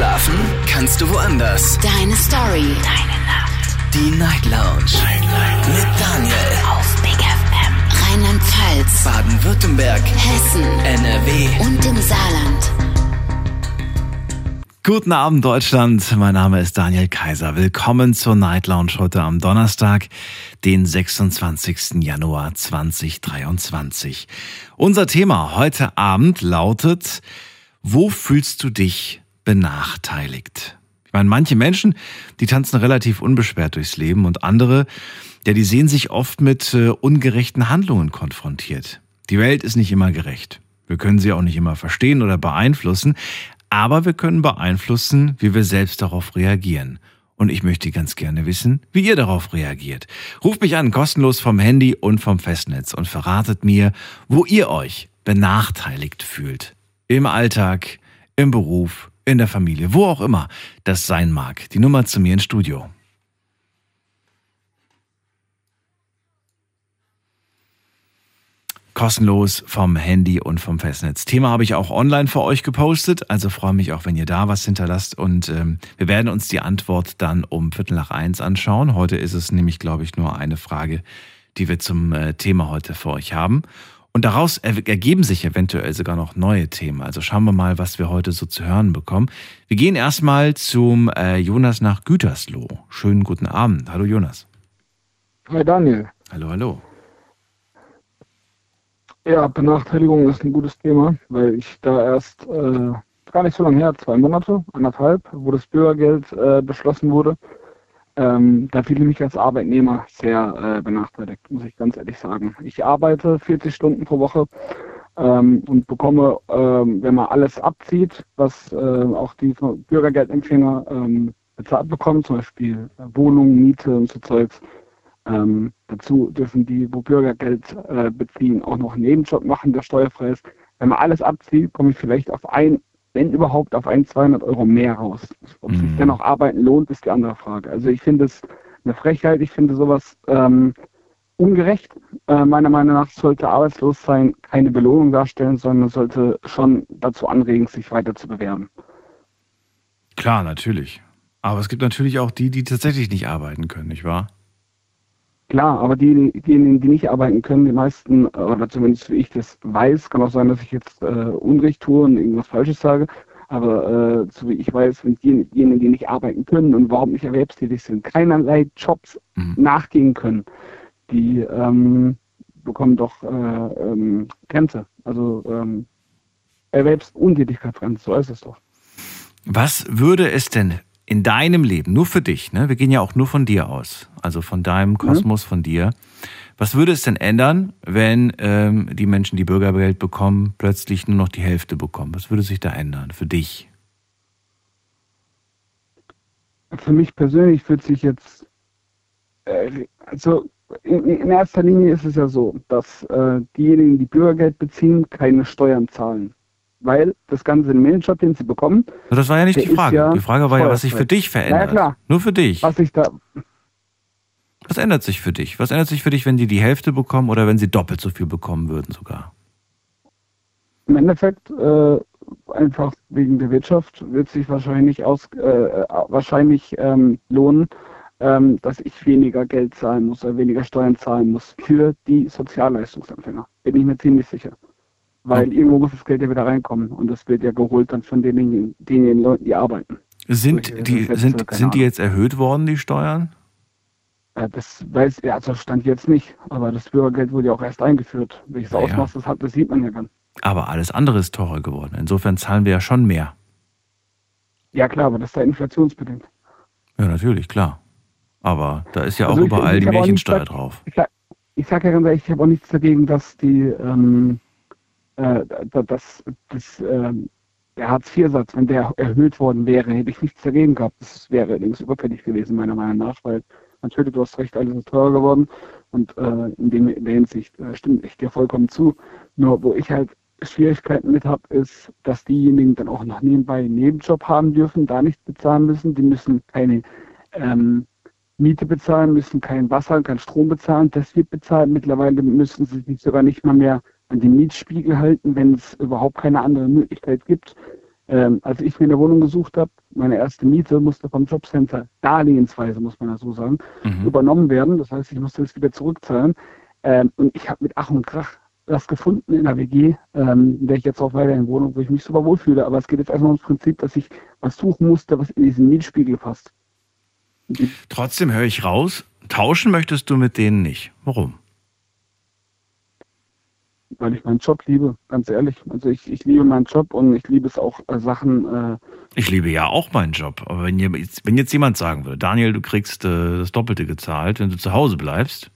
Schlafen kannst du woanders. Deine Story. Deine Nacht. Die Night Lounge. Night, Night. Mit Daniel. Auf Big FM. Rheinland-Pfalz. Baden-Württemberg. Hessen. NRW. Und im Saarland. Guten Abend, Deutschland. Mein Name ist Daniel Kaiser. Willkommen zur Night Lounge heute am Donnerstag, den 26. Januar 2023. Unser Thema heute Abend lautet, wo fühlst du dich benachteiligt? Ich meine, manche Menschen, die tanzen relativ unbeschwert durchs Leben und andere, ja, die sehen sich oft mit äh, ungerechten Handlungen konfrontiert. Die Welt ist nicht immer gerecht. Wir können sie auch nicht immer verstehen oder beeinflussen, aber wir können beeinflussen, wie wir selbst darauf reagieren. Und ich möchte ganz gerne wissen, wie ihr darauf reagiert. Ruft mich an, kostenlos vom Handy und vom Festnetz und verratet mir, wo ihr euch benachteiligt fühlt. Im Alltag, im Beruf, in der Familie, wo auch immer das sein mag. Die Nummer zu mir ins Studio. kostenlos vom Handy und vom Festnetz. Thema habe ich auch online für euch gepostet, also freue mich auch, wenn ihr da was hinterlasst und ähm, wir werden uns die Antwort dann um Viertel nach eins anschauen. Heute ist es nämlich, glaube ich, nur eine Frage, die wir zum äh, Thema heute für euch haben. Und daraus ergeben sich eventuell sogar noch neue Themen. Also schauen wir mal, was wir heute so zu hören bekommen. Wir gehen erstmal zum äh, Jonas nach Gütersloh. Schönen guten Abend. Hallo Jonas. Hi Daniel. Hallo, hallo. Ja, Benachteiligung ist ein gutes Thema, weil ich da erst äh, gar nicht so lange her, zwei Monate, anderthalb, wo das Bürgergeld äh, beschlossen wurde, ähm, da fühle ich mich als Arbeitnehmer sehr äh, benachteiligt, muss ich ganz ehrlich sagen. Ich arbeite 40 Stunden pro Woche ähm, und bekomme, ähm, wenn man alles abzieht, was äh, auch die Bürgergeldempfänger ähm, bezahlt bekommen, zum Beispiel Wohnung, Miete und so Zeugs, ähm, dazu dürfen die, wo Bürgergeld äh, beziehen, auch noch einen Nebenjob machen, der steuerfrei ist. Wenn man alles abzieht, komme ich vielleicht auf ein, wenn überhaupt, auf ein 200 Euro mehr raus. Ob mhm. sich dennoch arbeiten lohnt, ist die andere Frage. Also ich finde es eine Frechheit. Ich finde sowas ähm, ungerecht. Äh, meiner Meinung nach sollte Arbeitslos-Sein keine Belohnung darstellen, sondern sollte schon dazu anregen, sich weiter zu bewerben. Klar, natürlich. Aber es gibt natürlich auch die, die tatsächlich nicht arbeiten können, nicht wahr? Klar, aber die, diejenigen, die nicht arbeiten können, die meisten, oder zumindest wie ich das weiß, kann auch sein, dass ich jetzt äh, Unrecht tue und irgendwas Falsches sage, aber äh, so wie ich weiß, wenn diejenigen, die nicht arbeiten können und überhaupt nicht erwerbstätig sind, keinerlei Jobs mhm. nachgehen können, die ähm, bekommen doch äh, ähm, Grenze, also ähm, Erwerbsuntätigkeitsgrenze, so ist es doch. Was würde es denn in deinem Leben, nur für dich, ne? wir gehen ja auch nur von dir aus, also von deinem mhm. Kosmos, von dir, was würde es denn ändern, wenn ähm, die Menschen, die Bürgergeld bekommen, plötzlich nur noch die Hälfte bekommen? Was würde sich da ändern für dich? Für mich persönlich wird sich jetzt, äh, also in, in, erster Linie ist es ja so, dass äh, diejenigen, die Bürgergeld beziehen, keine Steuern zahlen weil das ganze Manager, den sie bekommen. Das war ja nicht die Frage. Ja die Frage war ja, was sich für dich verändert. Ja, klar. Nur für dich. Was sich da. Was ändert sich für dich? Was ändert sich für dich, wenn die die Hälfte bekommen oder wenn sie doppelt so viel bekommen würden sogar? Im Endeffekt äh, einfach wegen der Wirtschaft wird sich wahrscheinlich aus äh, wahrscheinlich ähm, lohnen, ähm, dass ich weniger Geld zahlen muss oder weniger Steuern zahlen muss für die Sozialleistungsempfänger. Bin ich mir ziemlich sicher. Weil irgendwo muss das Geld ja wieder reinkommen und das wird ja geholt dann von denjenigen, denjenigen Leuten, die arbeiten. Sind die, sind, sind die jetzt erhöht worden, die Steuern? Ja, das weiß ja, also stand jetzt nicht, aber das Bürgergeld wurde ja auch erst eingeführt. Welches ja, Ausmaß das hat, das sieht man ja dann. Aber alles andere ist teurer geworden. Insofern zahlen wir ja schon mehr. Ja klar, aber das ist ja inflationsbedingt. Ja, natürlich, klar. Aber da ist ja also auch überall die Märchensteuer drauf. Ich, ich sage ja ganz ehrlich, ich habe auch nichts dagegen, dass die ähm, äh, dass, dass äh, der Hartz-IV-Satz, wenn der erhöht worden wäre, hätte ich nichts dagegen gehabt. Das wäre allerdings überfällig gewesen, meiner Meinung nach, weil natürlich, du hast recht, alles ist teurer geworden und äh, in, dem, in der Hinsicht äh, stimmt ich dir vollkommen zu. Nur wo ich halt Schwierigkeiten mit habe, ist, dass diejenigen dann auch noch nebenbei einen Nebenjob haben dürfen, da nicht bezahlen müssen. Die müssen keine ähm, Miete bezahlen, müssen kein Wasser, kein Strom bezahlen. Das wird bezahlt. Mittlerweile müssen sie sich sogar nicht mal mehr den Mietspiegel halten, wenn es überhaupt keine andere Möglichkeit gibt. Ähm, als ich mir eine Wohnung gesucht habe, meine erste Miete musste vom Jobcenter darlehensweise, muss man ja so sagen, Mhm. übernommen werden. Das heißt, ich musste es wieder zurückzahlen. Ähm, und ich habe mit Ach und Krach das gefunden in der WG, ähm, in der ich jetzt auch weiterhin wohne, wo ich mich super wohlfühle. Aber es geht jetzt erstmal ums Prinzip, dass ich was suchen musste, was in diesen Mietspiegel passt. Trotzdem höre ich raus, tauschen möchtest du mit denen nicht. Warum? Weil ich meinen Job liebe, ganz ehrlich. Also ich, ich liebe meinen Job und ich liebe es auch, äh, Sachen äh, Ich liebe ja auch meinen Job. Aber wenn, ihr- wenn jetzt jemand sagen würde, Daniel, du kriegst äh, das Doppelte gezahlt, wenn du zu Hause bleibst.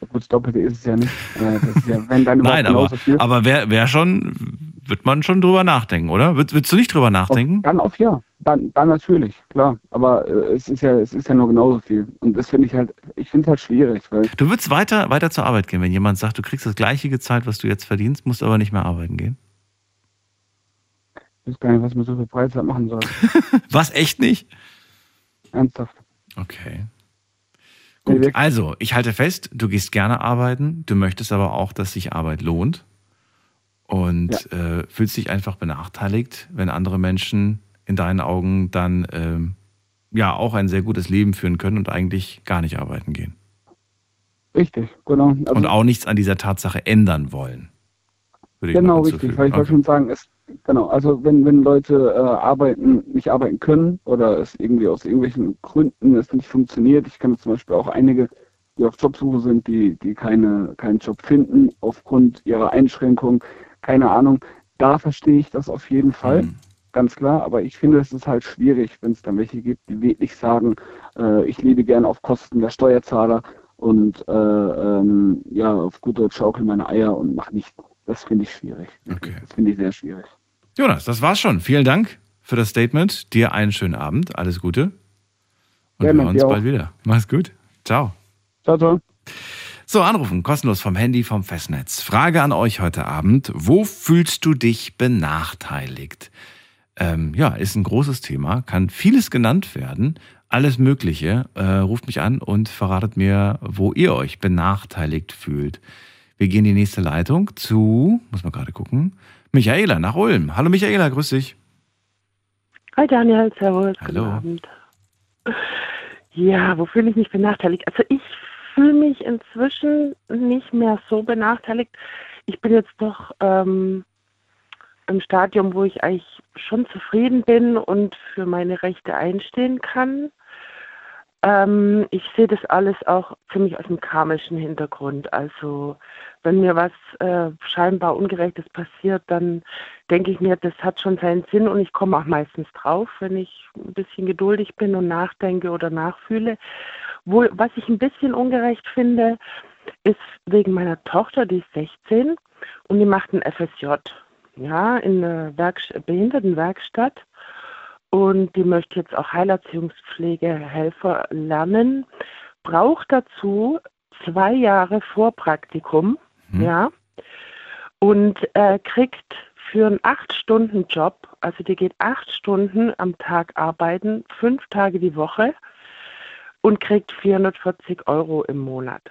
Gut, das Doppelte ist es ja nicht. Äh, ja, wenn dann Nein, aber, genauso viel. aber wer, wer schon, wird man schon drüber nachdenken, oder? Würd, würdest du nicht drüber nachdenken? Dann auf ja. Dann, dann natürlich, klar. Aber äh, es ist ja, es ist ja nur genauso viel. Und das finde ich halt, ich finde es halt schwierig, Du würdest weiter, weiter zur Arbeit gehen, wenn jemand sagt, du kriegst das gleiche gezahlt, was du jetzt verdienst, musst aber nicht mehr arbeiten gehen. ich weiß gar nicht, was man so viel Freizeit machen soll. Was, echt nicht? Ernsthaft. Okay. Gut, also ich halte fest, du gehst gerne arbeiten, du möchtest aber auch, dass sich Arbeit lohnt und äh, fühlst dich einfach benachteiligt, wenn andere Menschen in deinen Augen dann ähm, ja auch ein sehr gutes Leben führen können und eigentlich gar nicht arbeiten gehen Richtig, genau. Also, und auch nichts an dieser Tatsache ändern wollen. Genau, richtig. Weil ich wollte Okay. schon sagen, es, genau, also wenn, wenn Leute äh, arbeiten, nicht arbeiten können oder es irgendwie aus irgendwelchen Gründen es nicht funktioniert, ich kenne zum Beispiel auch einige, die auf Jobsuche sind, die, die keine, keinen Job finden aufgrund ihrer Einschränkung, keine Ahnung, da verstehe ich das auf jeden Fall. Mhm. ganz klar, aber ich finde, es ist halt schwierig, wenn es dann welche gibt, die wirklich sagen, äh, ich lebe gerne auf Kosten der Steuerzahler und äh, ähm, ja, auf gut Deutsch schaukel meine Eier und mach nicht. Das finde ich schwierig. Okay. Das finde ich sehr schwierig. Jonas, das war's schon. Vielen Dank für das Statement. Dir einen schönen Abend. Alles Gute. Und wir hören uns bald wieder. Mach's gut. Ciao. Ciao, ciao. So, anrufen, kostenlos vom Handy, vom Festnetz. Frage an euch heute Abend. Wo fühlst du dich benachteiligt? Ähm, ja, ist ein großes Thema, kann vieles genannt werden, alles Mögliche. Äh, ruft mich an und verratet mir, wo ihr euch benachteiligt fühlt. Wir gehen in die nächste Leitung zu, muss man gerade gucken, Michaela nach Ulm. Hallo Michaela, grüß dich. Hi Daniel, servus, Hallo. guten Abend. Ja, wo fühle ich mich benachteiligt? Also ich fühle mich inzwischen nicht mehr so benachteiligt. Ich bin jetzt doch ähm, im Stadium, wo ich eigentlich schon zufrieden bin und für meine Rechte einstehen kann. Ähm, ich sehe das alles auch ziemlich aus dem karmischen Hintergrund. Also wenn mir was äh, scheinbar Ungerechtes passiert, dann denke ich mir, das hat schon seinen Sinn und ich komme auch meistens drauf, wenn ich ein bisschen geduldig bin und nachdenke oder nachfühle. Wo, was ich ein bisschen ungerecht finde, ist wegen meiner Tochter, die ist 16 und die macht ein FSJ, ja, in einer Werkst Behindertenwerkstatt und die möchte jetzt auch Heilerziehungspflegehelfer lernen, braucht dazu zwei Jahre Vorpraktikum, Hm. ja, und äh, kriegt für einen acht-Stunden-Job, also die geht acht Stunden am Tag arbeiten, fünf Tage die Woche und kriegt 440 Euro im Monat.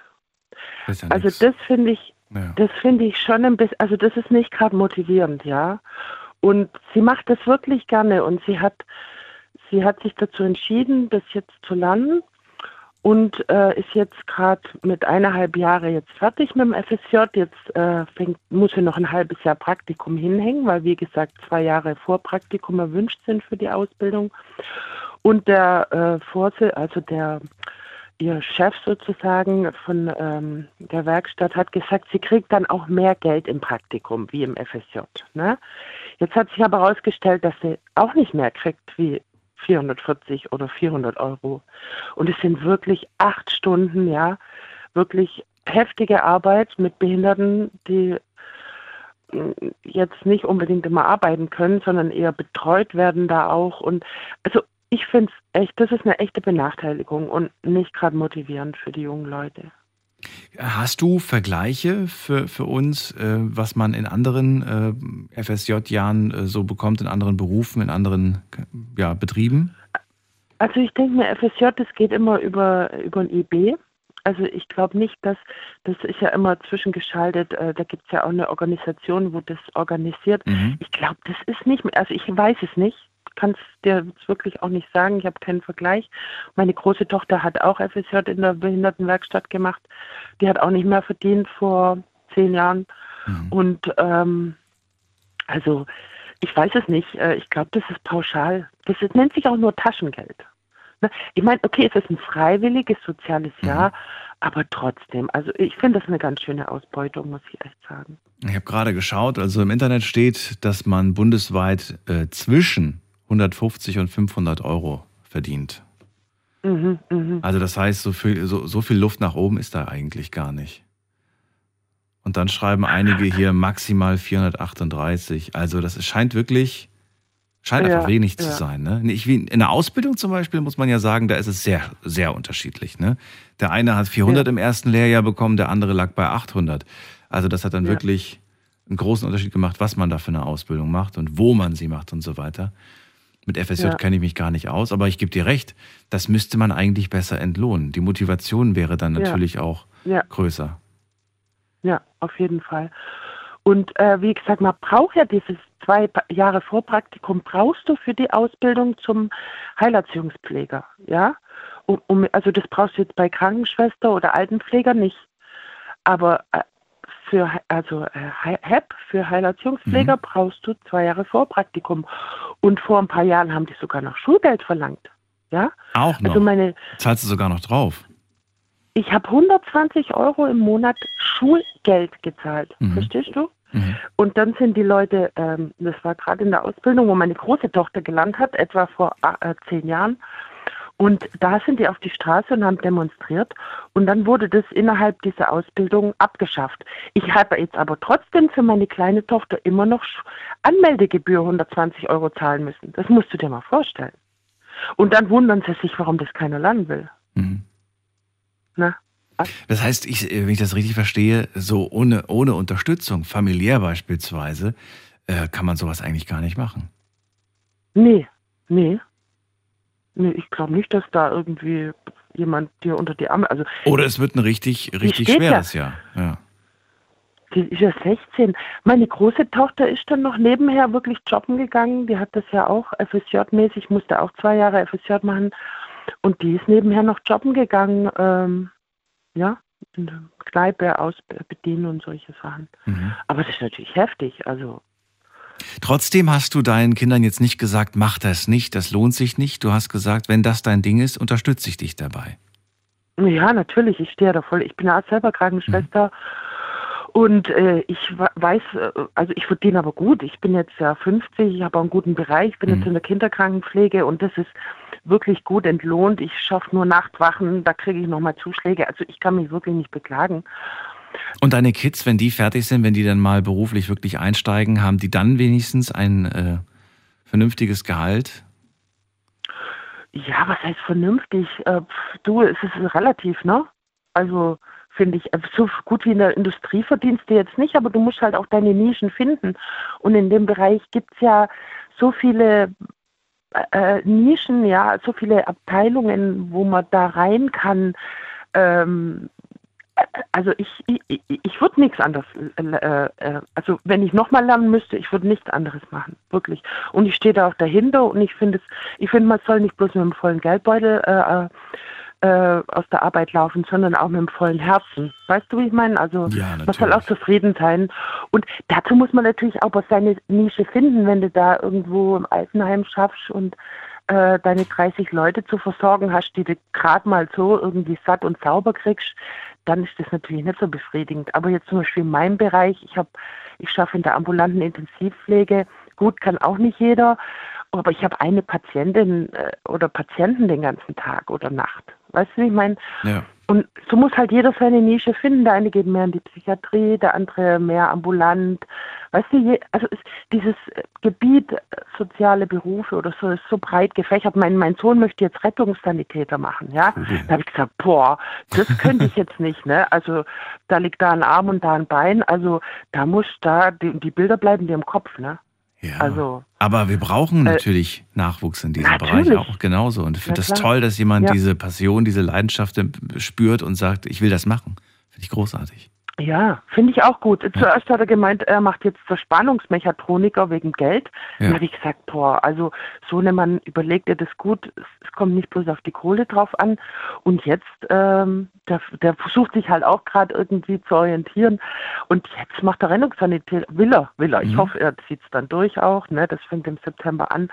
Das ja Also nix. das finde ich, ja. das finde ich schon ein bisschen, also das ist nicht gerade motivierend, ja. Und sie macht das wirklich gerne und sie hat, sie hat sich dazu entschieden, das jetzt zu lernen und äh, ist jetzt gerade mit eineinhalb Jahre jetzt fertig mit dem FSJ. Jetzt äh, fängt, muss sie noch ein halbes Jahr Praktikum hinhängen, weil wie gesagt zwei Jahre Vorpraktikum erwünscht sind für die Ausbildung. Und der äh, Vorse also der ihr Chef sozusagen von ähm, der Werkstatt hat gesagt, sie kriegt dann auch mehr Geld im Praktikum wie im FSJ. Ne? Jetzt hat sich aber herausgestellt, dass sie auch nicht mehr kriegt wie 440 oder 400 Euro. Und es sind wirklich acht Stunden, ja, wirklich heftige Arbeit mit Behinderten, die mm, jetzt nicht unbedingt immer arbeiten können, sondern eher betreut werden da auch. Und also ich finde es echt, das ist eine echte Benachteiligung und nicht gerade motivierend für die jungen Leute. Hast du Vergleiche für, für uns, äh, was man in anderen äh, FSJ-Jahren äh, so bekommt, in anderen Berufen, in anderen ja, Betrieben? Also ich denke mir, FSJ, das geht immer über, über ein IB. Also ich glaube nicht, dass das ist ja immer zwischengeschaltet. Äh, da gibt es ja auch eine Organisation, wo das organisiert. Mhm. Ich glaube, das ist nicht mehr. Also ich weiß es nicht. Kann es dir jetzt wirklich auch nicht sagen. Ich habe keinen Vergleich. Meine große Tochter hat auch FSJ in der Behindertenwerkstatt gemacht. Die hat auch nicht mehr verdient vor zehn Jahren. Mhm. Und ähm, also ich weiß es nicht. Äh, Ich glaube, das ist pauschal. Das ist, nennt sich auch nur Taschengeld. Ne? Ich meine, okay, es ist ein freiwilliges soziales Mhm. Jahr, aber trotzdem. Also ich finde das eine ganz schöne Ausbeutung, muss ich echt sagen. Ich habe gerade geschaut, also im Internet steht, dass man bundesweit äh, zwischen 150 und 500 Euro verdient. Mhm, mhm. Also das heißt, so viel, so, so viel Luft nach oben ist da eigentlich gar nicht. Und dann schreiben einige hier maximal 438. Also das scheint wirklich, scheint Ja, einfach wenig zu ja. sein. Ne? Nicht wie in der Ausbildung zum Beispiel muss man ja sagen, da ist es sehr, sehr unterschiedlich. Ne? Der eine hat 400 Ja. im ersten Lehrjahr bekommen, der andere lag bei 800. Also das hat dann wirklich einen großen Unterschied gemacht, was man da für eine Ausbildung macht und wo man sie macht und so weiter. Mit FSJ Ja. kenne ich mich gar nicht aus, aber ich gebe dir recht, das müsste man eigentlich besser entlohnen. Die Motivation wäre dann Ja. natürlich auch Ja, größer. ja, auf jeden Fall. Und äh, wie gesagt, man braucht ja dieses zwei Jahre Vorpraktikum, brauchst du für die Ausbildung zum Heilerziehungspfleger, ja? Um, um, also das brauchst du jetzt bei Krankenschwester oder Altenpfleger nicht. Aber äh, für also äh, He- HEP, für Heilerziehungspfleger, brauchst du zwei Jahre Vorpraktikum. Und vor ein paar Jahren haben die sogar noch Schulgeld verlangt. Ja? Auch noch. Also meine, Zahlst du sogar noch drauf? ich habe 120 Euro im Monat Schulgeld gezahlt. Mhm. Verstehst du? Mhm. Und dann sind die Leute, ähm, das war gerade in der Ausbildung, wo meine große Tochter gelernt hat, etwa vor äh, zehn Jahren. Und da sind die auf die Straße und haben demonstriert. Und dann wurde das innerhalb dieser Ausbildung abgeschafft. Ich habe jetzt aber trotzdem für meine kleine Tochter immer noch Anmeldegebühr 120 Euro zahlen müssen. Das musst du dir mal vorstellen. Und dann wundern sie sich, warum das keiner lernen will. Mhm. Na? Das heißt, ich, wenn ich das richtig verstehe, so ohne, ohne Unterstützung, familiär beispielsweise, äh, kann man sowas eigentlich gar nicht machen. Nee, nee. Nee, ich glaube nicht, dass da irgendwie jemand dir unter die Arme, also Oder es wird ein richtig, richtig ja. schweres Jahr. Ja. die ist ja 16. Meine große Tochter ist dann noch nebenher wirklich jobben gegangen. Die hat das ja auch FSJ-mäßig, musste auch zwei Jahre FSJ machen. Und die ist nebenher noch jobben gegangen, ähm, ja, in der Kneipe ausbedienen und solche Sachen. Mhm. Aber das ist natürlich heftig. Also, Trotzdem hast du deinen Kindern jetzt nicht gesagt, mach das nicht, das lohnt sich nicht. Du hast gesagt, wenn das dein Ding ist, unterstütze ich dich dabei. Ja, natürlich, ich stehe da voll. Ich bin ja selber Krankenschwester und äh, ich weiß, äh, also ich verdiene aber gut. Ich bin jetzt ja 50, ich habe auch einen guten Bereich, ich bin Mhm. jetzt in der Kinderkrankenpflege und das ist wirklich gut entlohnt. Ich schaffe nur Nachtwachen, da kriege ich nochmal Zuschläge. Also ich kann mich wirklich nicht beklagen. Und deine Kids, wenn die fertig sind, wenn die dann mal beruflich wirklich einsteigen, haben die dann wenigstens ein äh, vernünftiges Gehalt? Ja, was heißt vernünftig? Äh, du, es ist relativ, ne? Also finde ich, äh, so gut wie in der Industrie verdienst du jetzt nicht, aber du musst halt auch deine Nischen finden. Und in dem Bereich gibt es ja so viele äh, Nischen, ja, so viele Abteilungen, wo man da rein kann. Ähm, äh, also ich, ich, ich- würde nichts anderes, äh, äh, also wenn ich nochmal lernen müsste, ich würde nichts anderes machen, wirklich. Und ich stehe da auch dahinter und ich finde es, ich finde, man soll nicht bloß mit einem vollen Geldbeutel äh, äh, aus der Arbeit laufen, sondern auch mit einem vollen Herzen. Weißt du, wie ich meine? Also Ja, man soll auch zufrieden sein. Und dazu muss man natürlich auch seine Nische finden, wenn du da irgendwo im Altenheim schaffst und äh, deine 30 Leute zu versorgen hast, die du gerade mal so irgendwie satt und sauber kriegst, dann ist das natürlich nicht so befriedigend. Aber jetzt zum Beispiel in meinem Bereich, ich habe, ich schaffe in der ambulanten Intensivpflege, gut kann auch nicht jeder, aber ich habe eine Patientin äh, oder Patienten den ganzen Tag oder Nacht. Weißt du, wie ich meine? Ja. Und so muss halt jeder seine Nische finden. Der eine geht mehr in die Psychiatrie, der andere mehr ambulant. Weißt du, je, also dieses Gebiet äh, soziale Berufe oder so ist so breit gefächert. Mein, mein Sohn möchte jetzt Rettungssanitäter machen, ja. Da habe ich gesagt, boah, das könnte ich jetzt nicht, ne? Also da liegt da ein Arm und da ein Bein. Also da muss da die, die Bilder bleiben dir im Kopf, ne? Ja. Also, Aber wir brauchen Äh, natürlich Nachwuchs in diesem natürlich. Bereich auch genauso. Und ich finde das klar. toll, dass jemand Ja. diese Passion, diese Leidenschaft spürt und sagt, ich will das machen. Finde ich großartig. Ja, finde ich auch gut. Zuerst hat er gemeint, er macht jetzt Verspannungsmechatroniker wegen Geld. Ja. Dann habe ich gesagt, boah, also so eine Mann überlegt dir das gut. Es, kommt nicht bloß auf die Kohle drauf an. Und jetzt, ähm, der, der versucht sich halt auch gerade irgendwie zu orientieren. Und jetzt macht er Rennungssanitär. Will er, will er. Ich Mhm. hoffe, er zieht es dann durch auch. Ne? Das fängt im September an.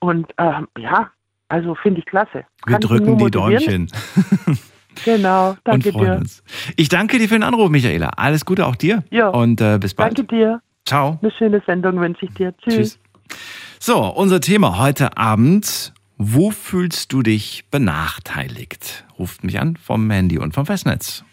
Und ähm, ja, also finde ich klasse. Wir Kann drücken die. Däumchen Genau, danke und freuen dir. uns. Ich danke dir für den Anruf, Michaela. Alles Gute auch dir. Ja. Und äh, bis bald. Danke dir. Ciao. Eine schöne Sendung wünsche ich dir. Tschüss. Tschüss. So, unser Thema heute Abend. Wo fühlst du dich benachteiligt? Ruft mich an vom Handy und vom Festnetz.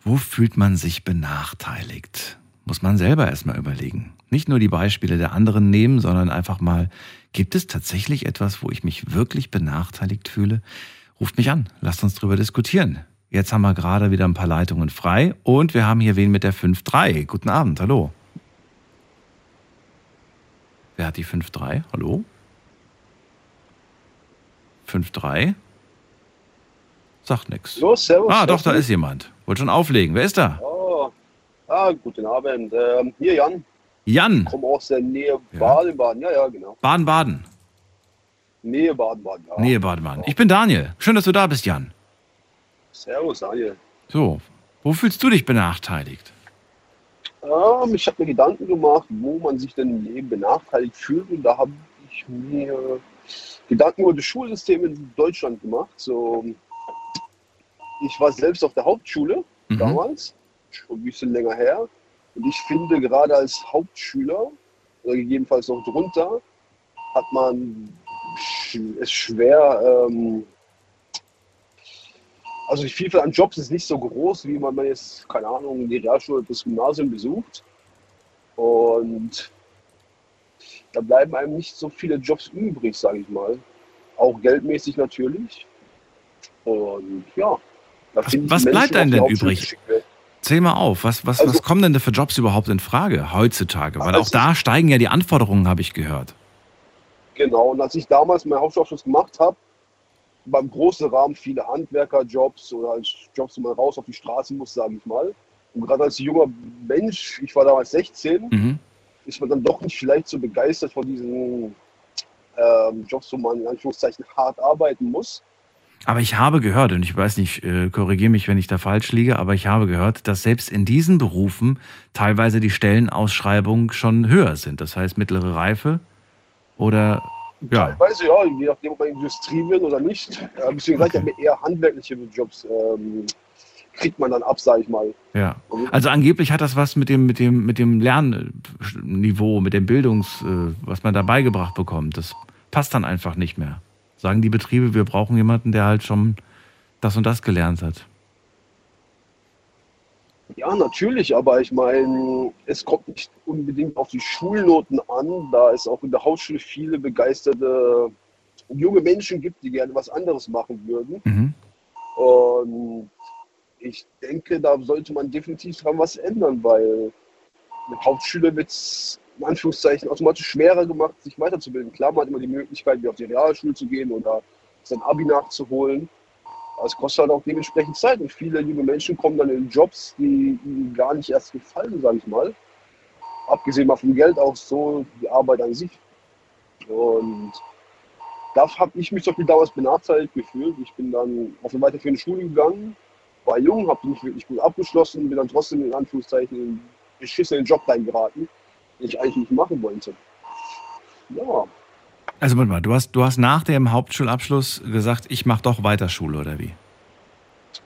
Wo fühlt man sich benachteiligt? Muss man selber erstmal überlegen. Nicht nur die Beispiele der anderen nehmen, sondern einfach mal, gibt es tatsächlich etwas, wo ich mich wirklich benachteiligt fühle? Ruft mich an, lasst uns drüber diskutieren. Jetzt haben wir gerade wieder ein paar Leitungen frei und wir haben hier wen mit der 5.3. Guten Abend, hallo. Wer hat die 5.3? Hallo? 5.3? Sagt nix. Los, servus. Ah, doch, da ist jemand. Wollte schon auflegen. Wer ist da? mich? Ah, guten Abend. Ähm, hier Jan, Jan, komme aus der Nähe Ja. Baden-Baden. Ja, ja, genau. Baden-Baden. Nähe Baden-Baden. Ja. Nähe Baden-Baden. Ich bin Daniel. Schön, dass du da bist, Jan. Servus, Daniel. So, wo fühlst du dich benachteiligt? Ähm, ich habe mir Gedanken gemacht, wo man sich denn im Leben benachteiligt fühlt. Und da habe ich mir Gedanken über das Schulsystem in Deutschland gemacht. So, ich war selbst auf der Hauptschule Mhm. damals, schon ein bisschen länger her. Und ich finde, gerade als Hauptschüler oder gegebenenfalls noch drunter, hat man es schwer. Ähm, also die Vielfalt an Jobs ist nicht so groß, wie man man jetzt, keine Ahnung, die Realschule oder das Gymnasium besucht. Und da bleiben einem nicht so viele Jobs übrig, sage ich mal. Auch geldmäßig natürlich. Und ja. Was- was bleibt einem denn übrig? Zähl mal auf, was, was, Also- was kommen denn da für Jobs überhaupt in Frage heutzutage? Weil auch Also- da steigen ja die Anforderungen, habe ich gehört. Genau, und als ich damals meinen Hauptschulabschluss gemacht habe, beim großen Rahmen viele Handwerkerjobs oder als Jobs, wo man raus auf die Straße muss, sage ich mal. Und gerade als junger Mensch, ich war damals 16, Mhm. ist man dann doch nicht vielleicht so begeistert von diesen ähm, Jobs, wo man in Anführungszeichen hart arbeiten muss. Aber ich habe gehört, und ich weiß nicht, äh, korrigiere mich, wenn ich da falsch liege, aber ich habe gehört, dass selbst in diesen Berufen teilweise die Stellenausschreibungen schon höher sind. Das heißt mittlere Reife oder ja. Teilweise ja, je nachdem, ob man Industrie will oder nicht. Deswegen sage ich Okay. eher handwerkliche Jobs ähm, kriegt man dann ab, sage ich mal. Ja. Also angeblich hat das was mit dem, mit dem, mit dem Lernniveau, mit dem Bildungs, äh, was man da beigebracht bekommt. Das passt dann einfach nicht mehr. Sagen die Betriebe, wir brauchen jemanden, der halt schon das und das gelernt hat. Ja, natürlich, aber ich meine, es kommt nicht unbedingt auf die Schulnoten an, da es auch in der Hauptschule viele begeisterte junge Menschen gibt, die gerne was anderes machen würden. Mhm. Und ich denke, da sollte man definitiv dran was ändern, weil mit Hauptschule wird es in Anführungszeichen automatisch schwerer gemacht, sich weiterzubilden. Klar, man hat immer die Möglichkeit, wieder auf die Realschule zu gehen oder sein Abi nachzuholen. Aber es kostet halt auch dementsprechend Zeit und viele junge Menschen kommen dann in Jobs, die ihnen gar nicht erst gefallen, sage ich mal. Abgesehen mal vom Geld auch so die Arbeit an sich. Und da habe ich mich zum Beispiel damals benachteiligt gefühlt. Ich bin dann auf eine weiterführende Schule gegangen, war jung, habe nicht wirklich gut abgeschlossen, bin dann trotzdem in Anführungszeichen in einen beschissenen Job reingeraten, ich eigentlich nicht machen wollte. Ja, Also warte mal, du hast, du hast nach dem Hauptschulabschluss gesagt, ich mache doch weiter Schule oder wie?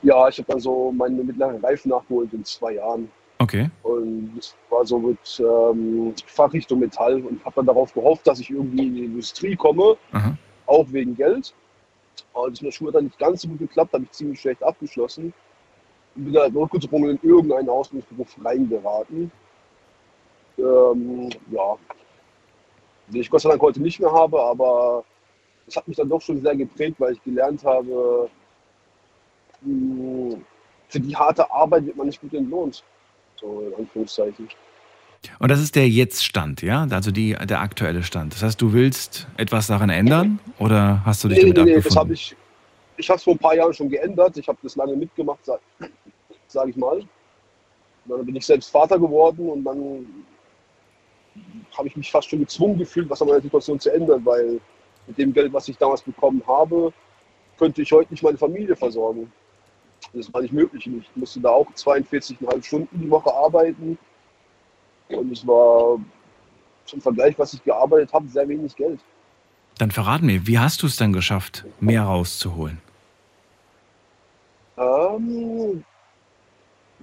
ja ich habe dann so meine mittleren Reifen nachgeholt in zwei Jahren. Okay. Und das war so mit ähm, Fachrichtung Metall und habe dann darauf gehofft, dass ich irgendwie in die Industrie komme, Aha. auch wegen Geld. Aber das in der Schule hat dann nicht ganz so gut geklappt, habe ich ziemlich schlecht abgeschlossen. Und bin dann notgedrungen in irgendeinen Ausbildungsberuf reingeraten. Ähm, ja, den ich Gott sei Dank heute nicht mehr habe, aber es hat mich dann doch schon sehr geprägt, weil ich gelernt habe, mh, für die harte Arbeit wird man nicht gut entlohnt. So in Anführungszeichen. Und das ist der Jetzt-Stand, ja? Also die, der aktuelle Stand. Das heißt, du willst etwas daran ändern oder hast du dich Nee, damit nee, nee, das abgefunden? habe ich. Ich habe es vor ein paar Jahren schon geändert. Ich habe das lange mitgemacht, sage sag ich mal. Und dann bin ich selbst Vater geworden und dann habe ich mich fast schon gezwungen gefühlt, was an meiner Situation zu ändern, weil mit dem Geld, was ich damals bekommen habe, könnte ich heute nicht meine Familie versorgen. Das war nicht möglich. Ich musste da auch 42,5 Stunden die Woche arbeiten. Und es war zum Vergleich, was ich gearbeitet habe, sehr wenig Geld. Dann verrat mir, wie hast du es dann geschafft, mehr rauszuholen? Ähm,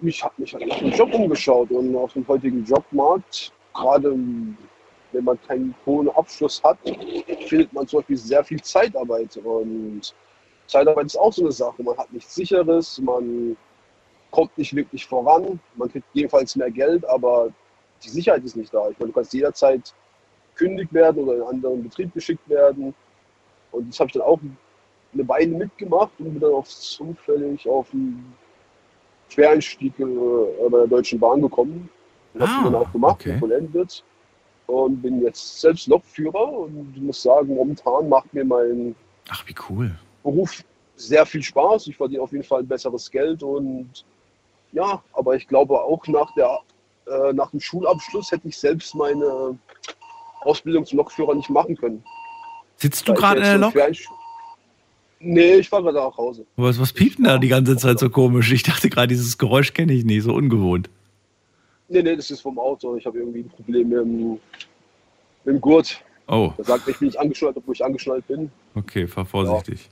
ich habe mich halt nach dem Job umgeschaut und auf dem heutigen Jobmarkt, gerade wenn man keinen hohen Abschluss hat, findet man zum Beispiel sehr viel Zeitarbeit. Und Zeitarbeit ist auch so eine Sache. Man hat nichts Sicheres, man kommt nicht wirklich voran, man kriegt jedenfalls mehr Geld, aber die Sicherheit ist nicht da. Ich meine, du kannst jederzeit kündigt werden oder in einen anderen Betrieb geschickt werden. Und das habe ich dann auch eine Weile mitgemacht und bin dann auch zufällig auf einen Quereinstieg äh, bei der Deutschen Bahn gekommen. Und Ah, habe dann auch gemacht, okay. vollendet. Und bin jetzt selbst Lokführer und muss sagen, momentan macht mir mein Ach, wie cool. Beruf sehr viel Spaß. Ich verdiene auf jeden Fall ein besseres Geld und ja, aber ich glaube auch nach, der, äh, nach dem Schulabschluss hätte ich selbst meine Ausbildung zum Lokführer nicht machen können. Sitzt du gerade in der Lok? Nee, ich fahre gerade nach Hause. Was, was piept denn da die ganze Zeit so komisch? Ich dachte gerade, dieses Geräusch kenne ich nicht, so ungewohnt. Nee, nee, das ist vom Auto. Ich habe irgendwie ein Problem mit dem, mit dem Gurt. Oh, Der sagt, ich bin nicht angeschnallt, obwohl ich angeschnallt bin. okay, fahr vorsichtig.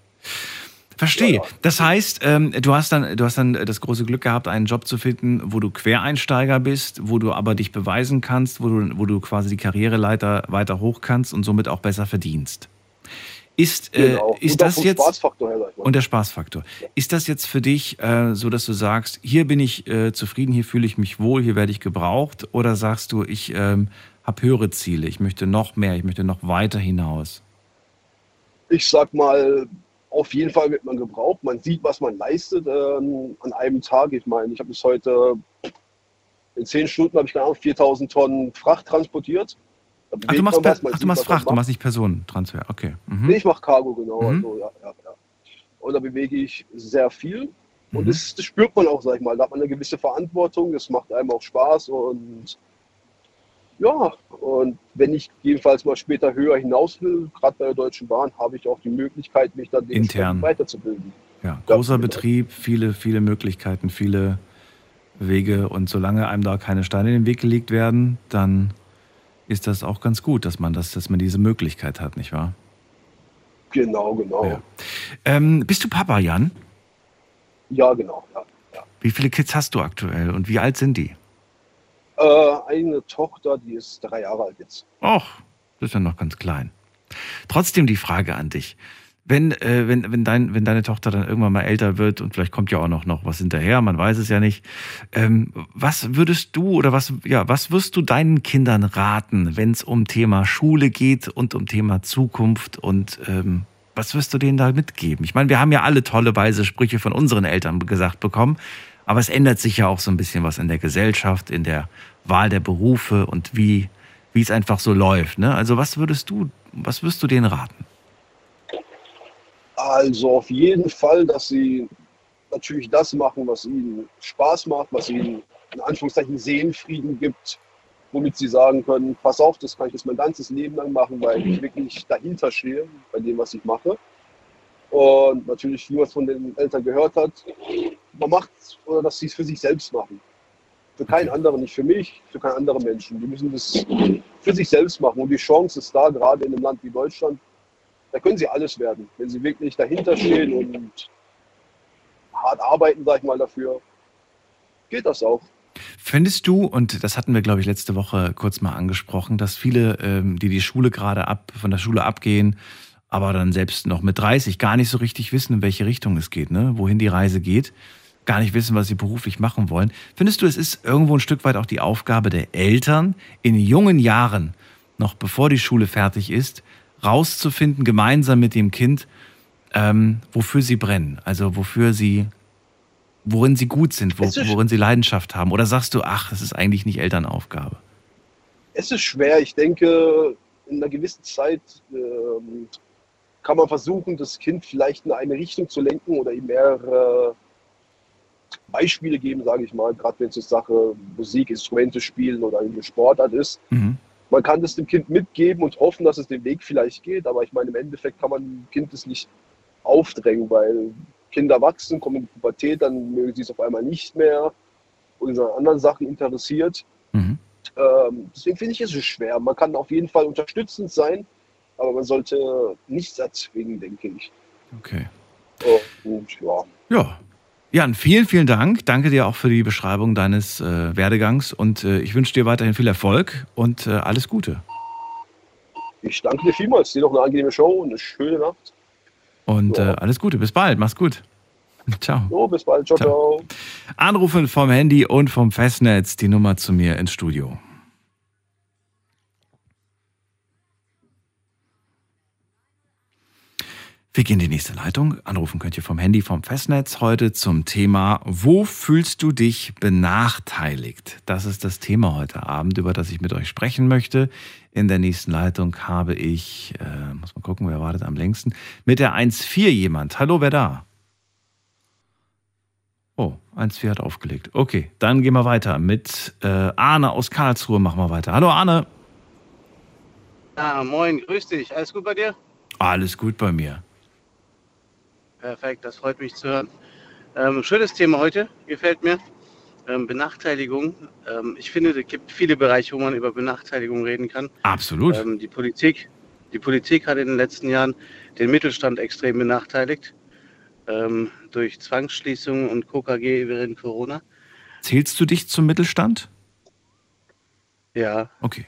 Verstehe. Ja, ja. Das heißt, ähm, du, hast dann, du hast dann das große Glück gehabt, einen Job zu finden, wo du Quereinsteiger bist, wo du aber dich beweisen kannst, wo du, wo du quasi die Karriereleiter weiter hoch kannst und somit auch besser verdienst. Ist, äh, Genau. ist Und auch das jetzt. Und der Spaßfaktor. Ist das jetzt für dich äh, so, dass du sagst, hier bin ich äh, zufrieden, hier fühle ich mich wohl, hier werde ich gebraucht? Oder sagst du, ich ähm, habe höhere Ziele, ich möchte noch mehr, ich möchte noch weiter hinaus? ich sag mal, auf jeden Fall wird man gebraucht. Man sieht, was man leistet ähm, an einem Tag. Ich meine, ich habe bis heute in zehn Stunden habe ich Ahnung, 4000 Tonnen Fracht transportiert. Ach, du machst, per Ach, du machst Fracht, du machst nicht Personentransfer. Okay. Mhm. Nee, ich mache Cargo, genau. Mhm. Also, ja, ja, ja. Und da bewege ich sehr viel. Und Mhm. das, das spürt man auch, sag ich mal. Da hat man eine gewisse Verantwortung, das macht einem auch Spaß. Und ja, und wenn ich jedenfalls mal später höher hinaus will, gerade bei der Deutschen Bahn, habe ich auch die Möglichkeit, mich dann Intern. weiterzubilden. Ja, Ja, großer genau. Betrieb, viele, viele Möglichkeiten, viele Wege. Und solange einem da keine Steine in den Weg gelegt werden, dann ist das auch ganz gut, dass man das, dass man diese Möglichkeit hat, nicht wahr? Genau, genau. Ja. Ja, Ähm, bist du Papa, Jan? genau. Ja, ja. Wie viele Kids hast du aktuell und wie alt sind die? Äh, eine Tochter, die ist drei Jahre alt jetzt. Och, das ist ja noch ganz klein. Trotzdem die Frage an dich. Wenn, äh, wenn, wenn, dein, wenn deine Tochter dann irgendwann mal älter wird und vielleicht kommt ja auch noch, noch was hinterher, man weiß es ja nicht, ähm, was würdest du oder was, ja, was wirst du deinen Kindern raten, wenn es um Thema Schule geht und um Thema Zukunft und ähm, was wirst du denen da mitgeben? Ich meine, wir haben ja alle tolle, weise Sprüche von unseren Eltern gesagt bekommen, aber es ändert sich ja auch so ein bisschen was in der Gesellschaft, in der Wahl der Berufe und wie, wie es einfach so läuft. Ne? Also was würdest du, was wirst du denen raten? Also auf jeden Fall, dass sie natürlich das machen, was ihnen Spaß macht, was ihnen in Anführungszeichen Seelenfrieden gibt, womit sie sagen können, pass auf, das kann ich jetzt mein ganzes Leben lang machen, weil ich wirklich dahinter stehe bei dem, was ich mache. Und natürlich, wie man es von den Eltern gehört hat, man macht oder dass sie es für sich selbst machen. Für keinen anderen, nicht für mich, für keinen anderen Menschen. Die müssen das für sich selbst machen. Und die Chance ist da, gerade in einem Land wie Deutschland, da können sie alles werden. Wenn sie wirklich dahinter stehen und hart arbeiten, sag ich mal, dafür, geht das auch. Findest du, und das hatten wir, glaube ich, letzte Woche kurz mal angesprochen, dass viele, ähm, die die Schule gerade ab, von der Schule abgehen, aber dann selbst noch mit 30 gar nicht so richtig wissen, in welche Richtung es geht, ne? wohin die Reise geht, gar nicht wissen, was sie beruflich machen wollen. Findest du, es ist irgendwo ein Stück weit auch die Aufgabe der Eltern, in jungen Jahren, noch bevor die Schule fertig ist, rauszufinden, gemeinsam mit dem Kind, ähm, wofür sie brennen, also wofür sie worin sie gut sind, wo, worin sie Leidenschaft haben? Oder sagst du, ach, das ist eigentlich nicht Elternaufgabe? Es ist schwer. Ich denke, in einer gewissen Zeit ähm, kann man versuchen, das Kind vielleicht in eine Richtung zu lenken oder ihm mehrere Beispiele geben, sage ich mal, gerade wenn es jetzt Sache Musik, Instrumente spielen oder eine Sportart ist. Mhm. Man kann das dem Kind mitgeben und hoffen, dass es den Weg vielleicht geht, aber ich meine, im Endeffekt kann man dem Kind das nicht aufdrängen, weil Kinder wachsen, kommen in die Pubertät, dann mögen sie es auf einmal nicht mehr und sind an anderen Sachen interessiert. Mhm. Ähm, deswegen finde ich es schwer. Man kann auf jeden Fall unterstützend sein, aber man sollte nichts erzwingen, denke ich. Okay. Und ja, Ja. Jan, vielen, vielen Dank. Danke dir auch für die Beschreibung deines äh, Werdegangs und äh, ich wünsche dir weiterhin viel Erfolg und äh, alles Gute. ich danke dir vielmals. Dir noch eine angenehme Show und eine schöne Nacht. Und Ja. äh, alles Gute. Bis bald. Mach's gut. Ciao. So, bis bald. Ciao, Ciao. ciao. Anrufen vom Handy und vom Festnetz die Nummer zu mir ins Studio. Wir gehen in die nächste Leitung. Anrufen könnt ihr vom Handy, vom Festnetz heute zum Thema Wo fühlst du dich benachteiligt? Das ist das Thema heute Abend, über das ich mit euch sprechen möchte. In der nächsten Leitung habe ich, äh, muss mal gucken, wer wartet am längsten, mit der 1.4 jemand. Hallo, wer da? Oh, 1-4 hat aufgelegt. Okay, dann gehen wir weiter mit äh, Arne aus Karlsruhe. Machen wir weiter. Hallo Arne. Ah, moin, grüß dich. Alles gut bei dir? Alles gut bei mir. Perfekt, das freut mich zu hören. Ähm, schönes Thema heute, gefällt mir. Ähm, Benachteiligung. Ähm, ich finde, es gibt viele Bereiche, wo man über Benachteiligung reden kann. Absolut. Ähm, die, Politik, die Politik hat in den letzten Jahren den Mittelstand extrem benachteiligt. Ähm, durch Zwangsschließungen und KKG während Corona. Zählst du dich zum Mittelstand? Ja, Okay.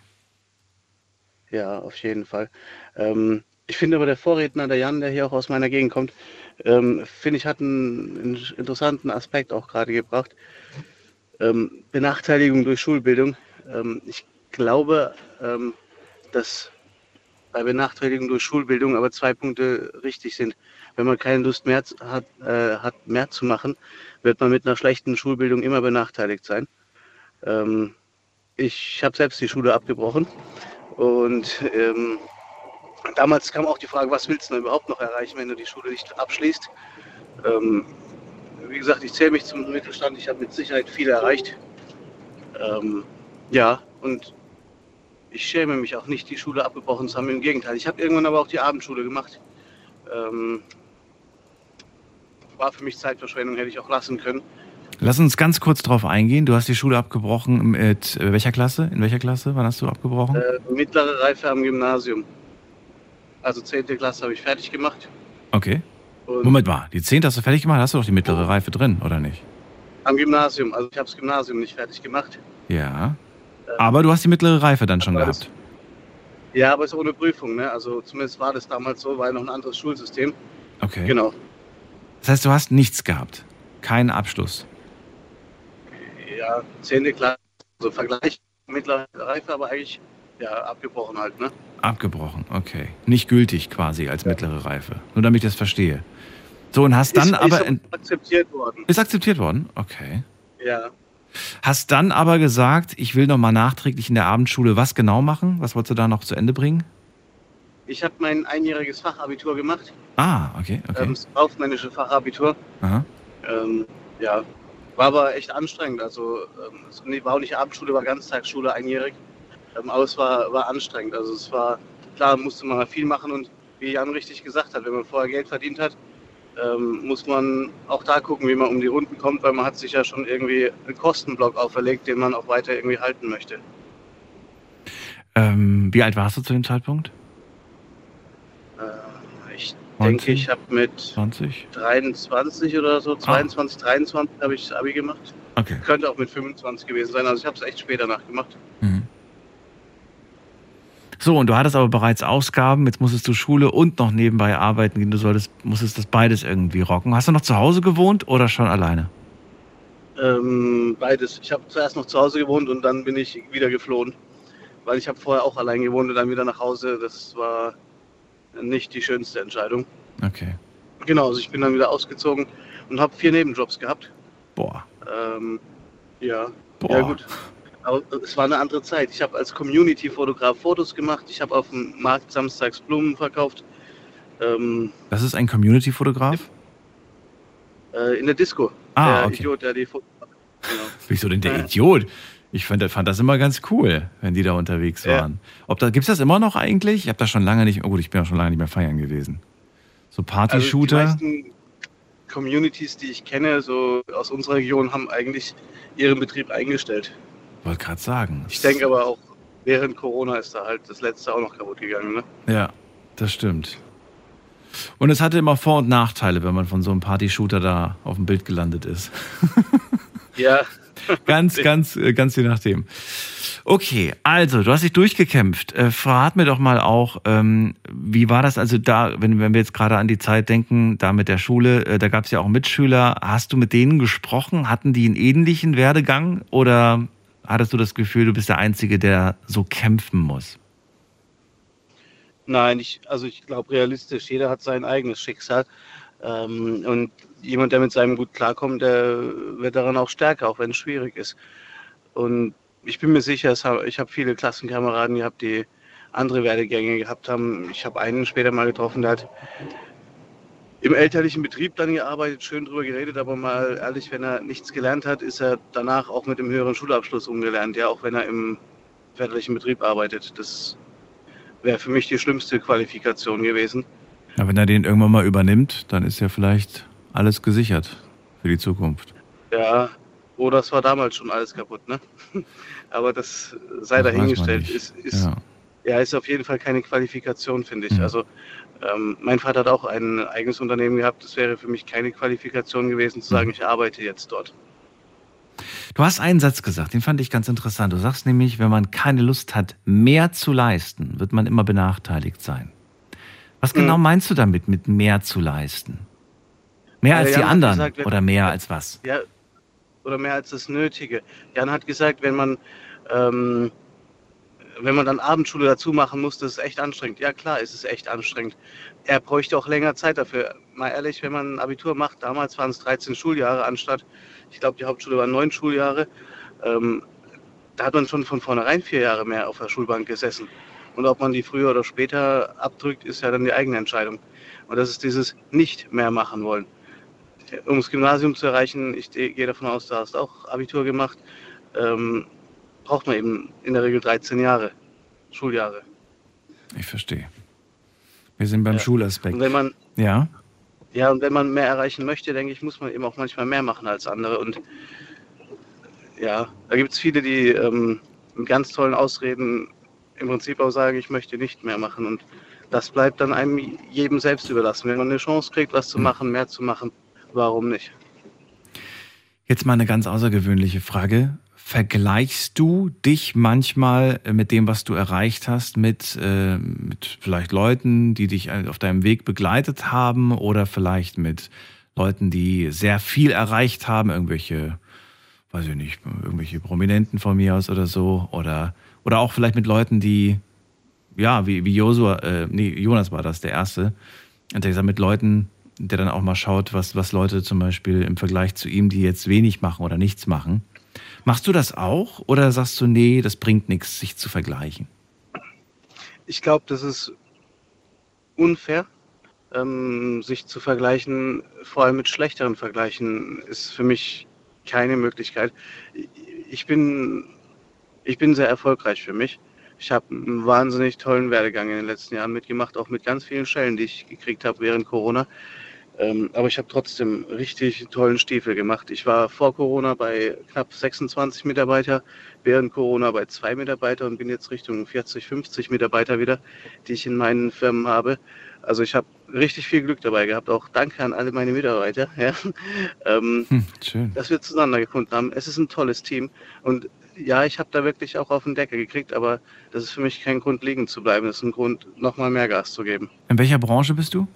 Ja, auf jeden Fall. Ähm, ich finde aber der Vorredner, der Jan, der hier auch aus meiner Gegend kommt, ähm, finde ich, hat einen, interessanten Aspekt auch gerade gebracht. Ähm, Benachteiligung durch Schulbildung. Ähm, ich glaube, ähm, dass bei Benachteiligung durch Schulbildung aber zwei Punkte richtig sind. Wenn man keine Lust mehr hat, äh, hat mehr zu machen, wird man mit einer schlechten Schulbildung immer benachteiligt sein. Ähm, ich habe selbst die Schule abgebrochen und ähm, damals kam auch die Frage, was willst du denn überhaupt noch erreichen, wenn du die Schule nicht abschließt? Ähm, wie gesagt, ich zähle mich zum Mittelstand, ich habe mit Sicherheit viel erreicht. Ähm, ja, und ich schäme mich auch nicht, die Schule abgebrochen zu haben. Im Gegenteil, ich habe irgendwann aber auch die Abendschule gemacht. Ähm, war für mich Zeitverschwendung, hätte ich auch lassen können. Lass uns ganz kurz drauf eingehen. Du hast die Schule abgebrochen mit äh, welcher Klasse? In welcher Klasse? Wann hast du abgebrochen? Äh, mittlere Reife am Gymnasium. Also 10. Klasse habe ich fertig gemacht. Okay. Und Moment mal, die 10. hast du fertig gemacht? Hast du doch die mittlere Reife drin, oder nicht? Am Gymnasium. Also ich habe das Gymnasium nicht fertig gemacht. Ja. Aber du hast die mittlere Reife dann schon das- gehabt. Ja, aber es ist ohne Prüfung. Ne? Also zumindest war das damals so, war ja noch ein anderes Schulsystem. Okay. Genau. Das heißt, du hast nichts gehabt. Keinen Abschluss. Ja, 10. Klasse. Also Vergleich mittlere Reife, aber eigentlich ja abgebrochen halt. Ne? Abgebrochen, okay. Nicht gültig quasi als mittlere Reife. Nur damit ich das verstehe. So, und hast dann ist, aber. ist akzeptiert worden. ist akzeptiert worden? Okay. Ja. Hast dann aber gesagt, ich will nochmal nachträglich in der Abendschule was genau machen? Was wolltest du da noch zu Ende bringen? Ich habe mein einjähriges Fachabitur gemacht. Ah, okay, okay. Ähm, das kaufmännische Fachabitur. Aha. Ähm, ja, war aber echt anstrengend. Also ähm, war auch nicht Abendschule, war Ganztagsschule einjährig. Ähm, aber es war, war anstrengend. Also es war, klar musste man viel machen und wie Jan richtig gesagt hat, wenn man vorher Geld verdient hat, ähm, muss man auch da gucken, wie man um die Runden kommt, weil man hat sich ja schon irgendwie einen Kostenblock auferlegt, den man auch weiter irgendwie halten möchte. Ähm, wie alt warst du zu dem Zeitpunkt? Äh, ich 19? denke, ich habe mit 20? 23 oder so, 22, 23 habe ich das Abi gemacht. Okay. Könnte auch mit 25 gewesen sein. Also ich habe es echt spät danach gemacht. Mhm. So, und du hattest aber bereits Ausgaben, jetzt musstest du Schule und noch nebenbei arbeiten gehen. Du solltest, musstest das beides irgendwie rocken. Hast du noch zu Hause gewohnt oder schon alleine? Ähm, beides. Ich habe zuerst noch zu Hause gewohnt und dann bin ich wieder geflohen. Weil ich habe vorher auch allein gewohnt und dann wieder nach Hause. Das war nicht die schönste Entscheidung. Okay. Genau, also ich bin dann wieder ausgezogen und habe vier Nebenjobs gehabt. Boah. Ähm, ja. Boah. Ja gut. Aber es war eine andere Zeit. Ich habe als Community-Fotograf Fotos gemacht. Ich habe auf dem Markt samstags Blumen verkauft. Ähm, Das ist ein Community-Fotograf? äh, in der Disco. Ah, der okay. Idiot, der die Fotos macht. Genau. Wieso denn der. Idiot? Ich fand, fand das immer ganz cool, wenn die da unterwegs Ja. waren. Ob da gibt's das immer noch eigentlich? Ich habe das schon lange nicht. Oh gut, ich bin ja schon lange nicht mehr feiern gewesen. So Also die Party-Shooter. meisten Communities, die ich kenne, so aus unserer Region, haben eigentlich ihren Betrieb eingestellt. Wollte gerade sagen. Ich denke aber auch, während Corona ist da halt das letzte auch noch kaputt gegangen. Ne? Ja, das stimmt. Und es hatte immer Vor- und Nachteile, wenn man von so einem Party-Shooter da auf dem Bild gelandet ist. Ja, Ganz, ganz, äh, ganz je nachdem. Okay, also du hast dich durchgekämpft. Äh, verrat mir doch mal auch, ähm, wie war das also da, wenn, wenn wir jetzt gerade an die Zeit denken, da mit der Schule, äh, da gab es ja auch Mitschüler. Hast du mit denen gesprochen? Hatten die einen ähnlichen Werdegang oder hattest du das Gefühl, du bist der Einzige, der so kämpfen muss? Nein, ich, also ich glaube realistisch, jeder hat sein eigenes Schicksal. Ähm, und jemand, der mit seinem gut klarkommt, der wird daran auch stärker, auch wenn es schwierig ist. Und ich bin mir sicher, hab, ich habe viele Klassenkameraden gehabt, die andere Werdegänge gehabt haben. Ich habe einen später mal getroffen, der hat im elterlichen Betrieb dann gearbeitet, schön drüber geredet, aber mal ehrlich, wenn er nichts gelernt hat, ist er danach auch mit dem höheren Schulabschluss umgelernt, ja, auch wenn er im väterlichen Betrieb arbeitet. Das wäre für mich die schlimmste Qualifikation gewesen. Ja, wenn er den irgendwann mal übernimmt, dann ist ja vielleicht alles gesichert für die Zukunft. Ja, oder es war damals schon alles kaputt, ne? Aber das sei Das dahingestellt. Ist, ist, Ja. ja. ist auf jeden Fall keine Qualifikation, finde ich. Mhm. Also ähm, mein Vater hat auch ein eigenes Unternehmen gehabt. Das wäre für mich keine Qualifikation gewesen, zu sagen, Mhm. ich arbeite jetzt dort. Du hast einen Satz gesagt, den fand ich ganz interessant. Du sagst nämlich, wenn man keine Lust hat, mehr zu leisten, wird man immer benachteiligt sein. Was genau Mhm. meinst du damit, mit mehr zu leisten? Mehr Ja, als die Jan hat anderen gesagt, oder mehr als was? Ja, oder mehr als das Nötige. Jan hat gesagt, wenn man, ähm, wenn man dann Abendschule dazu machen muss, das ist echt anstrengend. Ja klar, ist es echt anstrengend. Er bräuchte auch länger Zeit dafür. Mal ehrlich, wenn man ein Abitur macht, damals waren es 13 Schuljahre anstatt, ich glaube, die Hauptschule waren neun Schuljahre. Ähm, da hat man schon von vornherein vier Jahre mehr auf der Schulbank gesessen. Und ob man die früher oder später abdrückt, ist ja dann die eigene Entscheidung. Und das ist dieses nicht mehr machen wollen um das Gymnasium zu erreichen, ich gehe davon aus, du hast auch Abitur gemacht, ähm, braucht man eben in der Regel 13 Jahre, Schuljahre. Ich verstehe. Wir sind beim Ja. Schulaspekt. Und wenn man, Ja? ja, und wenn man mehr erreichen möchte, denke ich, muss man eben auch manchmal mehr machen als andere. Und ja, da gibt es viele, die ähm, mit ganz tollen Ausreden im Prinzip auch sagen, ich möchte nicht mehr machen. Und das bleibt dann einem jedem selbst überlassen. Wenn man eine Chance kriegt, was zu Hm. machen, mehr zu machen, warum nicht? Jetzt mal eine ganz außergewöhnliche Frage. Vergleichst du dich manchmal äh, mit dem, was du erreicht hast, mit, äh, mit vielleicht Leuten, die dich äh, auf deinem Weg begleitet haben oder vielleicht mit Leuten, die sehr viel erreicht haben, irgendwelche, weiß ich nicht, irgendwelche Prominenten von mir aus oder so oder, oder auch vielleicht mit Leuten, die, ja, wie, wie Josua, äh, nee, Jonas war das, der Erste, hat er gesagt, mit Leuten, der dann auch mal schaut, was, was Leute zum Beispiel im Vergleich zu ihm, die jetzt wenig machen oder nichts machen. Machst du das auch oder sagst du, nee, das bringt nichts, sich zu vergleichen? Ich glaube, das ist unfair, ähm, sich zu vergleichen, vor allem mit schlechteren Vergleichen, ist für mich keine Möglichkeit. Ich bin, ich bin sehr erfolgreich für mich. Ich habe einen wahnsinnig tollen Werdegang in den letzten Jahren mitgemacht, auch mit ganz vielen Stellen, die ich gekriegt habe während Corona. Ähm, aber ich habe trotzdem richtig tollen Stiefel gemacht. Ich war vor Corona bei knapp 26 Mitarbeiter, während Corona bei zwei Mitarbeiter und bin jetzt Richtung 40, 50 Mitarbeiter wieder, die ich in meinen Firmen habe. Also ich habe richtig viel Glück dabei gehabt. Auch danke an alle meine Mitarbeiter, ja, ähm, Hm, dass wir zueinander gefunden haben. Es ist ein tolles Team und ja, ich habe da wirklich auch auf den Deckel gekriegt, aber das ist für mich kein Grund, liegen zu bleiben. Das ist ein Grund, nochmal mehr Gas zu geben. In welcher Branche bist du?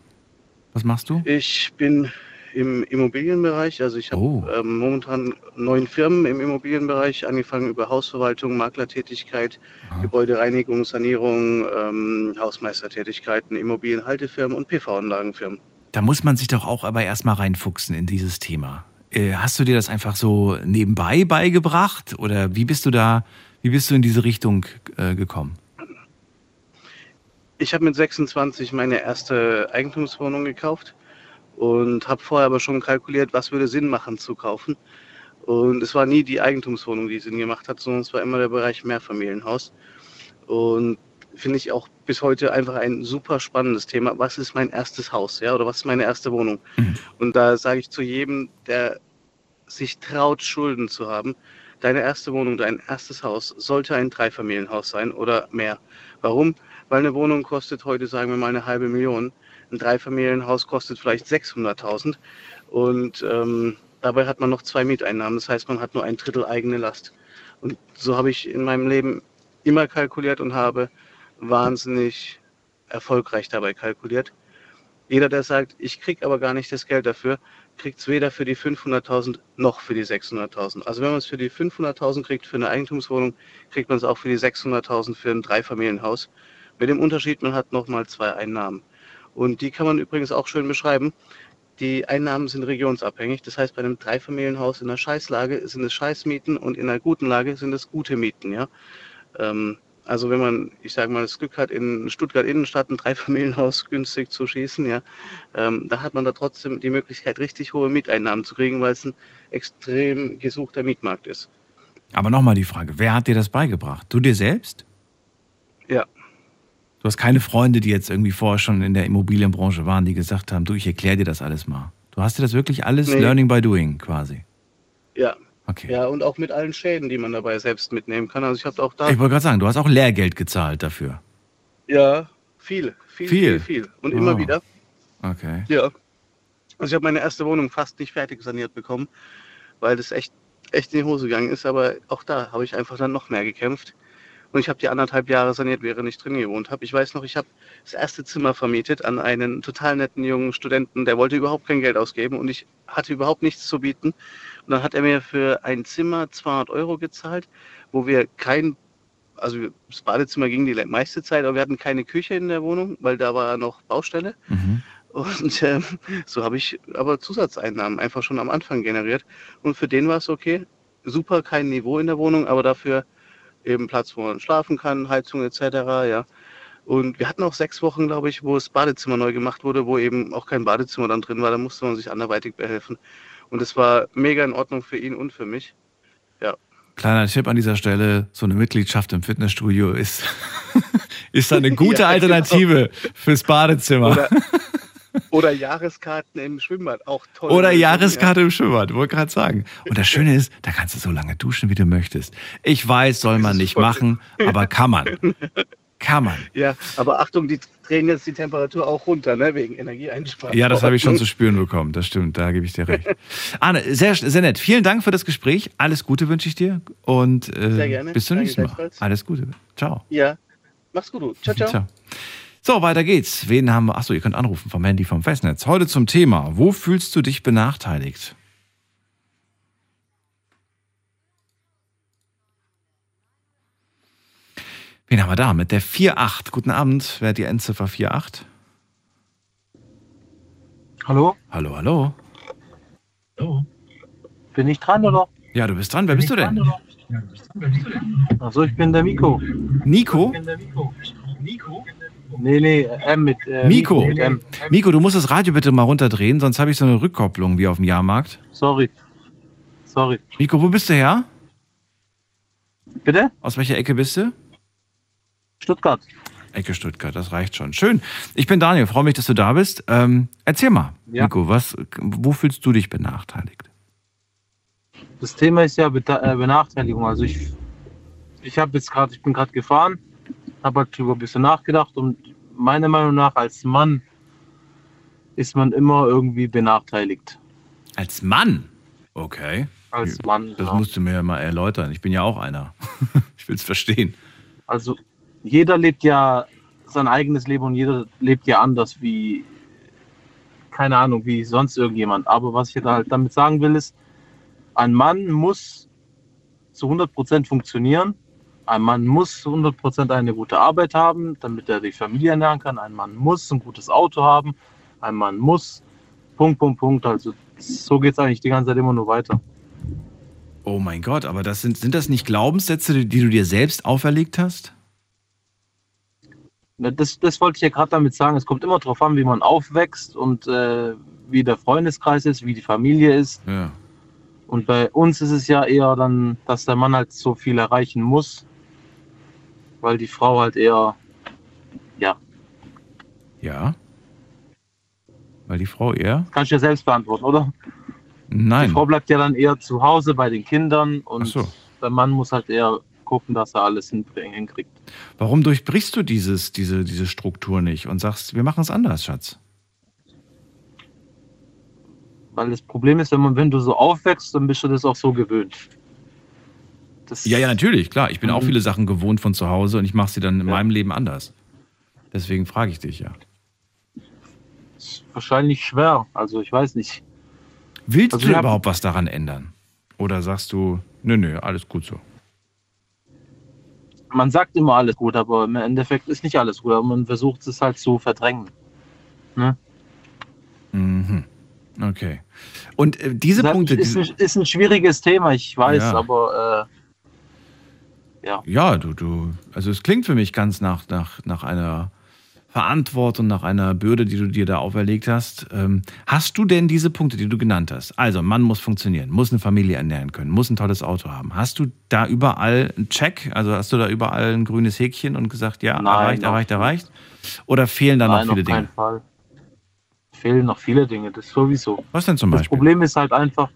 Was machst du? Ich bin im Immobilienbereich, also ich habe Oh. ähm, momentan neun Firmen im Immobilienbereich, angefangen über Hausverwaltung, Maklertätigkeit, Aha. Gebäudereinigung, Sanierung, ähm, Hausmeistertätigkeiten, Immobilienhaltefirmen und PV-Anlagenfirmen. Da muss man sich doch auch aber erstmal reinfuchsen in dieses Thema. Äh, hast du dir das einfach so nebenbei beigebracht oder wie bist du da, wie bist du in diese Richtung äh, gekommen? Ich habe mit 26 meine erste Eigentumswohnung gekauft und habe vorher aber schon kalkuliert, was würde Sinn machen zu kaufen. Und es war nie die Eigentumswohnung, die Sinn gemacht hat, sondern es war immer der Bereich Mehrfamilienhaus. Und finde ich auch bis heute einfach ein super spannendes Thema. Was ist mein erstes Haus, ja, oder was ist meine erste Wohnung? Mhm. Und da sage ich zu jedem, der sich traut, Schulden zu haben, deine erste Wohnung, dein erstes Haus sollte ein Dreifamilienhaus sein oder mehr. Warum? Weil eine Wohnung kostet heute, sagen wir mal, eine halbe Million. Ein Dreifamilienhaus kostet vielleicht 600.000 und ähm, dabei hat man noch zwei Mieteinnahmen. Das heißt, man hat nur ein Drittel eigene Last. Und so habe ich in meinem Leben immer kalkuliert und habe wahnsinnig erfolgreich dabei kalkuliert. Jeder, der sagt, ich kriege aber gar nicht das Geld dafür, kriegt es weder für die 500.000 noch für die 600.000. Also wenn man es für die 500.000 kriegt für eine Eigentumswohnung, kriegt man es auch für die 600.000 für ein Dreifamilienhaus. Mit dem Unterschied, man hat nochmal zwei Einnahmen. Und die kann man übrigens auch schön beschreiben. Die Einnahmen sind regionsabhängig. Das heißt, bei einem Dreifamilienhaus in einer Scheißlage sind es Scheißmieten und in einer guten Lage sind es gute Mieten. Ja? Ähm, also wenn man, ich sage mal, das Glück hat, in Stuttgart Innenstadt ein Dreifamilienhaus günstig zu schießen, ja, ähm, da hat man da trotzdem die Möglichkeit, richtig hohe Mieteinnahmen zu kriegen, weil es ein extrem gesuchter Mietmarkt ist. Aber nochmal die Frage, wer hat dir das beigebracht? Du dir selbst? Ja. Du hast keine Freunde, die jetzt irgendwie vorher schon in der Immobilienbranche waren, die gesagt haben, du, ich erkläre dir das alles mal. Du hast dir das wirklich alles nee. Learning by Doing quasi. Ja, Okay. Ja, und auch mit allen Schäden, die man dabei selbst mitnehmen kann. Also ich habe auch da. Ich wollte gerade sagen, du hast auch Lehrgeld gezahlt dafür. Ja, viel, viel, viel, viel. viel. Und oh. immer wieder. Okay. Ja. Also ich habe meine erste Wohnung fast nicht fertig saniert bekommen, weil das echt, echt in die Hose gegangen ist. Aber auch da habe ich einfach dann noch mehr gekämpft. Und ich habe die anderthalb Jahre saniert, während ich drin gewohnt habe. Ich weiß noch, ich habe das erste Zimmer vermietet an einen total netten jungen Studenten, der wollte überhaupt kein Geld ausgeben und ich hatte überhaupt nichts zu bieten. Und dann hat er mir für ein Zimmer 200 Euro gezahlt, wo wir kein, also das Badezimmer ging die meiste Zeit, aber wir hatten keine Küche in der Wohnung, weil da war noch Baustelle. Mhm. Und ähm, so habe ich aber Zusatzeinnahmen einfach schon am Anfang generiert. Und für den war es okay. Super, kein Niveau in der Wohnung, aber dafür eben Platz, wo man schlafen kann, Heizung etc. Ja. Und wir hatten auch sechs Wochen, glaube ich, wo das Badezimmer neu gemacht wurde, wo eben auch kein Badezimmer dann drin war. Da musste man sich anderweitig behelfen. Und es war mega in Ordnung für ihn und für mich. Ja. Kleiner Tipp an dieser Stelle: So eine Mitgliedschaft im Fitnessstudio ist, ist eine gute ja, Alternative genau. fürs Badezimmer. Oder, oder Jahreskarten im Schwimmbad, auch toll. Oder Jahreskarte ja. im Schwimmbad, wollte gerade sagen. Und das Schöne ist, da kannst du so lange duschen, wie du möchtest. Ich weiß, soll man nicht machen, aber kann man. Kann man. Ja, aber Achtung, die drehen jetzt die Temperatur auch runter, ne, wegen Energieeinsparung. Ja, das habe ich schon zu spüren bekommen. Das stimmt, da gebe ich dir recht. Arne, sehr, sehr nett. Vielen Dank für das Gespräch. Alles Gute wünsche ich dir und äh, bis zum nächsten Mal. Alles Gute. Ciao. Ja, mach's gut. Ciao, ciao. ciao. So, weiter geht's. Wen haben wir? Achso, ihr könnt anrufen vom Handy vom Festnetz. Heute zum Thema: Wo fühlst du dich benachteiligt? Wen haben wir da? Mit der 4.8. Guten Abend. Wer hat die Endziffer 4.8? Hallo? Hallo, hallo. Hallo. Bin ich dran, oder? Ja, du bist dran. Wer bist du denn? Achso, ich bin der Miko. Nico? Ich bin der Miko. Nico? Nee, nee, M mit äh, Miko. Mit M. Miko, du musst das Radio bitte mal runterdrehen, sonst habe ich so eine Rückkopplung wie auf dem Jahrmarkt. Sorry. Sorry. Miko, wo bist du her? Bitte? Aus welcher Ecke bist du? Stuttgart. Ecke Stuttgart, das reicht schon. Schön. Ich bin Daniel, freue mich, dass du da bist. Ähm, erzähl mal, ja. Nico, was, wo fühlst du dich benachteiligt? Das Thema ist ja äh, Benachteiligung. Also ich, ich habe jetzt gerade, ich bin gerade gefahren habe halt darüber ein bisschen nachgedacht und meiner Meinung nach als Mann ist man immer irgendwie benachteiligt. Als Mann? Okay. Als Mann. Das ja. musst du mir ja mal erläutern. Ich bin ja auch einer. ich will es verstehen. Also jeder lebt ja sein eigenes Leben und jeder lebt ja anders wie, keine Ahnung, wie sonst irgendjemand. Aber was ich halt damit sagen will, ist, ein Mann muss zu 100% funktionieren Mann muss 100% eine gute Arbeit haben, damit er die Familie ernähren kann. Ein Mann muss ein gutes Auto haben. Ein Mann muss, Punkt, Punkt, Punkt. Also So geht es eigentlich die ganze Zeit immer nur weiter. Oh mein Gott, aber das sind, sind das nicht Glaubenssätze, die du dir selbst auferlegt hast? Das, das wollte ich ja gerade damit sagen. Es kommt immer darauf an, wie man aufwächst und äh, wie der Freundeskreis ist, wie die Familie ist. Ja. Und bei uns ist es ja eher dann, dass der Mann halt so viel erreichen muss, weil die Frau halt eher, ja, Ja. Weil die Frau eher? kannst du ja selbst beantworten, oder? Die Nein. Frau bleibt ja dann eher zu Hause bei den Kindern und so. der Mann muss halt eher gucken, dass er alles hinkriegt. Warum durchbrichst du dieses, diese, diese Struktur nicht und sagst, wir machen es anders, Schatz? Weil das Problem ist, wenn, man, wenn du so aufwächst, dann bist du das auch so gewöhnt. Das, Ja, ja, natürlich, klar. Ich bin auch Mhm. viele Sachen gewohnt von zu Hause und ich mache sie dann in Ja. meinem Leben anders. Deswegen frage ich dich ja. ist wahrscheinlich schwer. Also ich weiß nicht. Willst Also du überhaupt was daran ändern? Oder sagst du, nö, nö, alles gut so? Man sagt immer alles gut, aber im Endeffekt ist nicht alles gut. Aber man versucht es halt zu verdrängen. Ne? Mhm. Okay. Und äh, diese Das Punkte, ist, ist ein schwieriges Thema, ich weiß, Ja. aber äh, ja. ja, du, du, also es klingt für mich ganz nach, nach, nach einer Verantwortung, nach einer Bürde, die du dir da auferlegt hast. Ähm, hast du denn diese Punkte, die du genannt hast? Also, Mann muss funktionieren, muss eine Familie ernähren können, muss ein tolles Auto haben. Hast du da überall einen Check? Also hast du da überall ein grünes Häkchen und gesagt, ja, Nein, erreicht, erreicht, erreicht? Oder fehlen da Nein, noch viele auf keinen Dinge? Fall. Fehlen noch viele Dinge, das sowieso. Was denn zum Das Beispiel? Problem ist halt einfach,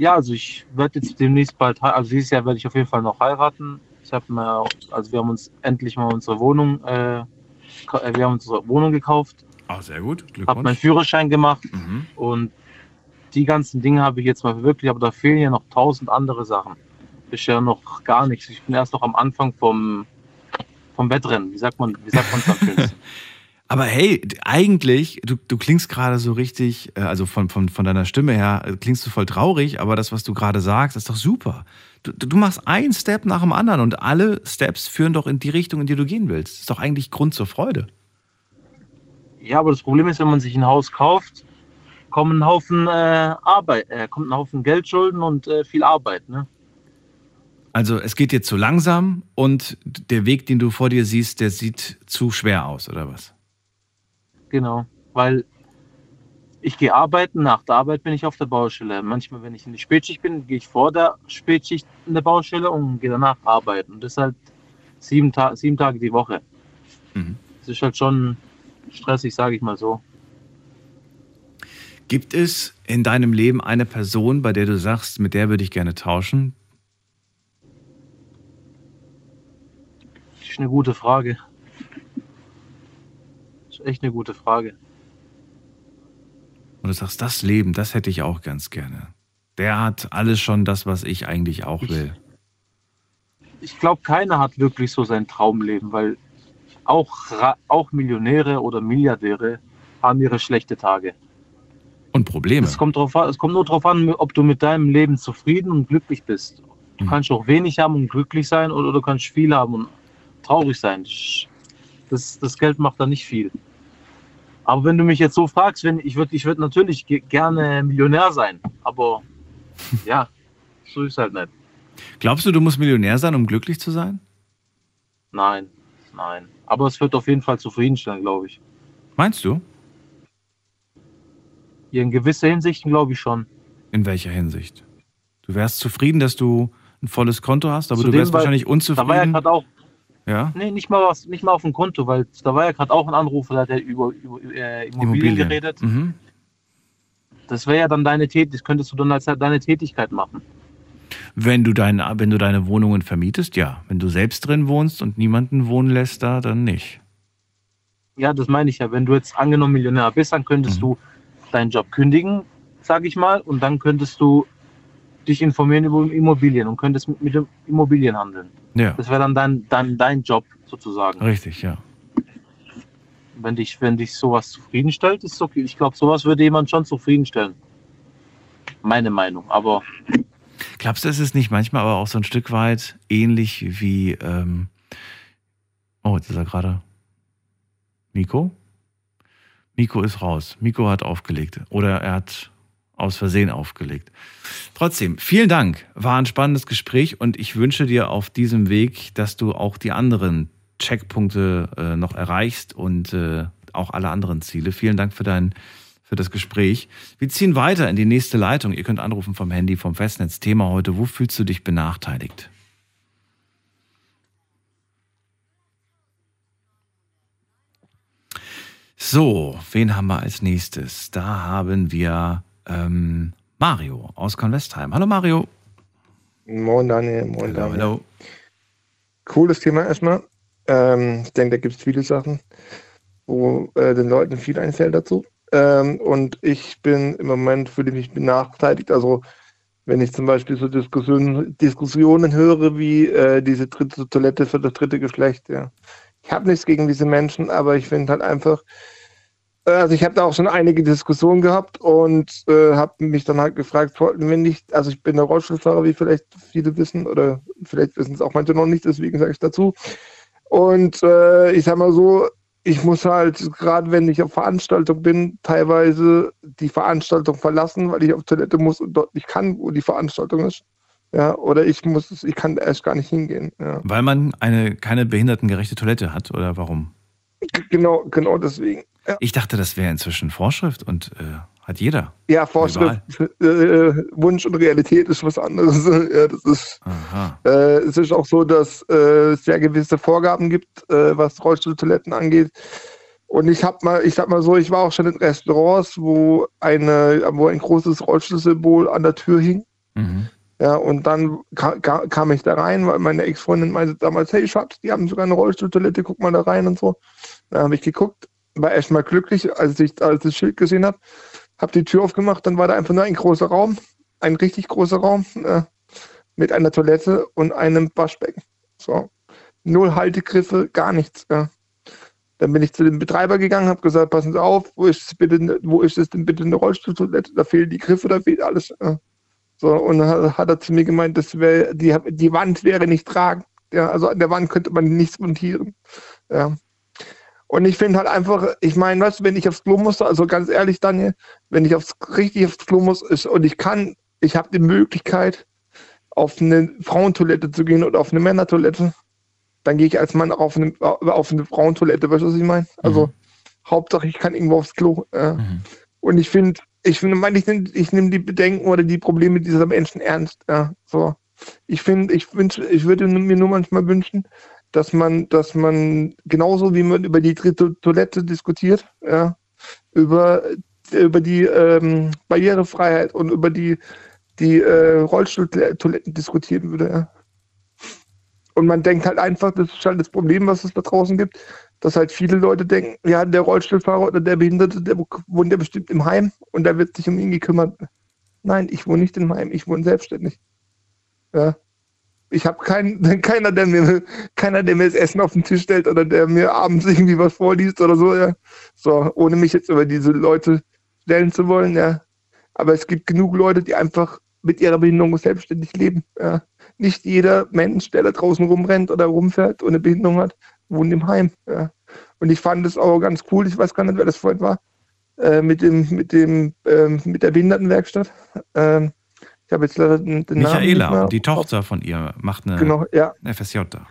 ja, also ich werde jetzt demnächst bald, also dieses Jahr werde ich auf jeden Fall noch heiraten. Ich habe mir, also wir haben uns endlich mal unsere Wohnung, äh, äh, wir haben unsere Wohnung gekauft, Ah, sehr gut. habe meinen Glückwunsch. Führerschein gemacht Mhm. und die ganzen Dinge habe ich jetzt mal verwirklicht, aber da fehlen ja noch tausend andere Sachen. Ist ja noch gar nichts. Ich bin erst noch am Anfang vom, vom Wettrennen. Wie sagt man, wie sagt man schönsten? Aber hey, eigentlich, du, du klingst gerade so richtig, äh, also von, von, von deiner Stimme her, äh, klingst du voll traurig, aber das, was du gerade sagst, ist doch super. Du, du machst einen Step nach dem anderen und alle Steps führen doch in die Richtung, in die du gehen willst. Das ist doch eigentlich Grund zur Freude. Ja, aber das Problem ist, wenn man sich ein Haus kauft, kommen ein Haufen äh, Arbeit, äh, kommt ein Haufen Geldschulden und äh, viel Arbeit. Ne? Also es geht dir zu langsam und der Weg, den du vor dir siehst, der sieht zu schwer aus, oder was? Genau, weil ich gehe arbeiten, nach der Arbeit bin ich auf der Baustelle. Manchmal, wenn ich in die Spätschicht bin, gehe ich vor der Spätschicht in der Baustelle und gehe danach arbeiten. Und das halt sieben, Ta sieben Tage die Woche. Mhm. Das ist halt schon stressig, sage ich mal so. Gibt es in deinem Leben eine Person, bei der du sagst, mit der würde ich gerne tauschen? Das ist eine gute Frage. Ist echt eine gute Frage. Und du sagst, das Leben, das hätte ich auch ganz gerne. Der hat alles schon das, was ich eigentlich auch will. ich glaube, keiner hat wirklich so sein Traumleben, weil auch, auch Millionäre oder Milliardäre haben ihre schlechte Tage. Und Probleme. Es kommt, drauf an, es kommt nur darauf an, ob du mit deinem Leben zufrieden und glücklich bist. Du Mhm. kannst auch wenig haben und glücklich sein oder du kannst viel haben und traurig sein. Das, das Geld macht da nicht viel. Aber wenn du mich jetzt so fragst, wenn, ich würde ich würd natürlich ge- gerne Millionär sein, aber ja, so ist halt nicht. Glaubst du, du musst Millionär sein, um glücklich zu sein? Nein, nein. Aber es wird auf jeden Fall zufriedenstellen, glaube ich. Meinst du? In gewisser Hinsicht glaube ich schon. In welcher Hinsicht? Du wärst zufrieden, dass du ein volles Konto hast, aber du Zudem wärst war- wahrscheinlich Da war ja unzufrieden. gerade auch, Ja? nee, nicht mal, was, nicht mal auf dem Konto, weil da war ja gerade auch ein Anrufer, der hat ja über, über äh, Immobilien, geredet. Mhm. Das wäre ja dann deine Tätigkeit, könntest du dann als deine Tätigkeit machen. Wenn du, deine, wenn du deine Wohnungen vermietest, ja. Wenn du selbst drin wohnst und niemanden wohnen lässt da, dann nicht. Ja, das meine ich ja. Wenn du jetzt angenommen Millionär bist, dann könntest Mhm. du deinen Job kündigen, sage ich mal, und dann könntest du dich informieren über Immobilien und könntest mit, mit Immobilien handeln. Ja, Das wäre dann dein, dein, dein Job sozusagen. richtig, ja. Wenn dich, wenn dich sowas zufriedenstellt, ist es okay. Ich glaube, sowas würde jemand schon zufriedenstellen. Meine Meinung. Aber Glaubst du, es ist nicht manchmal aber auch so ein Stück weit ähnlich wie. Ähm oh, jetzt ist er gerade. Miko? Miko ist raus. Miko hat aufgelegt. Oder er hat aus Versehen aufgelegt. Trotzdem, vielen Dank. War ein spannendes Gespräch und ich wünsche dir auf diesem Weg, dass du auch die anderen Checkpunkte äh, noch erreichst und äh, auch alle anderen Ziele. Vielen Dank für dein für das Gespräch. Wir ziehen weiter in die nächste Leitung. Ihr könnt anrufen vom Handy, vom Festnetz. Thema heute, wo fühlst du dich benachteiligt? So, wen haben wir als nächstes? Da haben wir ähm, Mario aus Convestheim. Hallo Mario. Moin Daniel, moin Hallo, Daniel. hallo. Cooles Thema erstmal. Ähm, ich denke, da gibt es viele Sachen, wo äh, den Leuten viel einfällt dazu. Ähm, und ich bin im Moment, fühle mich benachteiligt. Also wenn ich zum Beispiel so Diskussionen, Diskussionen höre, wie äh, diese dritte Toilette für das dritte Geschlecht, ja. Ich habe nichts gegen diese Menschen, aber ich finde halt einfach, also ich habe da auch schon einige Diskussionen gehabt und äh, habe mich dann halt gefragt, wenn ich, also ich bin der Rollstuhlfahrer, wie vielleicht viele wissen, oder vielleicht wissen es auch manche noch nicht, deswegen sage ich dazu. Und äh, ich sag mal so, ich muss halt, gerade wenn ich auf Veranstaltung bin, teilweise die Veranstaltung verlassen, weil ich auf Toilette muss und dort nicht kann, wo die Veranstaltung ist. Ja, oder ich muss, ich kann erst gar nicht hingehen. Ja. Weil man eine keine behindertengerechte Toilette hat oder warum? Genau, genau deswegen. Ja, Ich dachte, das wäre inzwischen Vorschrift und äh, hat jeder. ja Vorschrift, äh, Wunsch und Realität ist was anderes. ja, das ist, äh, es ist auch so, dass äh, es sehr gewisse Vorgaben gibt, äh, was Rollstuhltoiletten angeht. Und ich habe mal, ich sag mal so, ich war auch schon in Restaurants, wo eine, wo ein großes Rollstuhlsymbol an der Tür hing. Mhm. Ja, und dann ka ka kam ich da rein, weil meine Ex-Freundin meinte damals, hey Schatz, die haben sogar eine Rollstuhltoilette, guck mal da rein und so. Dann habe ich geguckt, war echt mal glücklich, als ich als das Schild gesehen habe. Habe die Tür aufgemacht, dann war da einfach nur ein großer Raum, ein richtig großer Raum äh, mit einer Toilette und einem Waschbecken. So. Null Haltegriffe, gar nichts. Ja. Dann bin ich zu dem Betreiber gegangen, habe gesagt, passen Sie auf, wo ist, bitte, wo ist es denn bitte eine Rollstuhltoilette? Da fehlen die Griffe, da fehlt alles. Ja. So, und dann hat, hat er zu mir gemeint, das wär, die, die Wand wäre nicht tragend. Ja, also an der Wand könnte man nichts montieren. Ja. Und ich finde halt einfach, ich meine, weißt du, wenn ich aufs Klo muss, also ganz ehrlich, Daniel, wenn ich aufs, richtig aufs Klo muss ist, und ich kann, ich habe die Möglichkeit, auf eine Frauentoilette zu gehen oder auf eine Männertoilette, dann gehe ich als Mann auf eine, auf eine Frauentoilette, weißt du, was ich meine? Also Hauptsache, ich kann irgendwo aufs Klo. Äh. Mhm. Und ich finde, ich finde, meine, ich nehme ich nehm die Bedenken oder die Probleme dieser Menschen ernst. Ja, so. Ich finde, ich wünsche, ich würde mir nur manchmal wünschen, dass man, dass man genauso wie man über die dritte Toilette diskutiert, ja, über, über die ähm, Barrierefreiheit und über die, die äh, Rollstuhltoiletten diskutieren würde. Ja. Und man denkt halt einfach, das ist halt das Problem, was es da draußen gibt, dass halt viele Leute denken, ja, der Rollstuhlfahrer oder der Behinderte, der wohnt ja bestimmt im Heim und da wird sich um ihn gekümmert. Nein, ich wohne nicht im Heim, ich wohne selbstständig. Ja. Ich habe keinen, keiner, der mir, keiner, der mir das Essen auf den Tisch stellt oder der mir abends irgendwie was vorliest oder so, ja. So, ohne mich jetzt über diese Leute stellen zu wollen, ja. Aber es gibt genug Leute, die einfach mit ihrer Behinderung selbstständig leben. Ja. Nicht jeder Mensch, der da draußen rumrennt oder rumfährt und eine Behinderung hat, wohnt im Heim. Ja. Und ich fand es auch ganz cool, ich weiß gar nicht, wer das vorhin war, äh, mit dem, mit dem, ähm, mit der Behindertenwerkstatt. Ähm, ich habe jetzt leider den, Namen Michaela, mehr. die Tochter von ihr, macht eine Genau, ja. FSJ da.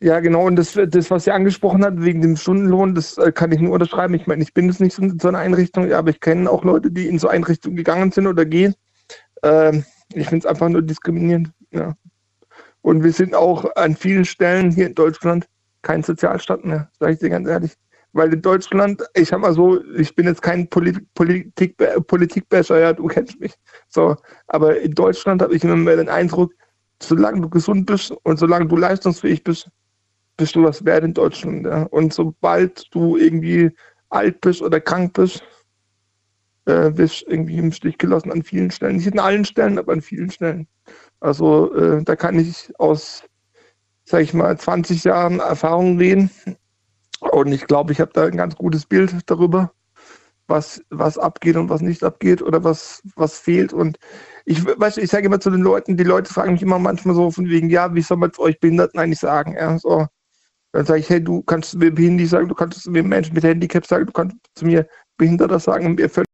Ja, genau. Und das, das, was sie angesprochen hat, wegen dem Stundenlohn, das äh, kann ich nur unterschreiben. Ich meine, ich bin jetzt nicht so in so einer Einrichtung, aber ich kenne auch Leute, die in so Einrichtungen gegangen sind oder gehen. Ähm, ich finde es einfach nur diskriminierend. Ja. Und wir sind auch an vielen Stellen hier in Deutschland kein Sozialstaat mehr, sage ich dir ganz ehrlich. Weil in Deutschland, ich sag mal so, ich bin jetzt kein Polit Politik Politikbesser, ja, du kennst mich. So, aber in Deutschland habe ich immer mehr den Eindruck, solange du gesund bist und solange du leistungsfähig bist, bist du was wert in Deutschland. Ja. Und sobald du irgendwie alt bist oder krank bist, äh, du irgendwie im Stich gelassen an vielen Stellen. Nicht an allen Stellen, aber an vielen Stellen. Also äh, da kann ich aus, sag ich mal, 20 Jahren Erfahrung reden. Und ich glaube, ich habe da ein ganz gutes Bild darüber, was, was abgeht und was nicht abgeht oder was, was fehlt. Und ich, weißt ich sage immer zu den Leuten, die Leute fragen mich immer manchmal so von wegen, ja, wie soll man es euch Behinderten eigentlich sagen? Ja, so. Dann sage ich, hey, du kannst zu mir behindert sagen, du kannst zu mir Menschen mit Handicap sagen, du kannst zu mir Behinderter sagen, mir völlig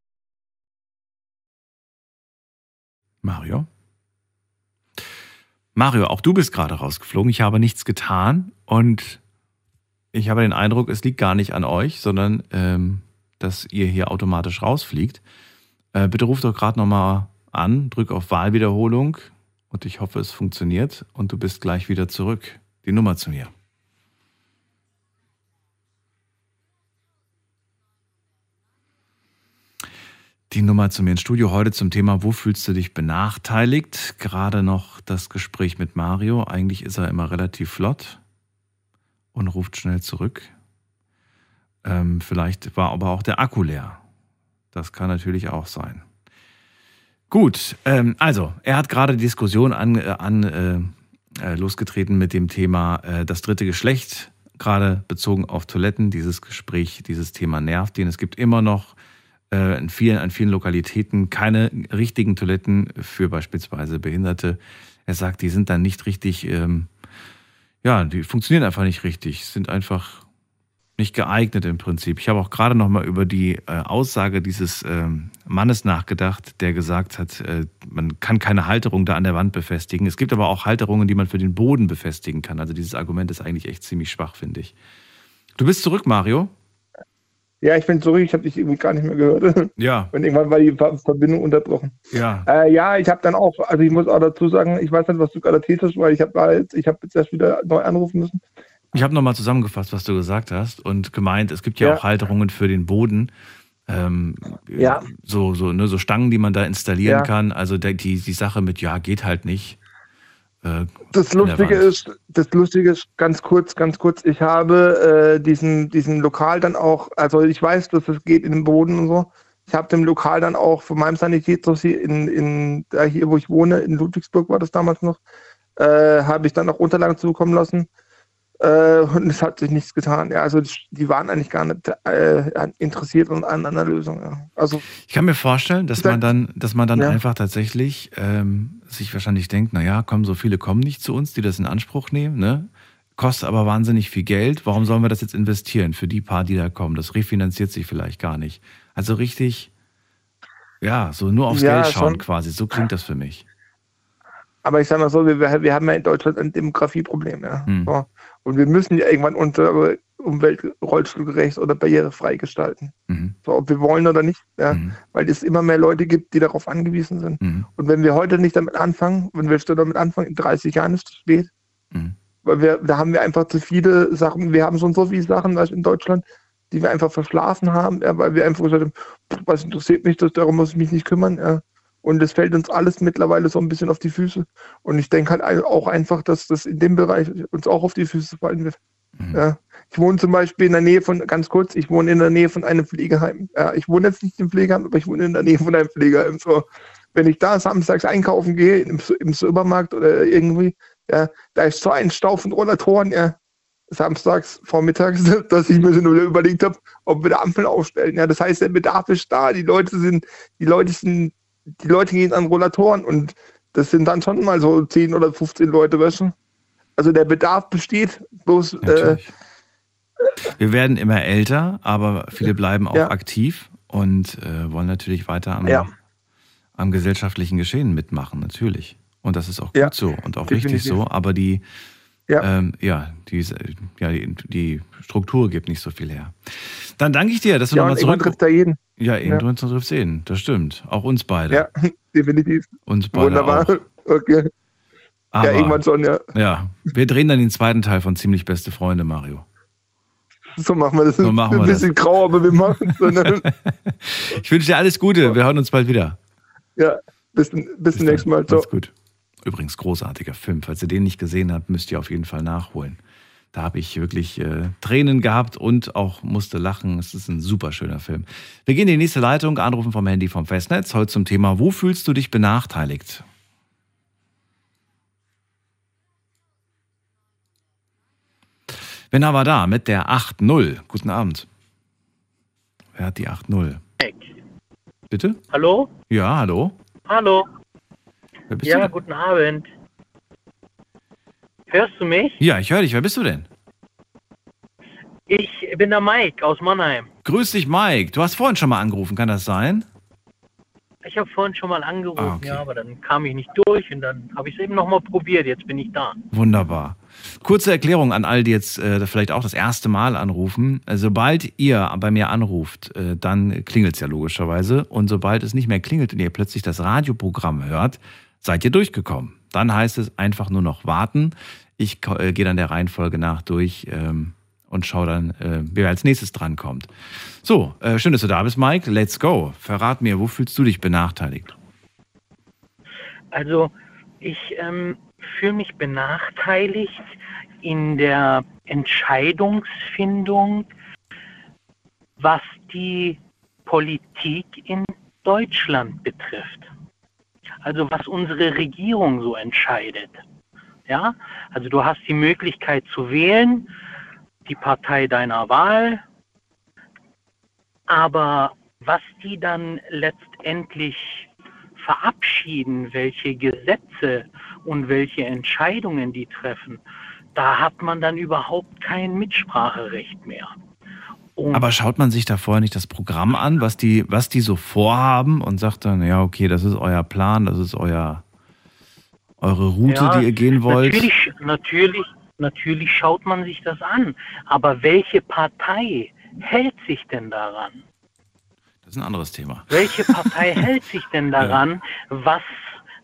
Mario? Mario, auch du bist gerade rausgeflogen. Ich habe nichts getan und ich habe den Eindruck, es liegt gar nicht an euch, sondern ähm, dass ihr hier automatisch rausfliegt. Äh, bitte ruft doch gerade nochmal an, drück auf Wahlwiederholung und ich hoffe, es funktioniert und du bist gleich wieder zurück. Die Nummer zu mir. Die Nummer zu mir ins Studio heute zum Thema, wo fühlst du dich benachteiligt? Gerade noch das Gespräch mit Mario. Eigentlich ist er immer relativ flott und ruft schnell zurück. Ähm, vielleicht war aber auch der Akku leer. Das kann natürlich auch sein. Gut, ähm, also er hat gerade Diskussion an, äh, an äh, äh, losgetreten mit dem Thema äh, das dritte Geschlecht, gerade bezogen auf Toiletten. Dieses Gespräch, dieses Thema nervt ihn. Es gibt immer noch äh, in, vielen, an vielen Lokalitäten keine richtigen Toiletten für beispielsweise Behinderte. Er sagt, die sind dann nicht richtig, ähm, ja, die funktionieren einfach nicht richtig, sind einfach nicht geeignet im Prinzip. Ich habe auch gerade noch mal über die äh, Aussage dieses ähm, Mannes nachgedacht, der gesagt hat, äh, man kann keine Halterung da an der Wand befestigen. Es gibt aber auch Halterungen, die man für den Boden befestigen kann. Also dieses Argument ist eigentlich echt ziemlich schwach, finde ich. Du bist zurück, Mario? Ja, ich bin zurück, ich habe dich irgendwie gar nicht mehr gehört. Ja. Und irgendwann war die Verbindung unterbrochen. Ja. Äh, ja, ich habe dann auch, also ich muss auch dazu sagen, ich weiß nicht, was du gerade hast, weil ich habe jetzt, ich habe jetzt erst wieder neu anrufen müssen. Ich habe nochmal zusammengefasst, was du gesagt hast und gemeint, es gibt ja, Ja. auch Halterungen für den Boden. Ähm, Ja. So, so, ne, soStangen, die man da installieren Ja. kann. Also die, die Sache mit, ja, geht halt nicht. Äh, Das Lustige ist, das Lustige ist, ganz kurz, ganz kurz, ich habe äh, diesen, diesen Lokal dann auch, also ich weiß, dass es geht in den Boden und so. Ich habe dem Lokal dann auch von meinem Sanitätshaus hier in, in da hier, wo ich wohne, in Ludwigsburg war das damals noch, äh, habe ich dann auch Unterlagen zukommen lassen. Äh, und es hat sich nichts getan. Ja, also die waren eigentlich gar nicht äh, interessiert an, an einer Lösung. Ja. Also Ich kann mir vorstellen, dass man dann, dass man dann Ja. einfach tatsächlich ähm, sich wahrscheinlich denkt, naja, kommen so viele kommen nicht zu uns, die das in Anspruch nehmen, ne? Kostet aber wahnsinnig viel Geld. Warum sollen wir das jetzt investieren für die paar, die da kommen? Das refinanziert sich vielleicht gar nicht. Also richtig, ja, so nur aufs Ja, Geld schauen schon. quasi. So klingt das für mich. Aber ich sage mal so, wir, wir haben ja in Deutschland ein Demografieproblem. Ja. Hm. So. Und wir müssen ja irgendwann unsere Umwelt rollstuhlgerecht oder barrierefrei gestalten. Mhm. So, ob wir wollen oder nicht. Ja. Mhm. Weil es immer mehr Leute gibt, die darauf angewiesen sind. Mhm. Und wenn wir heute nicht damit anfangen, wenn wir schon damit anfangen, in 30 Jahren ist es zu spät. Mhm. Weil wir, da haben wir einfach zu viele Sachen, wir haben schon so viele Sachen in Deutschland, die wir einfach verschlafen haben, ja, weil wir einfach gesagt haben, was interessiert mich das, darum muss ich mich nicht kümmern. Ja. Und es fällt uns alles mittlerweile so ein bisschen auf die Füße. Und ich denke halt auch einfach, dass das in dem Bereich uns auch auf die Füße fallen wird. Mhm. Ja. Ich wohne zum Beispiel in der Nähe von, ganz kurz, ich wohne in der Nähe von einem Pflegeheim. Ja, ich wohne jetzt nicht im Pflegeheim, aber ich wohne in der Nähe von einem Pflegeheim. So, wenn ich da samstags einkaufen gehe, im, im Supermarkt oder irgendwie, ja, da ist so ein Stau von Rollatoren, ja, samstags vormittags, dass ich mir nur überlegt habe, ob wir da Ampeln aufstellen. Ja, das heißt, der Bedarf ist da, die Leute sind, die Leute sind, die Leute gehen an Rollatoren und das sind dann schon mal so 10 oder 15 Leute, du? Also der Bedarf besteht, bloß äh, Natürlich. Wir werden immer älter, aber viele bleiben auch Ja. aktiv und äh, wollen natürlich weiter am, Ja. am gesellschaftlichen Geschehen mitmachen, natürlich. Und das ist auch gut Ja, so und auch definitiv. richtig so, aber die, Ja. ähm, ja, die, ja, die, die Struktur gibt nicht so viel her. Dann danke ich dir, dass du ja, nochmal zurück. trifft da jeden. Ja, eben Ja. du triffst jeden, das stimmt. Auch uns beide. Ja, definitiv. Uns beide Wunderbar. auch. Okay. Aber, ja, irgendwann schon, ja. ja, wir drehen dann den zweiten Teil von Ziemlich Beste Freunde, Mario. So machen wir das. So machen wir Ein bisschen grau, aber wir machen es. ne? Ich wünsche dir alles Gute. Wir hören uns bald wieder. ja, bis, bis zum nächsten Mal. Ciao. Macht's gut. Übrigens, großartiger Film. Falls ihr den nicht gesehen habt, müsst ihr auf jeden Fall nachholen. Da habe ich wirklich äh, Tränen gehabt und auch musste lachen. Es ist ein super schöner Film. Wir gehen in die nächste Leitung, anrufen vom Handy vom Festnetz. Heute zum Thema, wo fühlst du dich benachteiligt? Wen haben wir da mit der 8.0? Guten Abend. Wer hat die 8.0? Bitte? Hallo? Ja, hallo? Hallo? Ja, guten Abend. Hörst du mich? Ja, ich höre dich. Wer bist du denn? Ich bin der Mike aus Mannheim. Grüß dich, Mike. Du hast vorhin schon mal angerufen, kann das sein? ich habe vorhin schon mal angerufen, Ah, okay. ja, aber dann kam ich nicht durch und dann habe ich es eben nochmal probiert. Jetzt bin ich da. Wunderbar. Kurze Erklärung an all die jetzt äh, vielleicht auch das erste Mal anrufen. Äh, sobald ihr bei mir anruft, äh, dann klingelt es ja logischerweise. Und sobald es nicht mehr klingelt und ihr plötzlich das Radioprogramm hört, seid ihr durchgekommen. Dann heißt es einfach nur noch warten. Ich äh, gehe dann der Reihenfolge nach durch ähm, und schaue dann, äh, wer als nächstes drankommt. So, äh, schön, dass du da bist, Mike. Let's go. Verrat mir, wo fühlst du dich benachteiligt? Also ich ähm, fühle mich benachteiligt in der Entscheidungsfindung, was die Politik in Deutschland betrifft. Also was unsere Regierung so entscheidet. Ja, also du hast die Möglichkeit zu wählen, die Partei deiner Wahl, aber was die dann letztendlich verabschieden, welche Gesetze und welche Entscheidungen die treffen, da hat man dann überhaupt kein Mitspracherecht mehr. Und Aber schaut man sich da vorher nicht das Programm an, was die, was die so vorhaben und sagt dann, ja, okay, das ist euer Plan, das ist euer, eure Route, Ja, die ihr gehen wollt? Natürlich, natürlich, natürlich schaut man sich das an. Aber welche Partei hält sich denn daran? Das ist ein anderes Thema. Welche Partei hält sich denn daran, was,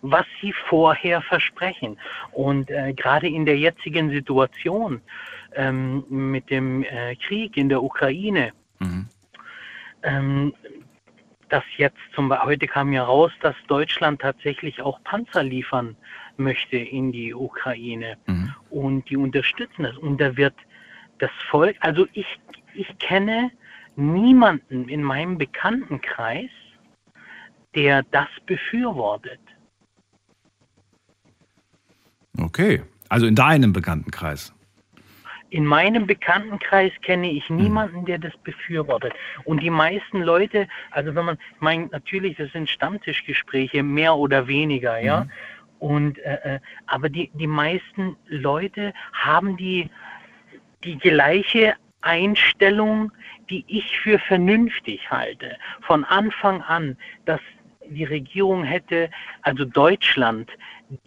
was sie vorher versprechen? Und äh, gerade in der jetzigen Situation ähm, mit dem äh, Krieg in der Ukraine, Mhm. ähm, dass jetzt zum Beispiel, heute kam ja raus, dass Deutschland tatsächlich auch Panzer liefern möchte in die Ukraine. Mhm. Und die unterstützen das. Und da wird das Volk, also ich, ich kenne niemanden in meinem Bekanntenkreis, der das befürwortet. Okay, also in deinem Bekanntenkreis. In meinem Bekanntenkreis kenne ich niemanden, der das befürwortet. Und die meisten Leute, also wenn man, ich meine, natürlich, das sind Stammtischgespräche, mehr oder weniger, ja. Und äh, äh, aber die, die meisten Leute haben die, die gleiche Einstellung, die ich für vernünftig halte. Von Anfang an, dass die Regierung hätte, also Deutschland,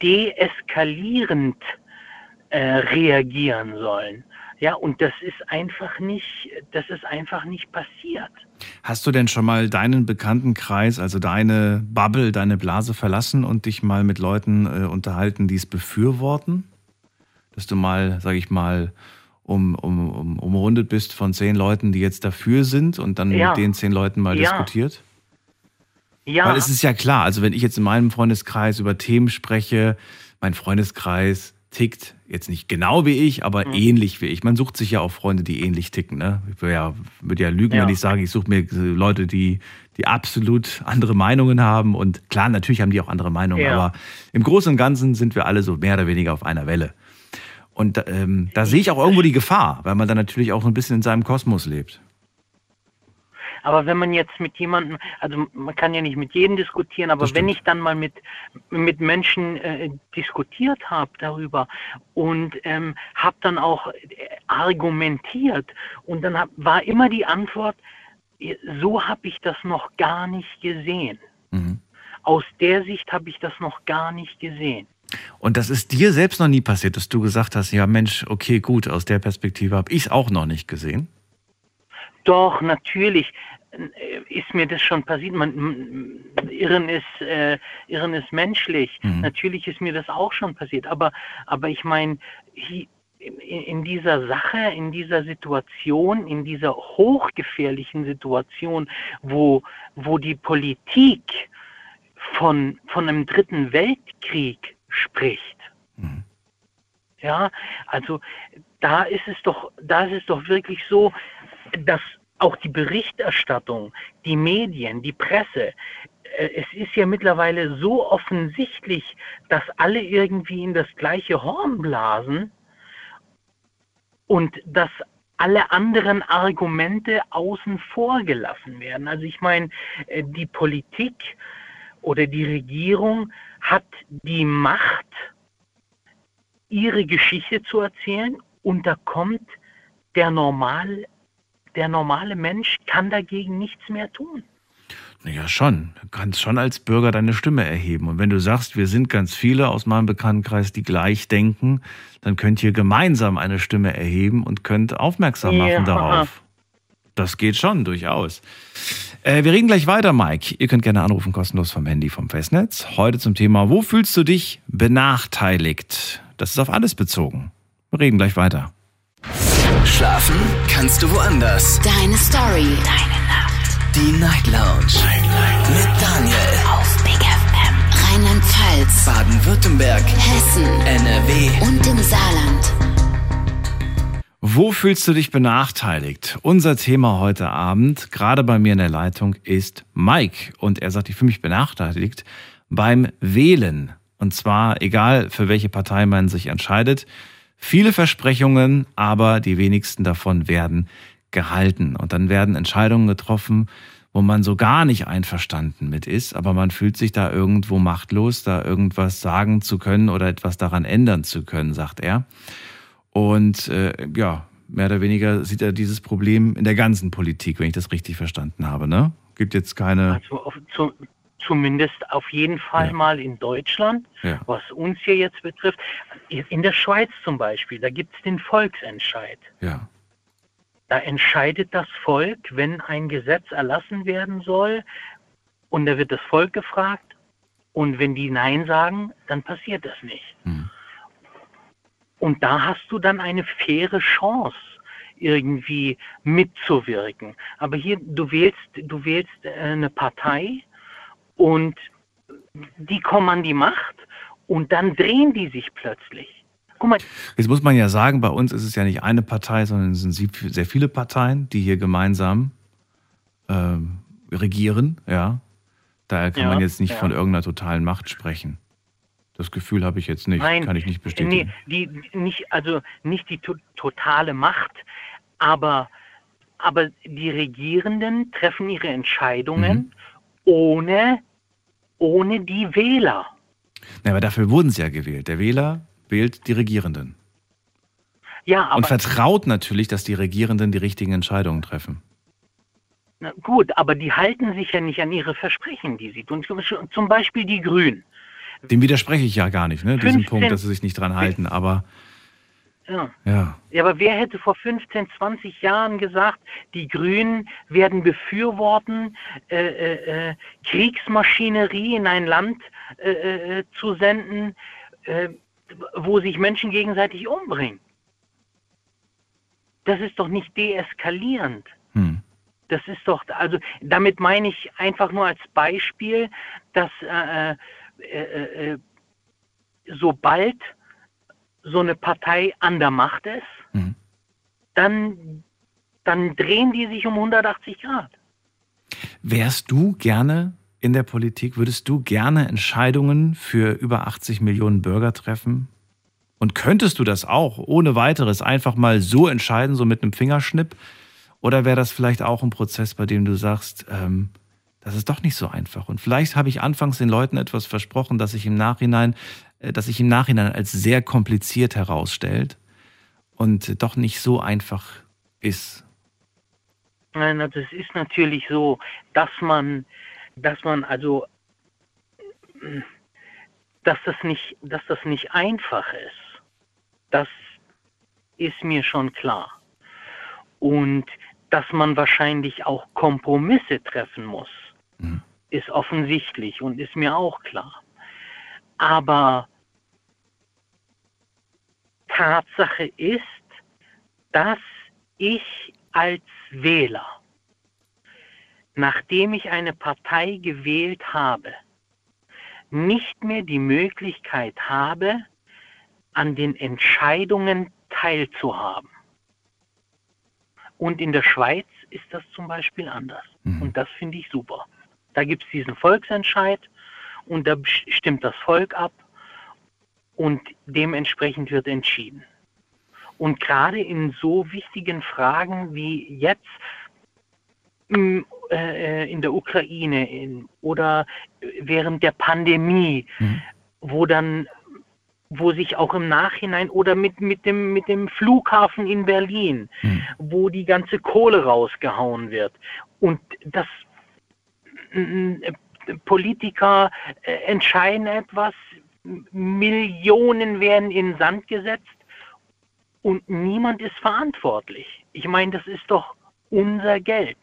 deeskalierend äh, reagieren sollen. Ja, und das ist einfach nicht, das ist einfach nicht passiert. Hast du denn schon mal deinen Bekanntenkreis, also deine Bubble, deine Blase verlassen und dich mal mit Leuten äh, unterhalten, die es befürworten? Dass du mal, sag ich mal, um, um, um, umrundet bist von zehn Leuten, die jetzt dafür sind und dann Ja. mit den zehn Leuten mal Ja. diskutiert? Ja, Weil es ist ja klar, also wenn ich jetzt in meinem Freundeskreis über Themen spreche, mein Freundeskreis tickt jetzt nicht genau wie ich, aber Mhm. ähnlich wie ich. Man sucht sich ja auch Freunde, die ähnlich ticken. Ne? Ich würde ja, würde ja lügen, Ja. wenn ich sage, ich suche mir äh, Leute, die, die absolut andere Meinungen haben. Und klar, natürlich haben die auch andere Meinungen, Ja. aber im Großen und Ganzen sind wir alle so mehr oder weniger auf einer Welle. Und ähm, da sehe ich auch irgendwo die Gefahr, weil man dann natürlich auch so ein bisschen in seinem Kosmos lebt. Aber wenn man jetzt mit jemandem, also man kann ja nicht mit jedem diskutieren, aber wenn ich dann mal mit, mit Menschen äh, diskutiert habe darüber und ähm, habe dann auch äh, argumentiert und dann hab, war immer die Antwort, so habe ich das noch gar nicht gesehen. Mhm. Aus der Sicht habe ich das noch gar nicht gesehen. Und das ist dir selbst noch nie passiert, dass du gesagt hast, ja Mensch, okay, gut, aus der Perspektive habe ich es auch noch nicht gesehen. Doch, natürlich äh, ist mir das schon passiert. Man, Irren ist, äh, Irren ist menschlich. Mhm. Natürlich ist mir das auch schon passiert. Aber, aber ich meine, in, in dieser Sache, in dieser Situation, in dieser hochgefährlichen Situation, wo, wo die Politik von, von einem dritten Weltkrieg spricht, Mhm. ja, also da ist es doch, da ist es doch wirklich so, dass auch die Berichterstattung, die Medien, die Presse, äh, es ist ja mittlerweile so offensichtlich, dass alle irgendwie in das gleiche Horn blasen und dass alle anderen Argumente außen vor gelassen werden. Also ich meine, äh, die Politik oder die Regierung hat die Macht, ihre Geschichte zu erzählen und da kommt der normal, der normale Mensch kann dagegen nichts mehr tun. Ja, schon. Du kannst schon als Bürger deine Stimme erheben. Und wenn du sagst, wir sind ganz viele aus meinem Bekanntenkreis, die gleich denken, dann könnt ihr gemeinsam eine Stimme erheben und könnt aufmerksam machen Ja. darauf. Das geht schon, durchaus. Äh, wir reden gleich weiter, Mike. Ihr könnt gerne anrufen, kostenlos vom Handy vom Festnetz. Heute zum Thema, wo fühlst du dich benachteiligt? Das ist auf alles bezogen. Wir reden gleich weiter. Schlafen kannst du woanders. Deine Story. Deine Nacht. Die Night Lounge. Mit Daniel. Auf Big FM. Rheinland-Pfalz. Baden-Württemberg. Hessen. NRW. Und im Saarland. Wo fühlst du dich benachteiligt? Unser Thema heute Abend, gerade bei mir in der Leitung, ist Mike. Und er sagt, ich fühle mich benachteiligt beim Wählen. Und zwar egal, für welche Partei man sich entscheidet. Viele Versprechungen, aber die wenigsten davon werden gehalten. Und dann werden Entscheidungen getroffen, wo man so gar nicht einverstanden mit ist, aber man fühlt sich da irgendwo machtlos, da irgendwas sagen zu können oder etwas daran ändern zu können, sagt er. Und äh, ja, mehr oder weniger sieht er dieses Problem in der ganzen Politik, wenn ich das richtig verstanden habe. Ne? Gibt jetzt keine. Also auf, zu, zumindest auf jeden Fall Ja. mal in Deutschland, Ja. was uns hier jetzt betrifft. In der Schweiz zum Beispiel, da gibt es den Volksentscheid. Ja. Da entscheidet das Volk, wenn ein Gesetz erlassen werden soll, und da wird das Volk gefragt, und wenn die Nein sagen, dann passiert das nicht. Hm. Und da hast du dann eine faire Chance, irgendwie mitzuwirken. Aber hier, du wählst, du wählst äh, eine Partei und die kommen an die Macht und dann drehen die sich plötzlich. Guck mal, Jetzt muss man ja sagen, bei uns ist es ja nicht eine Partei, sondern es sind sehr viele Parteien, die hier gemeinsam ähm, regieren. Ja. Daher kann Ja, man jetzt nicht ja. von irgendeiner totalen Macht sprechen. Das Gefühl habe ich jetzt nicht, Nein, kann ich nicht bestätigen. Nee, die, nicht, also nicht die to totale Macht, aber, aber die Regierenden treffen ihre Entscheidungen Mhm. ohne, ohne die Wähler. Ja, aber dafür wurden sie ja gewählt. Der Wähler wählt die Regierenden. Ja, aber und vertraut natürlich, dass die Regierenden die richtigen Entscheidungen treffen. na gut, aber die halten sich ja nicht an ihre Versprechen, die sie tun. Zum, Beispiel die Grünen. Dem widerspreche ich ja gar nicht, ne? Diesen 15 Punkt, dass sie sich nicht dran halten. Aber Ja. ja, Ja, aber wer hätte vor 15, 20 Jahren gesagt, die Grünen werden befürworten, äh, äh, äh, Kriegsmaschinerie in ein Land äh, äh, zu senden, äh, wo sich Menschen gegenseitig umbringen? Das ist doch nicht deeskalierend. hm. Das ist doch, also damit meine ich einfach nur als Beispiel, dass äh, äh, äh, sobald so eine Partei an der Macht ist, Mhm. dann, dann drehen die sich um 180 Grad. wärst du gerne in der Politik? Würdest du gerne Entscheidungen für über 80 Millionen Bürger treffen? Und könntest du das auch ohne weiteres einfach mal so entscheiden, so mit einem Fingerschnipp? Oder wäre das vielleicht auch ein Prozess, bei dem du sagst, ähm, das ist doch nicht so einfach? Und vielleicht habe ich anfangs den Leuten etwas versprochen, dass sich im Nachhinein, äh, dass sich im Nachhinein als sehr kompliziert herausstellt und doch nicht so einfach ist. Nein, also es ist natürlich so, dass man, dass man also, dass das nicht, dass das nicht einfach ist. Das ist mir schon klar. Und dass man wahrscheinlich auch Kompromisse treffen muss, Mhm. ist offensichtlich und ist mir auch klar. Aber Tatsache ist, dass ich als Wähler, nachdem ich eine Partei gewählt habe, nicht mehr die Möglichkeit habe, an den Entscheidungen teilzuhaben. Und in der Schweiz ist das zum Beispiel anders. Mhm. Und das finde ich super. Da gibt es diesen Volksentscheid und da stimmt das Volk ab und dementsprechend wird entschieden. Und gerade in so wichtigen Fragen wie jetzt äh, in der Ukraine in, oder während der Pandemie, Mhm. wo dann wo sich auch im Nachhinein oder mit, mit, dem, mit dem Flughafen in Berlin, Mhm. wo die ganze Kohle rausgehauen wird. Und das, n- Politiker äh, entscheiden etwas, Millionen werden in Sand gesetzt und niemand ist verantwortlich. Ich meine, das ist doch unser Geld.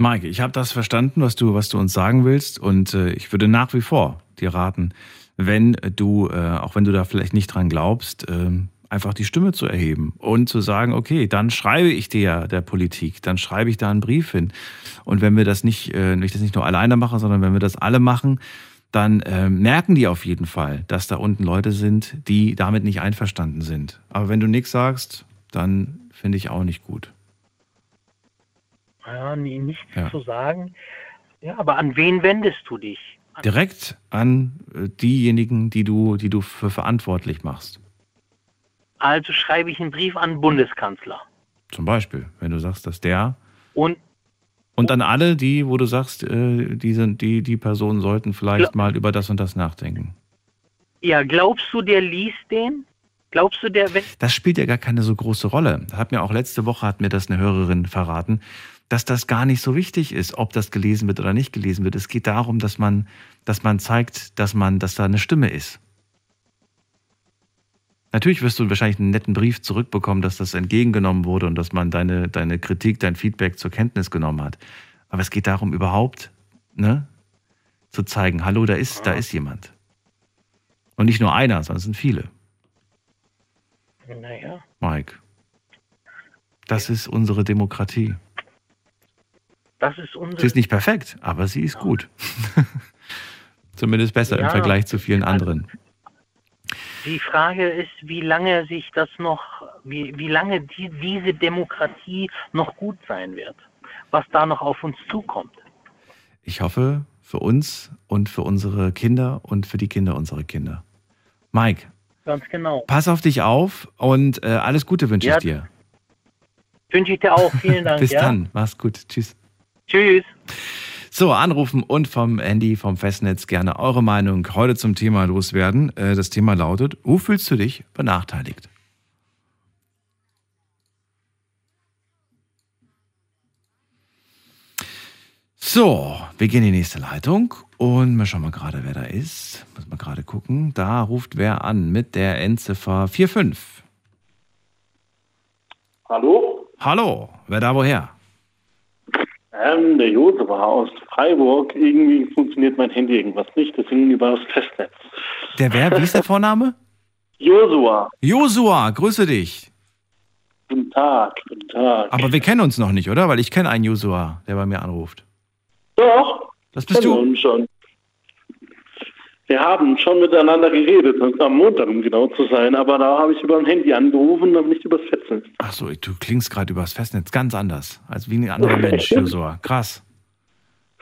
Maike, ich habe das verstanden, was du, was du uns sagen willst. Und äh, ich würde nach wie vor dir raten, wenn du, äh, auch wenn du da vielleicht nicht dran glaubst, ähm, einfach die Stimme zu erheben und zu sagen, okay, dann schreibe ich dir der Politik, dann schreibe ich da einen Brief hin. Und wenn wir das nicht, äh, wenn ich das nicht nur alleine mache, sondern wenn wir das alle machen, dann äh, merken die auf jeden Fall, dass da unten Leute sind, die damit nicht einverstanden sind. Aber wenn du nichts sagst, dann finde ich auch nicht gut. Ja, nee, nichts Ja. zu sagen. Ja, aber an wen wendest du dich? direkt an äh, diejenigen, die du, die du für verantwortlich machst. Also schreibe ich einen Brief an den Bundeskanzler. Zum Beispiel, wenn du sagst, dass der Und und an alle, die, wo du sagst, äh, die, sind, die, die Personen sollten vielleicht Gla- mal über das und das nachdenken. ja, glaubst du, der liest den? Glaubst du, der, Das spielt ja gar keine so große Rolle. Hat mir auch letzte Woche hat mir das eine Hörerin verraten, dass das gar nicht so wichtig ist, ob das gelesen wird oder nicht gelesen wird. Es geht darum, dass man, dass man zeigt, dass man, dass da eine Stimme ist. Natürlich wirst du wahrscheinlich einen netten Brief zurückbekommen, dass das entgegengenommen wurde und dass man deine, deine Kritik, dein Feedback zur Kenntnis genommen hat. Aber es geht darum, überhaupt ne, zu zeigen, hallo, da ist, da ist jemand. Und nicht nur einer, sondern es sind viele. naja, Mike. Das ist unsere Demokratie. Das ist Sie unsere. ist nicht perfekt, aber sie ist gut. Zumindest besser im Ja. Vergleich zu vielen anderen. Die Frage ist, wie lange sich das noch, wie, wie lange die, diese Demokratie noch gut sein wird, was da noch auf uns zukommt. Ich hoffe für uns und für unsere Kinder und für die Kinder unserer Kinder. Mike, Ganz genau. pass auf dich auf und äh, alles Gute wünsche Ja, ich dir. Wünsche ich dir auch. Vielen Dank. Bis ja? dann. Mach's gut. Tschüss. Tschüss. So, anrufen und vom Handy, vom Festnetz gerne eure Meinung heute zum Thema loswerden. Äh, Das Thema lautet, wo fühlst du dich benachteiligt? So, wir gehen in die nächste Leitung und wir schauen mal gerade, wer da ist. Muss mal gerade gucken. Da ruft wer an mit der Endziffer 45. Hallo? Hallo, wer da woher? Ähm, der Josef war aus Freiburg. Irgendwie funktioniert mein Handy irgendwas nicht, deswegen über das Festnetz. Der wer? Wie ist der Vorname? Josua, Josua, grüße dich. guten Tag, guten Tag. Aber wir kennen uns noch nicht, oder? Weil ich kenne einen Josua, der bei mir anruft. Doch, Das bist du. schon. Wir haben schon miteinander geredet, am Montag, um genau zu sein, aber da habe ich über ein Handy angerufen und nicht übers Festnetz. Ach so, du klingst gerade übers Festnetz ganz anders, als wie ein anderer Mensch, Josua. Krass.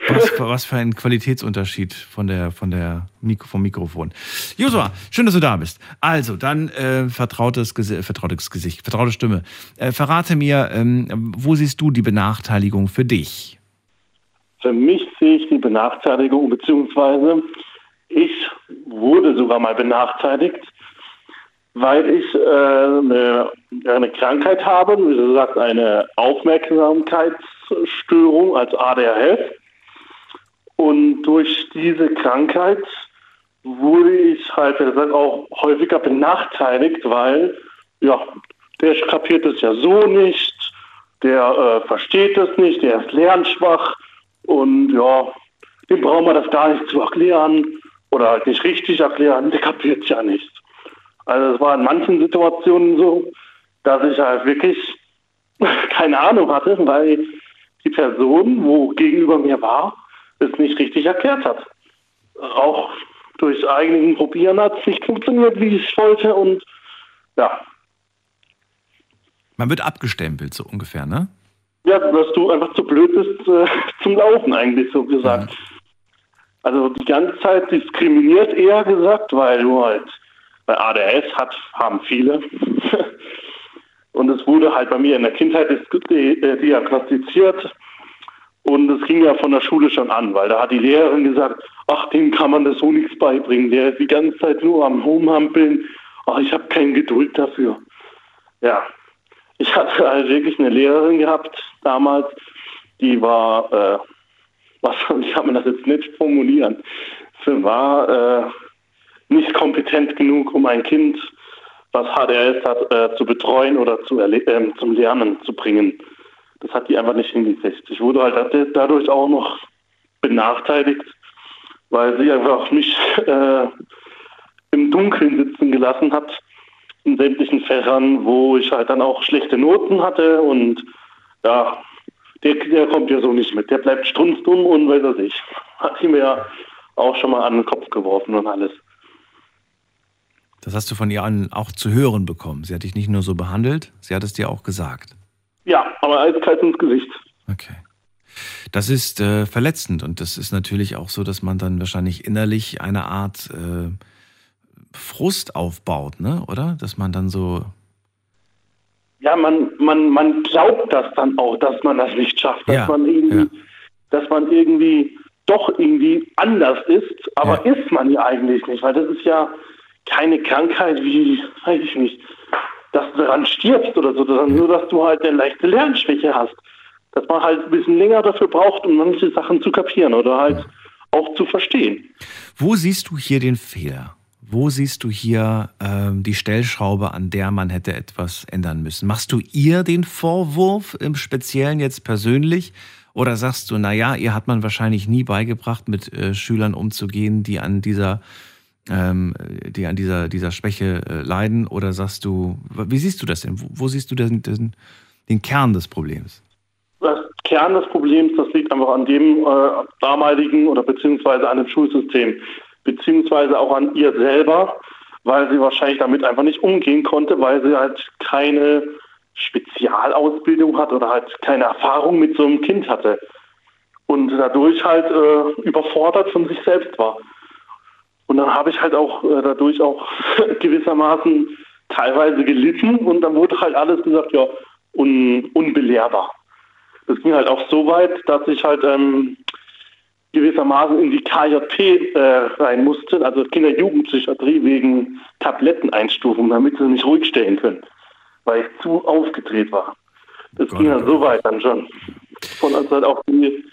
Was für, was für ein Qualitätsunterschied von der, von der Mikro, vom Mikrofon. Josua, schön, dass du da bist. Also, dann äh, vertrautes, Gesi vertrautes Gesicht, vertraute Stimme. Äh, verrate mir, ähm, wo siehst du die Benachteiligung für dich? Für mich sehe ich die Benachteiligung, beziehungsweise ich wurde sogar mal benachteiligt, weil ich äh, eine, eine Krankheit habe, wie gesagt, eine Aufmerksamkeitsstörung als ADHS. Und durch diese Krankheit wurde ich halt, gesagt, auch häufiger benachteiligt, weil, ja, der kapiert es ja so nicht, der äh, versteht es nicht, der ist lernschwach und ja, dem brauchen wir das gar nicht zu erklären oder halt nicht richtig erklären, der kapiert ja nicht. Also es war in manchen Situationen so, dass ich halt wirklich keine Ahnung hatte, weil die Person, wo gegenüber mir war, es nicht richtig erklärt hat. Auch durch eigenen Probieren hat es nicht funktioniert, wie ich wollte und ja, Man wird abgestempelt, so ungefähr, ne? Ja, dass du einfach zu blöd bist äh, zum Laufen, eigentlich so gesagt. Also die ganze Zeit diskriminiert eher gesagt, weil du halt bei ADS hat, haben viele. Und es wurde halt bei mir in der Kindheit diagnostiziert. Und es ging ja von der Schule schon an, weil da hat die Lehrerin gesagt, ach, dem kann man das so nichts beibringen. Der ist die ganze Zeit nur am Rumhampeln. Ach, ich habe keine Geduld dafür. Ja, ich hatte halt wirklich eine Lehrerin gehabt damals, die war äh, was, ich kann mir das jetzt nicht formulieren. Sie war äh, nicht kompetent genug, um ein Kind, was HDRS hat, äh, zu betreuen oder zu äh, zum Lernen zu bringen. Das hat die einfach nicht hingekriegt. Ich wurde halt dadurch auch noch benachteiligt, weil sie einfach mich äh, im Dunkeln sitzen gelassen hat in sämtlichen Fächern, wo ich halt dann auch schlechte Noten hatte und ja, der, der kommt ja so nicht mit. Der bleibt strunzdumm und weiß er sich. Hat sie mir ja auch schon mal an den Kopf geworfen und alles. Das hast du von ihr auch zu hören bekommen. Sie hat dich nicht nur so behandelt, sie hat es dir auch gesagt. Ja, aber eiskalt ins Gesicht. Okay. Das ist äh, verletzend und das ist natürlich auch so, dass man dann wahrscheinlich innerlich eine Art äh, Frust aufbaut, ne? Oder? Dass man dann so. Ja, man, man, man glaubt das dann auch, dass man das nicht schafft, dass Ja, man irgendwie, ja. dass man irgendwie doch irgendwie anders ist, aber ist man ja eigentlich nicht, weil das ist ja keine Krankheit wie, weiß ich nicht, dass du daran stirbst oder so, sondern nur, dass du halt eine leichte Lernschwäche hast. Dass man halt ein bisschen länger dafür braucht, um manche Sachen zu kapieren oder halt auch zu verstehen. Wo siehst du hier den Fehler? Wo siehst du hier ähm, die Stellschraube, an der man hätte etwas ändern müssen? Machst du ihr den Vorwurf im Speziellen jetzt persönlich? Oder sagst du, naja, ihr hat man wahrscheinlich nie beigebracht, mit äh, Schülern umzugehen, die an dieser, ähm, die an dieser, dieser Schwäche äh, leiden? Oder sagst du, wie siehst du das denn? Wo, wo siehst du den, den, den Kern des Problems? Das Kern des Problems, das liegt einfach an dem äh, damaligen oder beziehungsweise an dem Schulsystem, beziehungsweise auch an ihr selber, weil sie wahrscheinlich damit einfach nicht umgehen konnte, weil sie halt keine Spezialausbildung hat oder halt keine Erfahrung mit so einem Kind hatte und dadurch halt äh, überfordert von sich selbst war. Und dann habe ich halt auch äh, dadurch auch gewissermaßen teilweise gelitten und dann wurde halt alles gesagt, ja, un unbelehrbar. Das ging halt auch so weit, dass ich halt ähm, gewissermaßen in die KJP äh, rein musste, also Kinder-Jugendpsychiatrie wegen Tabletteneinstufung, damit sie mich ruhig stellen können, weil ich zu aufgedreht war. Das ging ja so weit dann schon. Von uns hat auch die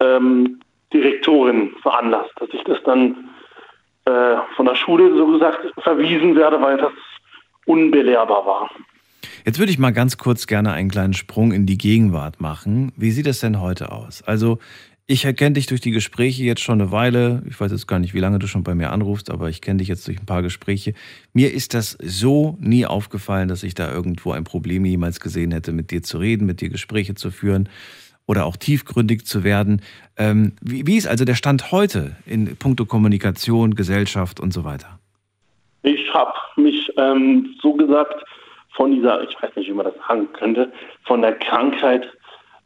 ähm, Direktorin veranlasst, dass ich das dann äh, von der Schule so gesagt verwiesen werde, weil das unbelehrbar war. Jetzt würde ich mal ganz kurz gerne einen kleinen Sprung in die Gegenwart machen. Wie sieht es denn heute aus? Also, ich erkenne dich durch die Gespräche jetzt schon eine Weile. Ich weiß jetzt gar nicht, wie lange du schon bei mir anrufst, aber ich kenne dich jetzt durch ein paar Gespräche. Mir ist das so nie aufgefallen, dass ich da irgendwo ein Problem jemals gesehen hätte, mit dir zu reden, mit dir Gespräche zu führen oder auch tiefgründig zu werden. Ähm, wie, wie ist also der Stand heute in puncto Kommunikation, Gesellschaft und so weiter? Ich habe mich ähm, so gesagt von dieser, ich weiß nicht, wie man das sagen könnte, von der Krankheit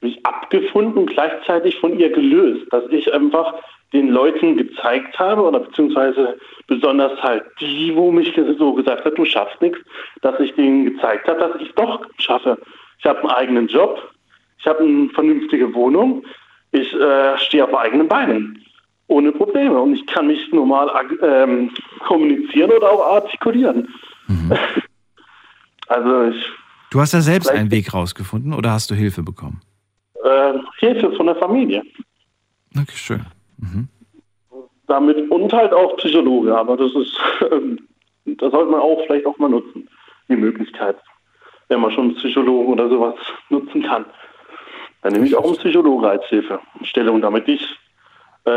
mich abgefunden, gleichzeitig von ihr gelöst, dass ich einfach den Leuten gezeigt habe oder beziehungsweise besonders halt die, wo mich so gesagt hat, du schaffst nichts, dass ich denen gezeigt habe, dass ich es doch schaffe. Ich habe einen eigenen Job, ich habe eine vernünftige Wohnung, ich äh, stehe auf eigenen Beinen ohne Probleme und ich kann mich normal ähm, kommunizieren oder auch artikulieren. also ich Du hast ja selbst einen Weg rausgefunden oder hast du Hilfe bekommen? Äh, Hilfe von der Familie. Okay, schön. Mhm. Damit und halt auch Psychologe, aber das ist, ähm, das sollte man auch vielleicht auch mal nutzen, die Möglichkeit, wenn man schon einen Psychologen oder sowas nutzen kann. Dann nehme ich auch einen Psychologe als Hilfestellung, damit ich äh,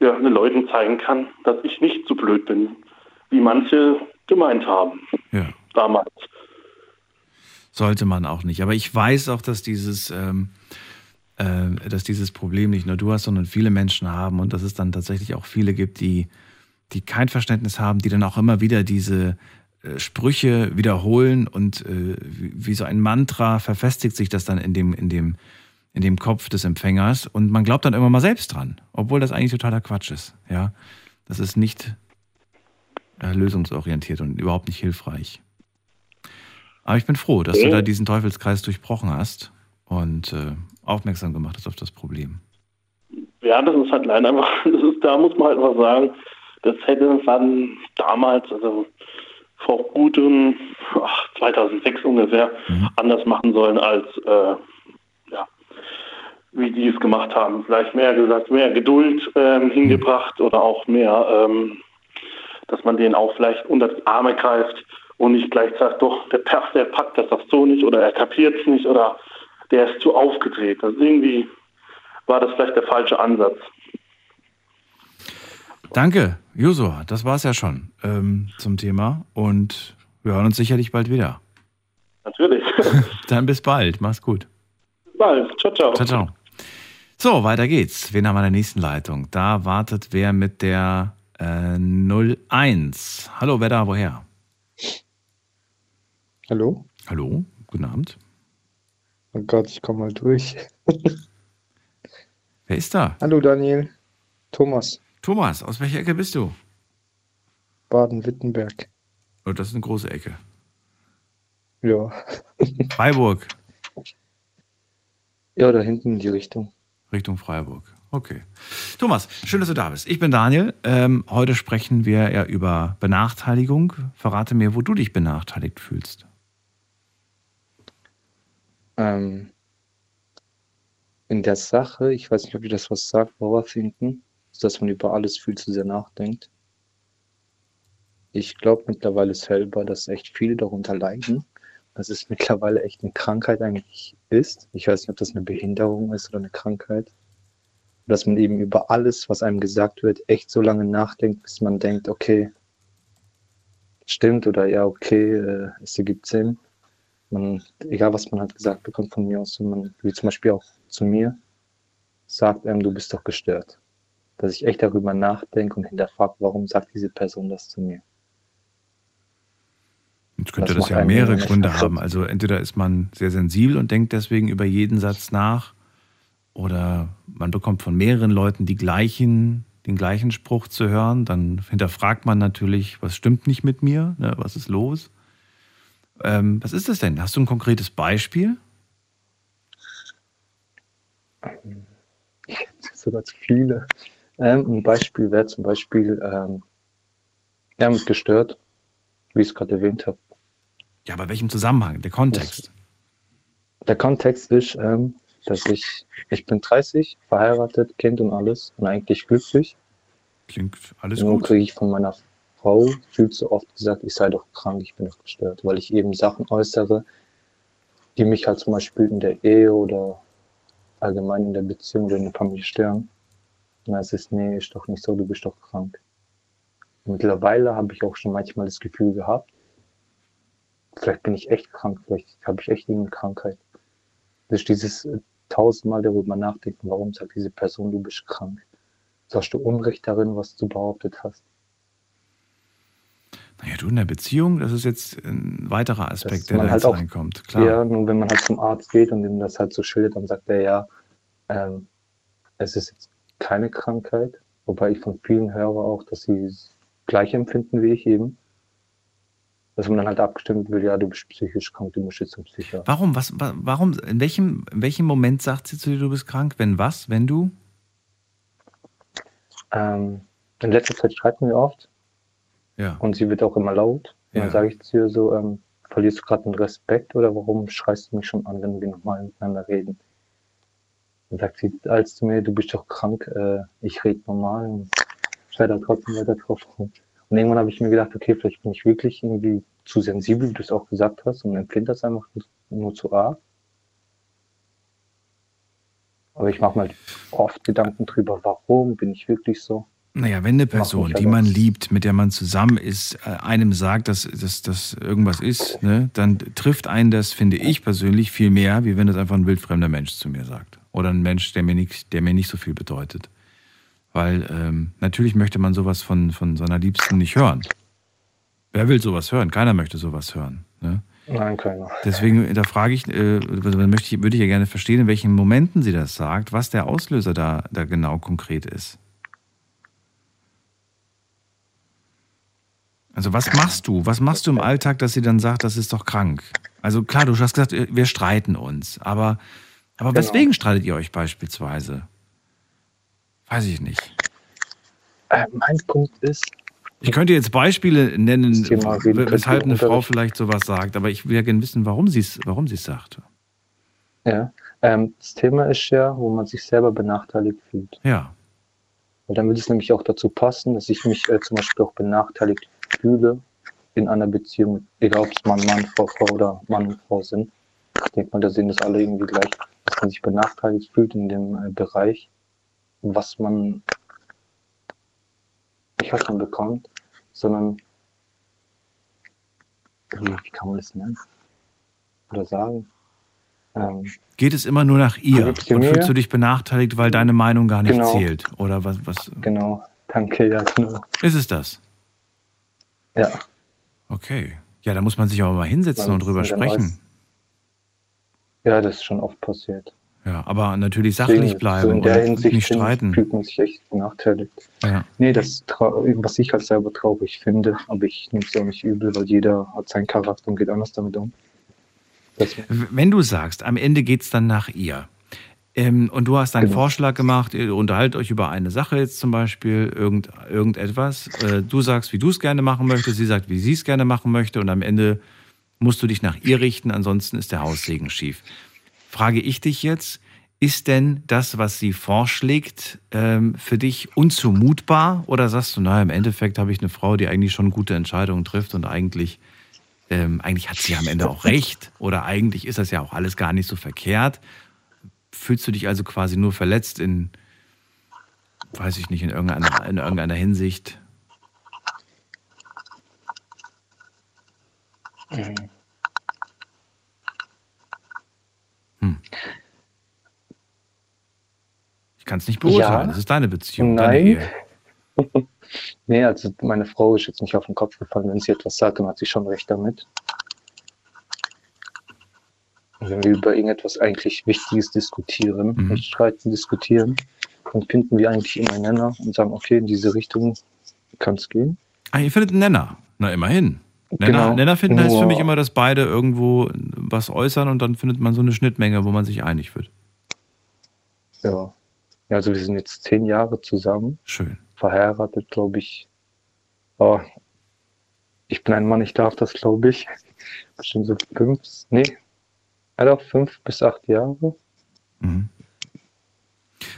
ja, den Leuten zeigen kann, dass ich nicht so blöd bin, wie manche gemeint haben Ja. damals. Sollte man auch nicht. Aber ich weiß auch, dass dieses, ähm, äh, dass dieses Problem nicht nur du hast, sondern viele Menschen haben und dass es dann tatsächlich auch viele gibt, die, die kein Verständnis haben, die dann auch immer wieder diese äh, Sprüche wiederholen und äh, wie, so ein Mantra verfestigt sich das dann in dem, in dem, in dem Kopf des Empfängers und man glaubt dann immer mal selbst dran, obwohl das eigentlich totaler Quatsch ist. Ja, das ist nicht äh, lösungsorientiert und überhaupt nicht hilfreich. Aber ich bin froh, dass du Ja. da diesen Teufelskreis durchbrochen hast und äh, aufmerksam gemacht hast auf das Problem. Ja, das ist halt leider einfach, das ist, da muss man halt mal sagen, das hätte man damals, also vor gutem ach, 2006 ungefähr, anders machen sollen als, äh, ja, wie die es gemacht haben. Vielleicht mehr gesagt, mehr Geduld ähm, hingebracht oder auch mehr, ähm, dass man den auch vielleicht unter die Arme greift und nicht gleich sagt, doch, der Perf, der packt das doch so nicht oder er kapiert es nicht oder der ist zu aufgedreht. Also irgendwie war das vielleicht der falsche Ansatz. Danke, Josua. Das war's ja schon ähm, zum Thema und wir hören uns sicherlich bald wieder. Natürlich. Dann bis bald. Mach's gut. Bis bald. Ciao, ciao. Ciao, ciao. So, weiter geht's. Wen haben wir in der nächsten Leitung? Da wartet wer mit der äh, 01. Hallo, wer da? Woher? Hallo? Hallo, guten Abend. Oh Gott, ich komme mal durch. Wer ist da? Hallo Daniel. Thomas. Thomas, aus welcher Ecke bist du? Baden-Württemberg. Oh, das ist eine große Ecke. Ja. Freiburg. Ja, da hinten in die Richtung. Richtung Freiburg. Okay. Thomas, schön, dass du da bist. Ich bin Daniel. Ähm, heute sprechen wir ja über Benachteiligung. Verrate mir, wo du dich benachteiligt fühlst. Ähm, in der Sache, ich weiß nicht, ob ihr das was sagt, Overthinken, dass man über alles viel zu sehr nachdenkt. Ich glaube mittlerweile selber, dass echt viele darunter leiden, dass es mittlerweile echt eine Krankheit eigentlich ist. Ich weiß nicht, ob das eine Behinderung ist oder eine Krankheit. Dass man eben über alles, was einem gesagt wird, echt so lange nachdenkt, bis man denkt, okay, stimmt oder ja, okay, äh, es ergibt Sinn. Man, egal was man halt gesagt bekommt von mir aus, man, wie zum Beispiel auch zu mir, sagt einem, du bist doch gestört. Dass ich echt darüber nachdenke und hinterfrage, warum sagt diese Person das zu mir. Jetzt könnte Das das, ja mehrere Gründe haben. Also entweder ist man sehr sensibel und denkt deswegen über jeden Satz nach, oder man bekommt von mehreren Leuten die gleichen, den gleichen Spruch zu hören. Dann hinterfragt man natürlich, was stimmt nicht mit mir, ne, was ist los. Ähm, was ist das denn? Hast du ein konkretes Beispiel? sogar zu viele. Ähm, ein Beispiel wäre zum Beispiel, ähm, ja, mit gestört, wie ich es gerade erwähnt habe. Ja, aber welchem Zusammenhang? Der Kontext. Der Kontext ist, ähm, dass ich, ich bin 30, verheiratet, Kind und alles und eigentlich glücklich. Klingt alles Nur gut. kriege ich von meiner Frau viel zu oft gesagt, ich sei doch krank, ich bin doch gestört, weil ich eben Sachen äußere, die mich halt zum Beispiel in der Ehe oder allgemein in der Beziehung oder in der Familie stören. Und dann ist es, nee, ist doch nicht so, du bist doch krank. Mittlerweile habe ich auch schon manchmal das Gefühl gehabt, vielleicht bin ich echt krank, vielleicht habe ich echt irgendeine Krankheit. Das ist dieses äh, tausendmal darüber nachdenken, warum sagt diese Person, du bist krank. So hast du Unrecht darin, was du behauptet hast. Naja, du in der Beziehung, das ist jetzt ein weiterer Aspekt, der da man jetzt halt auch- reinkommt. Klar. Ja, nur wenn man halt zum Arzt geht und ihm das halt so schildert, dann sagt er ja, ähm, es ist jetzt keine Krankheit, wobei ich von vielen höre auch, dass sie es gleich empfinden wie ich eben. Dass man dann halt abgestimmt will, ja, du bist psychisch krank, du musst jetzt zum Psychiater. Warum? Was, wa- warum? In welchem, in welchem Moment sagt sie zu dir, du bist krank? Wenn was? Wenn du? Ähm, in letzter Zeit streiten wir oft Ja. und sie wird auch immer laut. Ja. dann sage ich zu ihr so, ähm, verlierst du gerade den Respekt oder warum schreist du mich schon an, wenn wir nochmal miteinander reden? Dann sagt sie als zu mir, du bist doch krank, äh, ich rede normal und schreit dann trotzdem weiter drauf rum. Und irgendwann habe ich mir gedacht, okay, vielleicht bin ich wirklich irgendwie zu sensibel, wie du es auch gesagt hast, und empfinde das einfach nur zu arg. Aber ich mache mir oft Gedanken drüber, warum bin ich wirklich so? Naja, wenn eine Person, die man liebt, mit der man zusammen ist, äh, einem sagt, dass, dass irgendwas ist, ne, dann trifft einen das, finde ich persönlich, viel mehr, wie wenn das einfach ein wildfremder Mensch zu mir sagt. Oder ein Mensch, der mir nicht, der mir nicht so viel bedeutet. Weil ähm, natürlich möchte man sowas von, von seiner Liebsten nicht hören. Wer will sowas hören? Keiner möchte sowas hören. Ne? Nein, keiner. Deswegen, da frage ich, äh, also möchte ich, würde ich ja gerne verstehen, in welchen Momenten sie das sagt, was der Auslöser da, da genau konkret ist. Also was machst du? Was machst du im Alltag, dass sie dann sagt, das ist doch krank? Also klar, du hast gesagt, wir streiten uns, aber, aber Genau. weswegen streitet ihr euch beispielsweise? Weiß ich nicht. Äh, mein Punkt ist, Ich könnte jetzt Beispiele nennen, weshalb eine Frau vielleicht sowas sagt, aber ich will ja gerne wissen, warum sie es warum es sagt. Ja, Ähm, das Thema ist ja, wo man sich selber benachteiligt fühlt. Ja. Und dann würde es nämlich auch dazu passen, dass ich mich äh, zum Beispiel auch benachteiligt fühle in einer Beziehung, egal ob es Mann, Mann, Frau, Frau oder Mann und Frau sind. Ich denke mal, da sehen das alle irgendwie gleich, dass man sich benachteiligt fühlt in dem äh, Bereich, was man nicht was man bekommt, sondern wie, kann man das nennen? Oder sagen? Ähm, Geht es immer nur nach ihr? Und fühlst du dich benachteiligt, weil deine Meinung gar nicht Genau. zählt? Oder was, was? Genau, danke, ja, genau. Ist es das? Ja. Okay. Ja, da muss man sich aber mal hinsetzen und drüber sprechen. Ja, das ist schon oft passiert. Ja, aber natürlich sachlich so bleiben in der und Hinsicht nicht streiten. fühlt man sich echt benachteiligt. Ja. Nee, das ist was ich halt selber traurig finde, aber ich nehme es auch nicht übel, weil jeder hat seinen Charakter und geht anders damit um. Das, Wenn du sagst, am Ende geht's dann nach ihr. Ähm, und du hast einen Genau. Vorschlag gemacht, ihr unterhaltet euch über eine Sache jetzt zum Beispiel, irgend, irgendetwas. Äh, du sagst, wie du es gerne machen möchtest, sie sagt, wie sie es gerne machen möchte und am Ende musst du dich nach ihr richten, ansonsten ist der Haussegen schief. Frage ich dich jetzt, ist denn das, was sie vorschlägt, ähm, für dich unzumutbar? Oder sagst du, naja, im Endeffekt habe ich eine Frau, die eigentlich schon gute Entscheidungen trifft und eigentlich, ähm, eigentlich hat sie am Ende auch recht? Oder eigentlich ist das ja auch alles gar nicht so verkehrt? Fühlst du dich also quasi nur verletzt in, weiß ich nicht, in irgendeiner, in irgendeiner Hinsicht? Mhm. Ich kann es nicht beurteilen. Ja. Das ist deine Beziehung, deine Nein. Ehe. nee, also meine Frau ist jetzt nicht auf den Kopf gefallen. Wenn sie etwas sagt, dann hat sie schon recht damit. Wenn wir über irgendetwas eigentlich Wichtiges diskutieren, Mhm. streiten, diskutieren, dann finden wir eigentlich immer einen Nenner und sagen, okay, in diese Richtung kann es gehen. Ah, ihr findet einen Nenner. Na, immerhin. Nenner, Genau. Nenner finden heißt für mich immer, dass beide irgendwo was äußern und dann findet man so eine Schnittmenge, wo man sich einig wird. Ja. ja, also wir sind jetzt zehn Jahre zusammen. Schön. Verheiratet, glaube ich. Oh, ich bin ein Mann, ich darf das, glaube ich. Bestimmt so fünf, nee, doch, fünf bis acht Jahre. Mhm.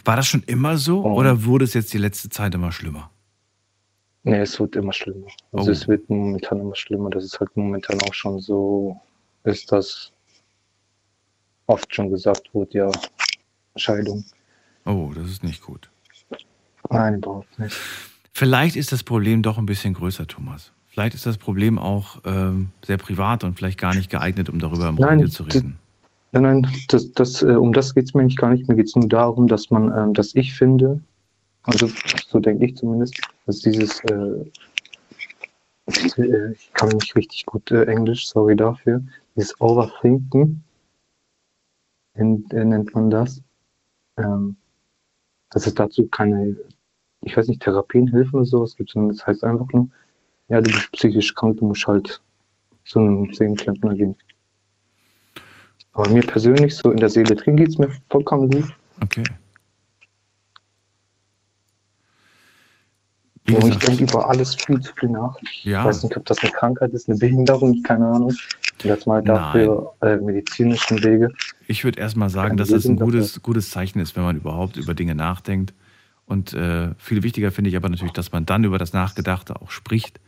War das schon immer so Oh. oder wurde es jetzt die letzte Zeit immer schlimmer? Nee, es wird immer schlimmer. Also Oh. es wird momentan immer schlimmer. Das ist halt momentan auch schon so, ist das oft schon gesagt wurde, ja, Scheidung. Oh, das ist nicht gut. Nein, überhaupt nicht. Vielleicht ist das Problem doch ein bisschen größer, Thomas. Vielleicht ist das Problem auch ähm, sehr privat und vielleicht gar nicht geeignet, um darüber im Nein, Radio zu reden. Nein, nein, das, das, äh, um das geht es mir nicht gar nicht. Mir geht es nur darum, dass man, ähm, dass ich finde, also so denke ich zumindest, dass dieses, äh, äh, ich kann nicht richtig gut äh, Englisch, sorry dafür, dieses Overthinken, in, äh, nennt man das, ähm, dass es dazu keine, ich weiß nicht, Therapien, Hilfen oder sowas gibt, sondern das heißt einfach nur, ja, du bist psychisch krank, du musst halt zu einem Seelenklempner gehen. Aber mir persönlich, so in der Seele drin, geht es mir vollkommen gut. Okay. Und ich denke über alles viel zu viel nach. Ich Ja. weiß nicht, ob das eine Krankheit ist, eine Behinderung, keine Ahnung. Das mal dafür äh, medizinischen Wege. Ich würde erstmal sagen, dass das ein dafür. gutes, gutes Zeichen ist, wenn man überhaupt über Dinge nachdenkt. Und äh, viel wichtiger finde ich aber natürlich, dass man dann über das Nachgedachte auch spricht.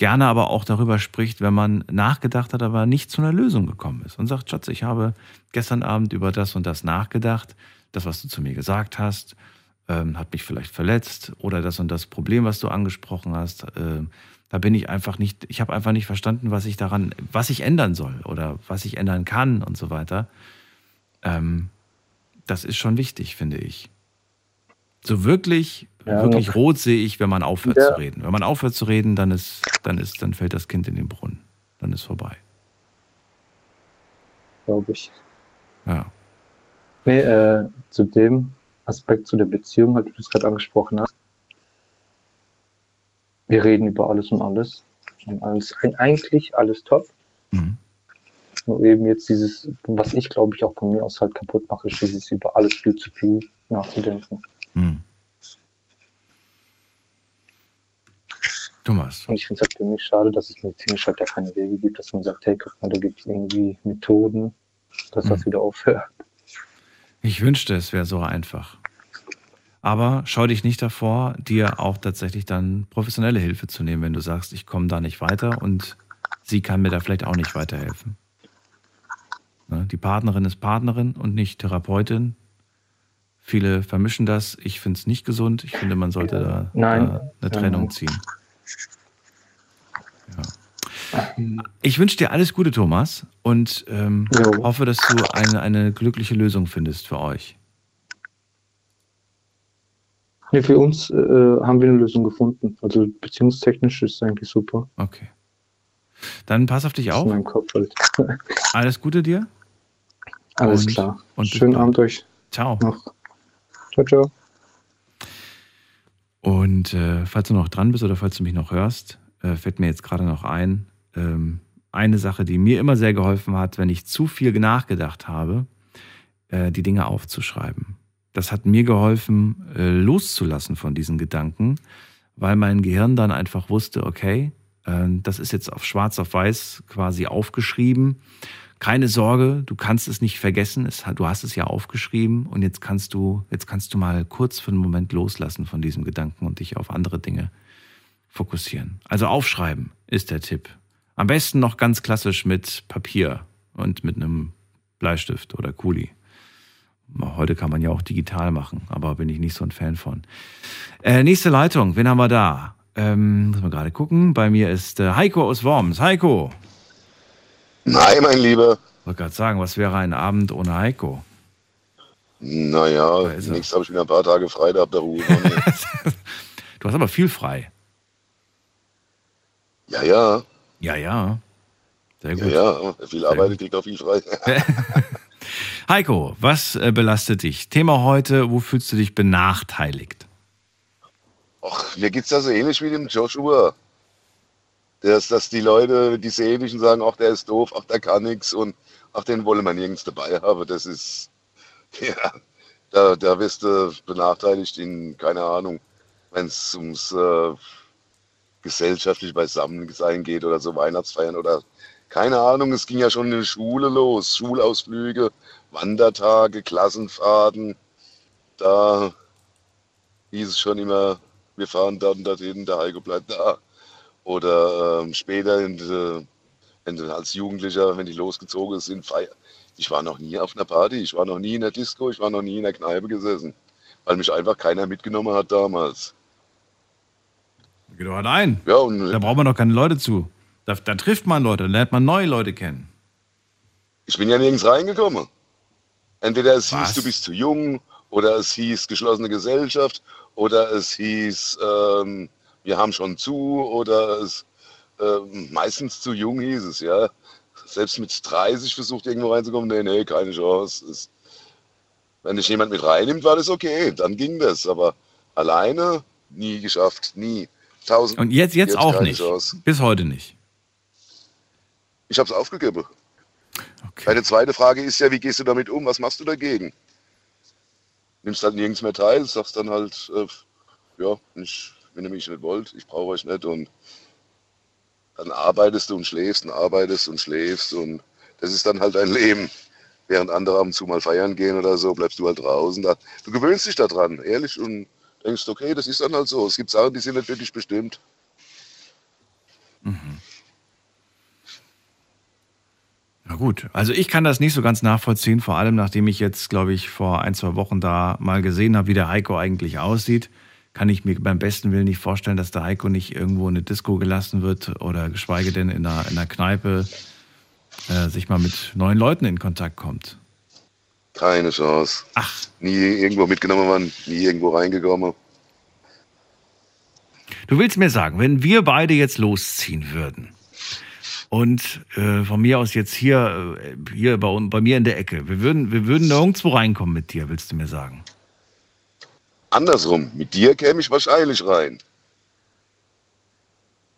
Gerne aber auch darüber spricht, wenn man nachgedacht hat, aber nicht zu einer Lösung gekommen ist. Und sagt, Schatz, ich habe gestern Abend über das und das nachgedacht. Das, was du zu mir gesagt hast, ähm, hat mich vielleicht verletzt. Oder das und das Problem, was du angesprochen hast, äh, da bin ich einfach nicht, ich habe einfach nicht verstanden, was ich daran, was ich ändern soll oder was ich ändern kann und so weiter. Ähm, das ist schon wichtig, finde ich. So wirklich, Ja, wirklich rot sehe ich, wenn man aufhört Ja. zu reden. Wenn man aufhört zu reden, dann ist, dann ist, dann fällt das Kind in den Brunnen. Dann ist vorbei. glaube ich. Ja. Nee, äh, zu dem Aspekt, zu der Beziehung, halt, wie du es gerade angesprochen hast. Wir reden über alles und alles. Und alles eigentlich alles top. Mhm. Nur eben jetzt dieses, was ich glaube ich auch von mir aus halt kaputt mache, ist dieses über alles viel zu viel nachzudenken. Hm. Thomas. Und ich finde es halt für mich schade, dass es medizinisch halt da keine Wege gibt, dass man sagt, hey, guck mal, da gibt es irgendwie Methoden, dass das Mhm. wieder aufhört. Ich wünschte, es wäre so einfach. Aber schau dich nicht davor, dir auch tatsächlich dann professionelle Hilfe zu nehmen, wenn du sagst, ich komme da nicht weiter und sie kann mir da vielleicht auch nicht weiterhelfen. Ne, Die Partnerin ist Partnerin und nicht Therapeutin. Viele vermischen das. Ich finde es nicht gesund. Ich finde, man sollte da, da eine Trennung ziehen. Ja. Ich wünsche dir alles Gute, Thomas, und ähm, hoffe, dass du eine, eine glückliche Lösung findest für euch. Nee, für uns äh, haben wir eine Lösung gefunden. Also beziehungstechnisch ist es eigentlich super. Okay. Dann pass auf dich auf. in meinem Kopf halt. Alles Gute dir. Alles Und- klar. und Schönen. Abend euch. Ciao. Noch. Ciao, ciao. Und äh, falls du noch dran bist oder falls du mich noch hörst, äh, fällt mir jetzt gerade noch ein, ähm, eine Sache, die mir immer sehr geholfen hat, wenn ich zu viel nachgedacht habe, äh, die Dinge aufzuschreiben. Das hat mir geholfen, äh, loszulassen von diesen Gedanken, weil mein Gehirn dann einfach wusste, okay, äh, das ist jetzt auf schwarz auf weiß quasi aufgeschrieben. Keine Sorge, du kannst es nicht vergessen. Es, du hast es ja aufgeschrieben und jetzt kannst du, jetzt kannst du mal kurz für einen Moment loslassen von diesem Gedanken und dich auf andere Dinge fokussieren. Also aufschreiben ist der Tipp. Am besten noch ganz klassisch mit Papier und mit einem Bleistift oder Kuli. Heute kann man ja auch digital machen, aber bin ich nicht so ein Fan von. Äh, nächste Leitung, wen haben wir da? Ähm, muss man gerade gucken. Bei mir ist äh, Heiko aus Worms. Heiko. Nein, mein Lieber. Ich wollte gerade sagen, was wäre ein Abend ohne Heiko? Naja, nächstes habe ich wieder ein paar Tage frei, da habt ihr Ruhe. Du hast aber viel frei. ja, ja. Ja, ja. Sehr Ja, gut. ja. Wer viel arbeitet, kriegt auch viel frei. Heiko, was äh, belastet dich? Thema heute, wo fühlst du dich benachteiligt? Och, mir geht's da so ähnlich wie dem Joshua. Dass, dass die Leute, die Seelischen sagen, ach, der ist doof, ach, der kann nichts und ach, den wollen wir nirgends dabei haben. Das ist, ja, da, da wirst du benachteiligt in, keine Ahnung, wenn es ums äh, gesellschaftliche Beisammensein geht oder so Weihnachtsfeiern oder keine Ahnung, es ging ja schon in der Schule los. Schulausflüge, Wandertage, Klassenfahrten. Da hieß es schon immer, wir fahren da und dorthin, der Heiko bleibt da. Oder ähm, später in, wenn du als Jugendlicher, wenn die losgezogen sind, feier. Ich war noch nie auf einer Party, ich war noch nie in der Disco, ich war noch nie in der Kneipe gesessen, weil mich einfach keiner mitgenommen hat damals. Geh doch allein. Ja, und Da braucht man doch keine Leute zu. Da, da trifft man Leute, da lernt man neue Leute kennen. ich bin ja nirgends reingekommen. Entweder es Was? hieß, du bist zu jung, oder es hieß geschlossene Gesellschaft, oder es hieß, ähm, wir haben schon zu, oder es ähm, meistens zu jung hieß es, ja. Selbst mit 30 versucht irgendwo reinzukommen, nee, nee, keine Chance. Es, wenn dich jemand mit reinnimmt, war das okay, dann ging das. Aber alleine nie geschafft, nie. Tausend, Und jetzt, jetzt auch keine nicht. Chance. Bis heute nicht. Ich habe es aufgegeben. Deine zweite Frage ist ja, wie gehst du damit um? Was machst du dagegen? Nimmst halt nirgends mehr teil, sagst dann halt, äh, ja, ich, wenn ihr mich nicht wollt, ich brauche euch nicht und dann arbeitest du und schläfst und arbeitest und schläfst und das ist dann halt dein Leben. Während andere ab und zu mal feiern gehen oder so, bleibst du halt draußen. Da, du gewöhnst dich daran, ehrlich, und denkst, okay, das ist dann halt so. Es gibt Sachen, die sind nicht wirklich bestimmt. Na gut, also ich kann das nicht so ganz nachvollziehen, vor allem nachdem ich jetzt, glaube ich, vor ein, zwei Wochen da mal gesehen habe, wie der Heiko eigentlich aussieht, kann ich mir beim besten Willen nicht vorstellen, dass der Heiko nicht irgendwo in eine Disco gelassen wird oder geschweige denn in einer, in einer Kneipe äh, sich mal mit neuen Leuten in Kontakt kommt. Keine Chance. Ach. Nie irgendwo mitgenommen worden, nie irgendwo reingekommen. Du willst mir sagen, wenn wir beide jetzt losziehen würden und äh, von mir aus jetzt hier, äh, hier bei, bei mir in der Ecke, wir würden, wir würden nirgendwo reinkommen mit dir, willst du mir sagen? Andersrum, mit dir käme ich wahrscheinlich rein.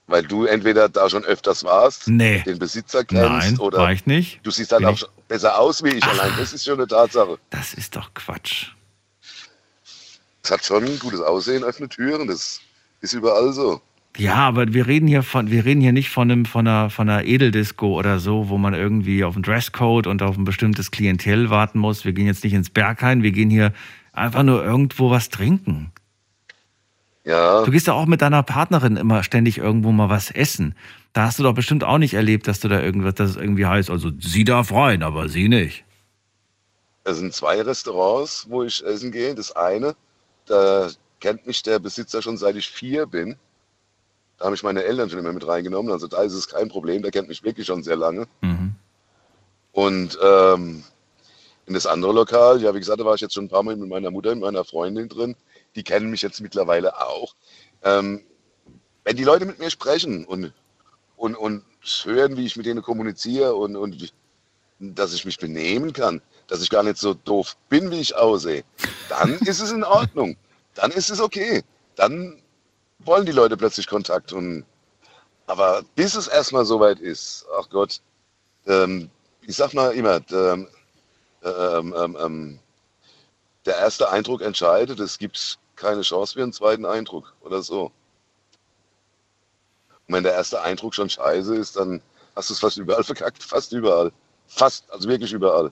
Weil du entweder da schon öfters warst, Nee. den Besitzer kennst Nein, oder war ich nicht. du siehst halt Bin auch ich- besser aus wie ich allein. Das ist schon eine Tatsache. Das ist doch Quatsch. Es hat schon ein gutes Aussehen, öffnet Türen. Das ist überall so. Ja, aber wir reden hier von, wir reden hier nicht von einem, von einer, von einer Edeldisco oder so, wo man irgendwie auf einen Dresscode und auf ein bestimmtes Klientel warten muss. Wir gehen jetzt nicht ins Berghain, wir gehen hier einfach nur irgendwo was trinken. Ja. Du gehst ja auch mit deiner Partnerin immer ständig irgendwo mal was essen. Da hast du doch bestimmt auch nicht erlebt, dass du da irgendwas, dass es irgendwie heißt, also sie darf rein, aber sie nicht. Es sind zwei Restaurants, wo ich essen gehe. Das eine, da kennt mich der Besitzer schon seit ich vier bin. Da habe ich meine Eltern schon immer mit reingenommen. Also da ist es kein Problem. Der kennt mich wirklich schon sehr lange. Und ähm, in das andere Lokal, ja, wie gesagt, da war ich jetzt schon ein paar Mal mit meiner Mutter, mit meiner Freundin drin. Die kennen mich jetzt mittlerweile auch. Ähm, wenn die Leute mit mir sprechen und, und, und hören, wie ich mit denen kommuniziere und, und dass ich mich benehmen kann, dass ich gar nicht so doof bin, wie ich aussehe, dann ist es in Ordnung. Dann ist es okay. Dann wollen die Leute plötzlich Kontakt. Und, aber bis es erstmal soweit ist, ach Gott, ähm, ich sag mal immer, ähm, ähm, ähm, ähm, der erste Eindruck entscheidet. Es gibt keine Chance für einen zweiten Eindruck oder so. Und wenn der erste Eindruck schon scheiße ist, dann hast du es fast überall verkackt. Fast überall. Fast, also wirklich überall.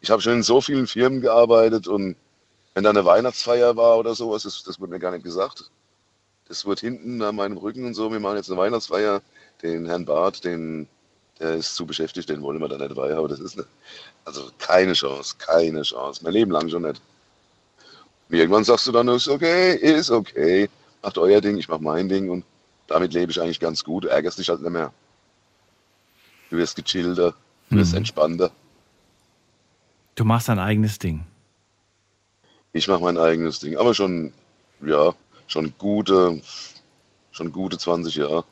Ich habe schon in so vielen Firmen gearbeitet und wenn da eine Weihnachtsfeier war oder sowas, das, das wurde mir gar nicht gesagt. Das wird hinten an meinem Rücken und so, wir machen jetzt eine Weihnachtsfeier, den Herrn Barth, den, der ist zu beschäftigt, den wollen wir da nicht dabei haben. Das ist eine, also keine Chance, keine Chance. Mein Leben lang schon nicht. Und irgendwann sagst du dann, ist okay, ist okay, macht euer Ding, ich mach mein Ding und damit lebe ich eigentlich ganz gut. Ärgerst dich halt nicht mehr. Du wirst gechillter, du wirst Mhm. entspannter. Du machst dein eigenes Ding. Ich mache mein eigenes Ding, aber schon, ja, schon gute, schon gute 20 Jahre.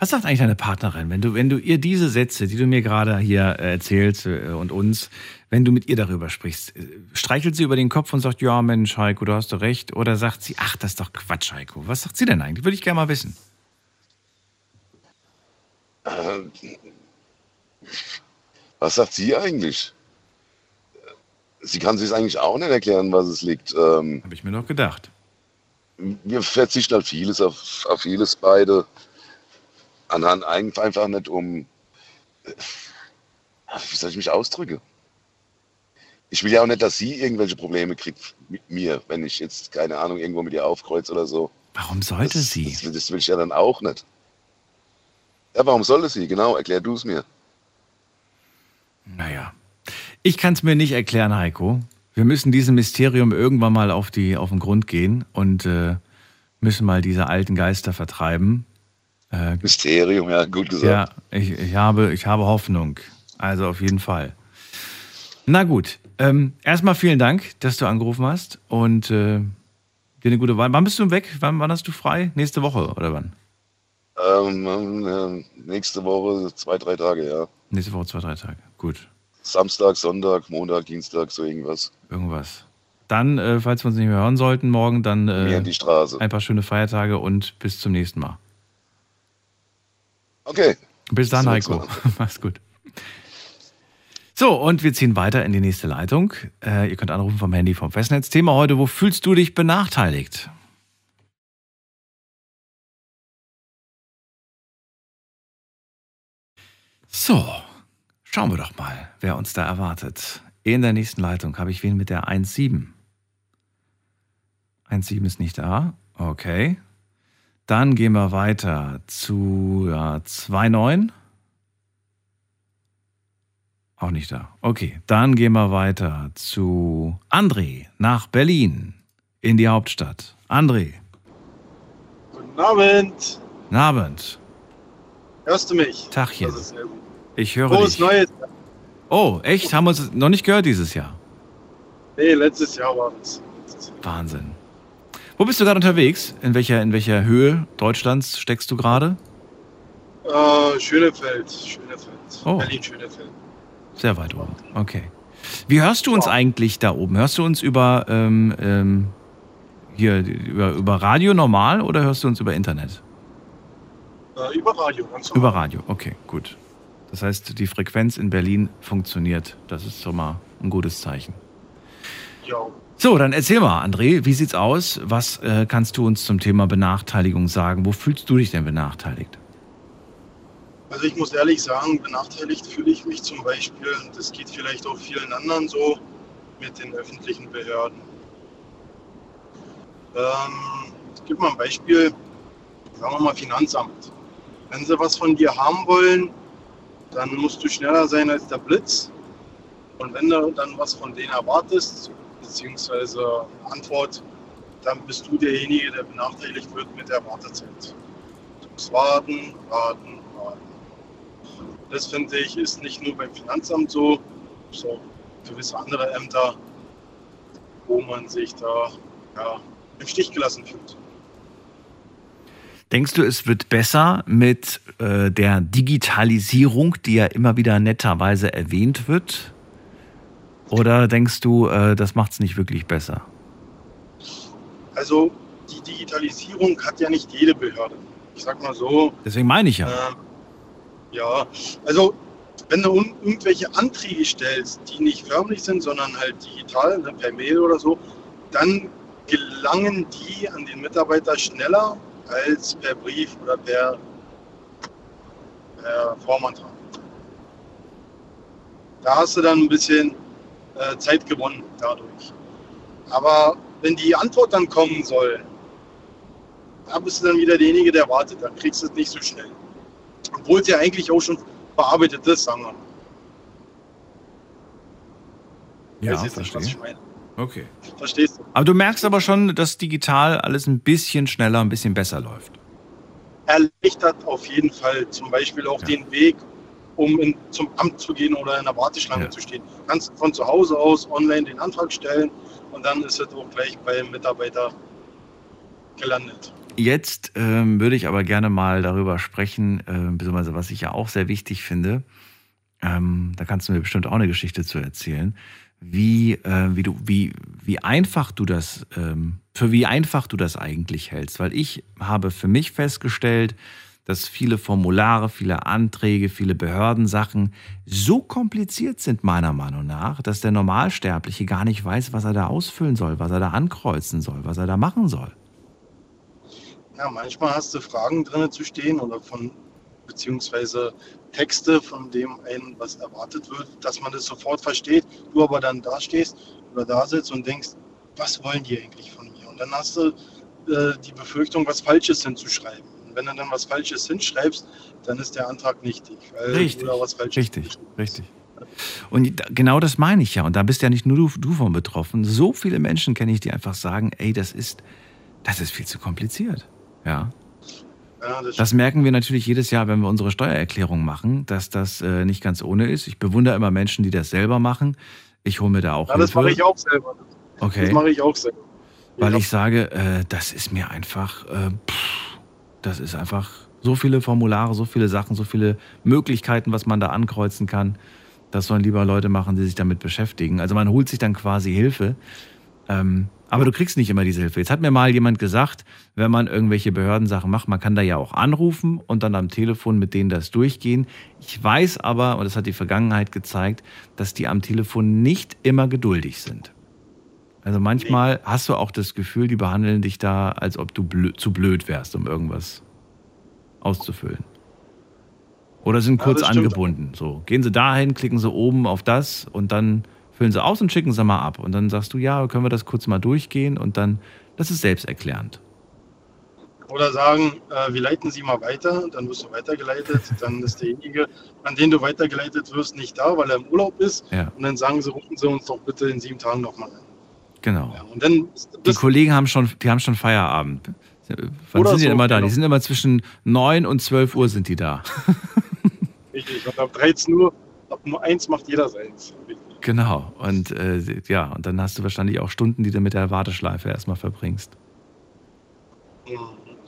Was sagt eigentlich deine Partnerin, wenn du, wenn du ihr diese Sätze, die du mir gerade hier äh, erzählst äh, und uns, wenn du mit ihr darüber sprichst, äh, streichelt sie über den Kopf und sagt, ja Mensch, Heiko, du hast doch recht, oder sagt sie, ach, das ist doch Quatsch, Heiko. Was sagt sie denn eigentlich? Würde ich gerne mal wissen. Was sagt sie eigentlich? Sie kann sich eigentlich auch nicht erklären, was es liegt. Ähm, Habe ich mir noch gedacht. wir verzichten halt vieles auf, auf vieles beide. Anhand ein- einfach nicht um, wie soll ich mich ausdrücken? Ich will ja auch nicht, dass sie irgendwelche Probleme kriegt mit mir, wenn ich jetzt, keine Ahnung, irgendwo mit ihr aufkreuze oder so. Warum sollte das, sie? Das, das will ich ja dann auch nicht. Ja, warum sollte sie? Genau, erklär du es mir. Naja. Ich kann es mir nicht erklären, Heiko. Wir müssen diesem Mysterium irgendwann mal auf, die, auf den Grund gehen und äh, müssen mal diese alten Geister vertreiben. Äh, Mysterium, ja, gut gesagt. Ja, ich, ich, habe, ich habe Hoffnung. Also auf jeden Fall. Na gut. Ähm, erstmal vielen Dank, dass du angerufen hast und äh, dir eine gute Wahl. Wann bist du weg? Wann, wann hast du frei? Nächste Woche oder wann? Ähm, äh, nächste Woche zwei, drei Tage, ja. Nächste Woche zwei, drei Tage. Gut. Samstag, Sonntag, Montag, Dienstag, so irgendwas. Irgendwas. Dann, äh, falls wir uns nicht mehr hören sollten morgen, dann Mir äh, in die Straße. ein paar schöne Feiertage und bis zum nächsten Mal. Okay. Bis dann, Heiko. Mach's gut. So, und wir ziehen weiter in die nächste Leitung. Äh, ihr könnt anrufen vom Handy vom Festnetz. Thema heute, wo fühlst du dich benachteiligt? So, schauen wir doch mal, wer uns da erwartet. In der nächsten Leitung habe ich wen mit der 1.7. 1.7 ist nicht da. Okay. Dann gehen wir weiter zu ja, 2.9. Auch nicht da. Okay, dann gehen wir weiter zu André nach Berlin in die Hauptstadt. André, Guten Abend. guten Abend. Hörst du mich? Tachchen. Ich höre Frohes dich. Neues. Oh, echt? Haben wir uns noch nicht gehört dieses Jahr? Nee, letztes Jahr war das. Wahnsinn. Wo bist du gerade unterwegs? In welcher, in welcher Höhe Deutschlands steckst du gerade? Äh, Schönefeld. Schönefeld. Oh. Berlin, Schönefeld. Sehr weit oben. Okay. Wie hörst du uns eigentlich da oben? Hörst du uns über, ähm, ähm, hier, über, über Radio normal oder hörst du uns über Internet? Äh, über Radio, ganz Über Radio, okay, gut. Das heißt, die Frequenz in Berlin funktioniert. Das ist schon mal ein gutes Zeichen. Ja. So, dann erzähl mal, André, wie sieht's aus? Was äh, kannst du uns zum Thema Benachteiligung sagen? Wo fühlst du dich denn benachteiligt? Also ich muss ehrlich sagen, benachteiligt fühle ich mich zum Beispiel, das geht vielleicht auch vielen anderen so, mit den öffentlichen Behörden. Ähm, ich gebe mal ein Beispiel, sagen wir mal Finanzamt. Wenn sie was von dir haben wollen, dann musst du schneller sein als der Blitz. Und wenn du dann was von denen erwartest, beziehungsweise Antwort, dann bist du derjenige, der benachteiligt wird mit der Wartezeit. Du musst warten, warten, warten. Das finde ich ist nicht nur beim Finanzamt so, so gewisse andere Ämter, wo man sich da ja, im Stich gelassen fühlt. Denkst du, es wird besser mit äh, der Digitalisierung, die ja immer wieder netterweise erwähnt wird? Oder denkst du, äh, das macht es nicht wirklich besser? Also die Digitalisierung hat ja nicht jede Behörde. Ich sag mal so. Deswegen meine ich ja. Ähm, ja, also wenn du irgendwelche Anträge stellst, die nicht förmlich sind, sondern halt digital, ne, per Mail oder so, dann gelangen die an den Mitarbeiter schneller als per Brief oder per, per Formantrag. Da hast du dann ein bisschen äh, Zeit gewonnen dadurch. Aber wenn die Antwort dann kommen soll, da bist du dann wieder derjenige, der wartet. Dann kriegst du es nicht so schnell. Obwohl es ja eigentlich auch schon bearbeitet ist, sagen wir mal. Ja, Weiß jetzt nicht, was verstehe. ich meine. Okay. Verstehst du? Aber du merkst aber schon, dass digital alles ein bisschen schneller, ein bisschen besser läuft. Erleichtert auf jeden Fall zum Beispiel auch den Weg, um in, zum Amt zu gehen oder in der Warteschlange zu stehen. Kannst von zu Hause aus online den Antrag stellen und dann ist es auch gleich beim Mitarbeiter gelandet. Jetzt ähm, würde ich aber gerne mal darüber sprechen, äh, beziehungsweise was ich ja auch sehr wichtig finde. Ähm, da kannst du mir bestimmt auch eine Geschichte zu erzählen, wie, äh, wie du, wie, wie einfach du das, ähm, für wie einfach du das eigentlich hältst. Weil ich habe für mich festgestellt, dass viele Formulare, viele Anträge, viele Behördensachen so kompliziert sind, meiner Meinung nach, dass der Normalsterbliche gar nicht weiß, was er da ausfüllen soll, was er da ankreuzen soll, was er da machen soll. Ja, manchmal hast du Fragen drin zu stehen oder von beziehungsweise Texte, von dem einem was erwartet wird, dass man das sofort versteht, du aber dann da stehst oder da sitzt und denkst, was wollen die eigentlich von mir? Und dann hast du äh, die Befürchtung, was Falsches hinzuschreiben. Wenn du dann was Falsches hinschreibst, dann ist der Antrag nichtig, weil Richtig, richtig, richtig. Und genau das meine ich ja. Und da bist ja nicht nur du, du von betroffen. So viele Menschen kenne ich, die einfach sagen, ey, das ist, das ist viel zu kompliziert. Ja. Ja, das Das merken wir natürlich jedes Jahr, wenn wir unsere Steuererklärung machen, dass das äh, nicht ganz ohne ist. Ich bewundere immer Menschen, die das selber machen. Ich hole mir da auch Ja, das mache ich auch selber. Okay. Das mache ich auch selber. Weil ich sage, äh, das ist mir einfach, äh, pff, das ist einfach so viele Formulare, so viele Sachen, so viele Möglichkeiten, was man da ankreuzen kann. Das sollen lieber Leute machen, die sich damit beschäftigen. Also man holt sich dann quasi Hilfe. Ähm, aber du kriegst nicht immer diese Hilfe. Jetzt hat mir mal jemand gesagt, wenn man irgendwelche Behördensachen macht, man kann da ja auch anrufen und dann am Telefon mit denen das durchgehen. Ich weiß aber, und das hat die Vergangenheit gezeigt, dass die am Telefon nicht immer geduldig sind. Also manchmal hast du auch das Gefühl, die behandeln dich da, als ob du blö zu blöd wärst, um irgendwas auszufüllen. Oder sind Ja, kurz stimmt. angebunden. So, gehen sie dahin, klicken sie oben auf das und dann füllen sie aus und schicken sie mal ab. Und dann sagst du, ja, können wir das kurz mal durchgehen und dann, das ist selbsterklärend. Oder sagen, äh, wir leiten Sie mal weiter, dann wirst du weitergeleitet, dann ist derjenige, an den du weitergeleitet wirst, nicht da, weil er im Urlaub ist. Ja. Und dann sagen sie, rufen Sie uns doch bitte in sieben Tagen nochmal an. Genau. Und dann Die Kollegen haben schon, die haben schon Feierabend. Wann Oder sind die so, immer da? genau. Die sind immer zwischen 9 und 12 Uhr sind die da. richtig. Und ab 13 Uhr, ab nur eins macht jeder seins. Genau. Und äh, ja, und dann hast du wahrscheinlich auch Stunden, die du mit der Warteschleife erstmal verbringst.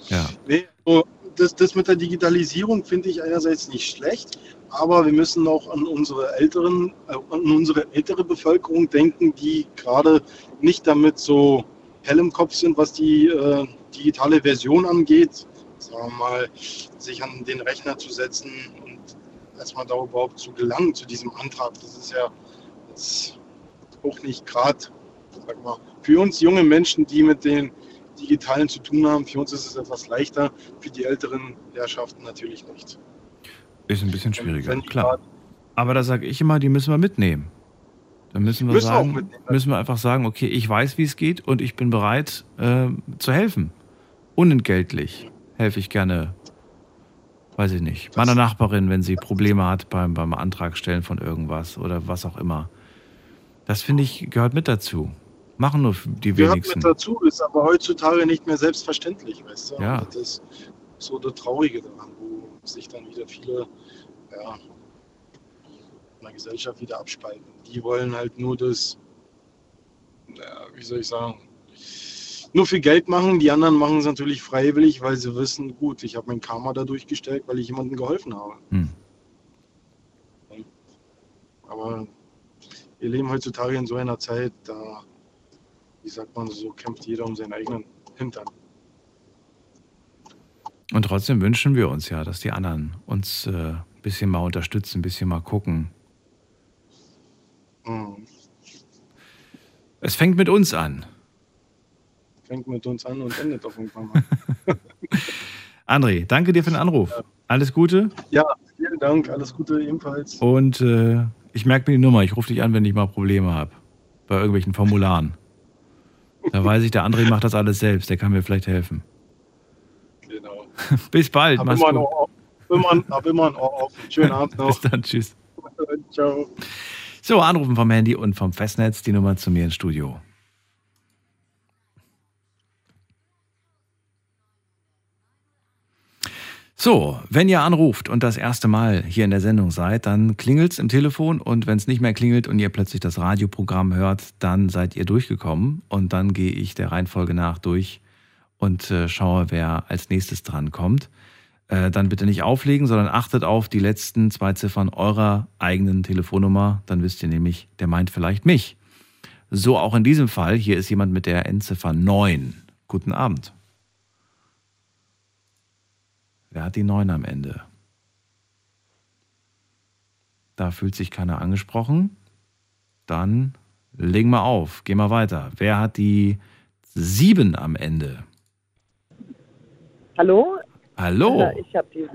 Ja. Nee, so, das, das mit der Digitalisierung finde ich einerseits nicht schlecht, aber wir müssen auch an unsere älteren, äh, an unsere ältere Bevölkerung denken, die gerade nicht damit so hell im Kopf sind, was die äh, digitale Version angeht. Sagen wir mal, sich an den Rechner zu setzen und erstmal da überhaupt zu gelangen zu diesem Antrag. Das ist ja jetzt auch nicht gerade sag mal, für uns junge Menschen, die mit den Digitalen zu tun haben, für uns ist es etwas leichter, für die älteren Herrschaften natürlich nicht. Ist ein bisschen schwieriger, klar. Aber da sage ich immer, die müssen wir mitnehmen. Da müssen wir Müssen sagen, mitnehmen. müssen wir einfach sagen, okay, ich weiß, wie es geht und ich bin bereit äh, zu helfen. Unentgeltlich helfe ich gerne, weiß ich nicht, meiner Nachbarin, wenn sie Probleme hat beim, beim Antrag stellen von irgendwas oder was auch immer. Das finde ich gehört mit dazu. Machen nur die Gehört wenigsten. mit dazu, ist aber heutzutage nicht mehr selbstverständlich, weißt du? Ja. Und Das ist so das Traurige daran, wo sich dann wieder viele ja, in der Gesellschaft wieder abspalten. Die wollen halt nur das, ja, wie soll ich sagen, nur für Geld machen. Die anderen machen es natürlich freiwillig, weil sie wissen, gut, ich habe mein Karma dadurch gestellt, weil ich jemandem geholfen habe. Hm. Aber wir leben heutzutage in so einer Zeit, da, wie sagt man so, kämpft jeder um seinen eigenen Hintern. Und trotzdem wünschen wir uns ja, dass die anderen uns äh, ein bisschen mal unterstützen, ein bisschen mal gucken. Mhm. Es fängt mit uns an. Fängt mit uns an und endet auf irgendwann mal. André, danke dir für den Anruf. Alles Gute ja, vielen Dank, alles Gute ebenfalls. und äh, ich merke mir die Nummer. Ich rufe dich an, wenn ich mal Probleme habe. Bei irgendwelchen Formularen. Da weiß ich, der André macht das alles selbst. Der kann mir vielleicht helfen. Genau. Bis bald. Hab Mach's immer, gut. Ohr, immer, hab immer ein Ohr offen. Schönen Abend noch. Bis dann. Tschüss. Ciao. So, anrufen vom Handy und vom Festnetz. Die Nummer zu mir ins Studio. So, wenn ihr anruft und das erste Mal hier in der Sendung seid, dann klingelt's im Telefon und wenn es nicht mehr klingelt und ihr plötzlich das Radioprogramm hört, dann seid ihr durchgekommen und dann gehe ich der Reihenfolge nach durch und äh, schaue, wer als nächstes dran kommt. Äh, dann bitte nicht auflegen, sondern achtet auf die letzten zwei Ziffern eurer eigenen Telefonnummer. Dann wisst ihr nämlich, der meint vielleicht mich. So auch in diesem Fall. Hier ist jemand mit der Endziffer 9. Guten Abend. Wer hat die 9 am Ende? Da fühlt sich keiner angesprochen. Dann legen wir auf. Gehen wir weiter. Wer hat die 7 am Ende? Hallo? Hallo? Äh, Ich habe die.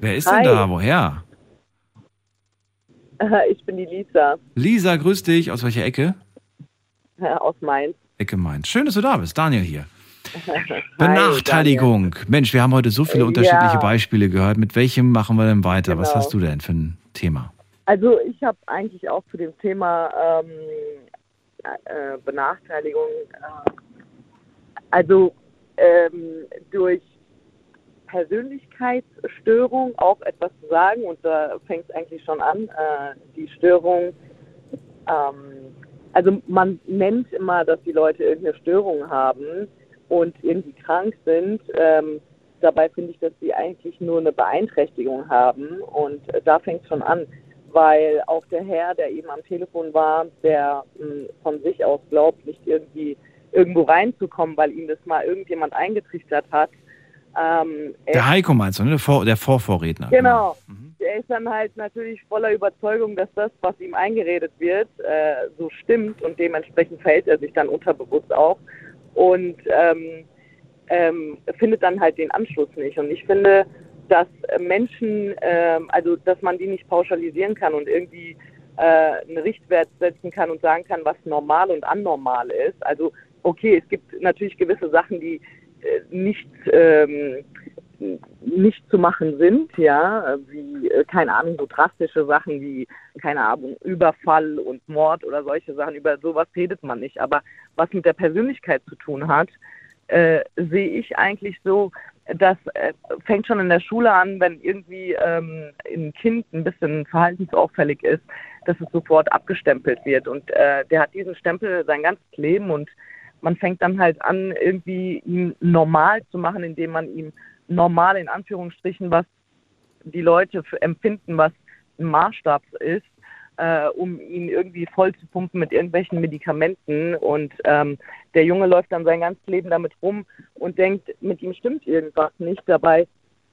Wer ist Hi. denn da? Woher? Äh, Ich bin die Lisa Lisa, grüß dich. Aus welcher Ecke? aus Mainz. Ecke Mainz. Schön, dass du da bist. Daniel hier. Hi, Benachteiligung. Mensch, wir haben heute so viele Ja. unterschiedliche Beispiele gehört. Mit welchem machen wir denn weiter? Was Genau. hast du denn für ein Thema? Also ich habe eigentlich auch zu dem Thema ähm, äh, Benachteiligung, äh, also ähm, durch Persönlichkeitsstörung auch etwas zu sagen und da fängt es eigentlich schon an. Äh, die Störung, ähm, also man nennt immer, dass die Leute irgendeine Störung haben und irgendwie krank sind. Ähm, dabei finde ich, dass sie eigentlich nur eine Beeinträchtigung haben und äh, da fängt es schon an, weil auch der Herr, der eben am Telefon war, der mh, von sich aus glaubt, nicht irgendwie irgendwo reinzukommen, weil ihm das mal irgendjemand eingetrichtert hat. Ähm, er- Der Heiko meinst du, ne? Der, Vor der Vorvorredner. Genau. Der ist dann halt natürlich voller Überzeugung, dass das, was ihm eingeredet wird, äh, so stimmt und dementsprechend verhält er sich dann unterbewusst auch und ähm, ähm, findet dann halt den Anschluss nicht. Und ich finde, dass äh, Menschen, ähm, also dass man die nicht pauschalisieren kann und irgendwie äh, einen Richtwert setzen kann und sagen kann, was normal und anormal ist. Also okay, es gibt natürlich gewisse Sachen, die äh, nicht ähm, nicht zu machen sind, ja, wie, äh, keine Ahnung, so drastische Sachen wie, keine Ahnung, Überfall und Mord oder solche Sachen, über sowas redet man nicht. Aber was mit der Persönlichkeit zu tun hat, äh, sehe ich eigentlich so, das äh, fängt schon in der Schule an, wenn irgendwie ähm, ein Kind ein bisschen verhaltensauffällig ist, dass es sofort abgestempelt wird. Und äh, der hat diesen Stempel sein ganzes Leben und man fängt dann halt an, irgendwie ihn normal zu machen, indem man ihm normal in Anführungsstrichen, was die Leute empfinden, was ein Maßstab ist, äh, um ihn irgendwie voll zu pumpen mit irgendwelchen Medikamenten. Und ähm, der Junge läuft dann sein ganzes Leben damit rum und denkt, mit ihm stimmt irgendwas nicht. Dabei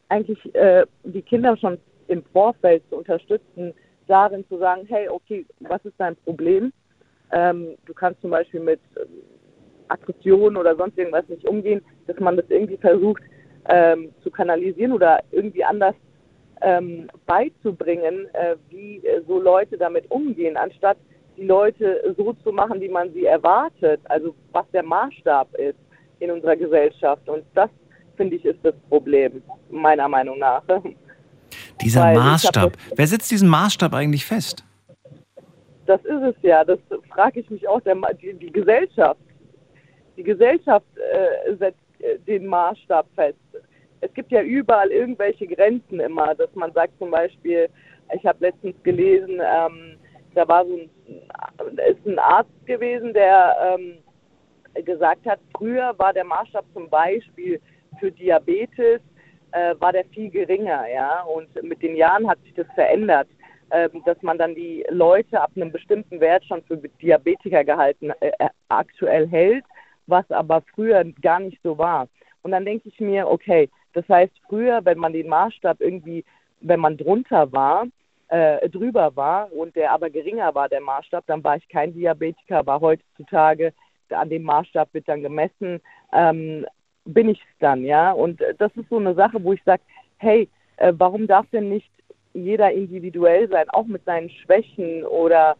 eigentlich äh, die Kinder schon im Vorfeld zu unterstützen, darin zu sagen, hey, okay, was ist dein Problem? ähm, du kannst zum Beispiel mit Aggressionen oder sonst irgendwas nicht umgehen, dass man das irgendwie versucht ähm, zu kanalisieren oder irgendwie anders ähm, beizubringen, äh, wie äh, so Leute damit umgehen, anstatt die Leute so zu machen, wie man sie erwartet, also was der Maßstab ist in unserer Gesellschaft. Und das, finde ich, ist das Problem, meiner Meinung nach. Dieser Weil Maßstab. Wer setzt diesen Maßstab eigentlich fest? Das ist es ja, das frage ich mich auch, der, die, die Gesellschaft. Die Gesellschaft äh, setzt äh, den Maßstab fest. Es gibt ja überall irgendwelche Grenzen immer, dass man sagt zum Beispiel, ich habe letztens gelesen, ähm, da war so ein, ist ein Arzt gewesen, der ähm, gesagt hat, früher war der Maßstab zum Beispiel für Diabetes, äh, war der viel geringer, ja, und mit den Jahren hat sich das verändert ähm, dass man dann die Leute ab einem bestimmten Wert schon für Diabetiker gehalten äh, äh, aktuell hält, was aber früher gar nicht so war. Und dann denke ich mir, okay, das heißt früher, wenn man den Maßstab irgendwie, wenn man drunter war, äh, drüber war und der aber geringer war, der Maßstab, dann war ich kein Diabetiker, aber heutzutage an dem Maßstab wird dann gemessen, ähm, bin ich es dann, ja. Und äh, das ist so eine Sache, wo ich sage, hey, äh, warum darf denn nicht jeder individuell sein, auch mit seinen Schwächen oder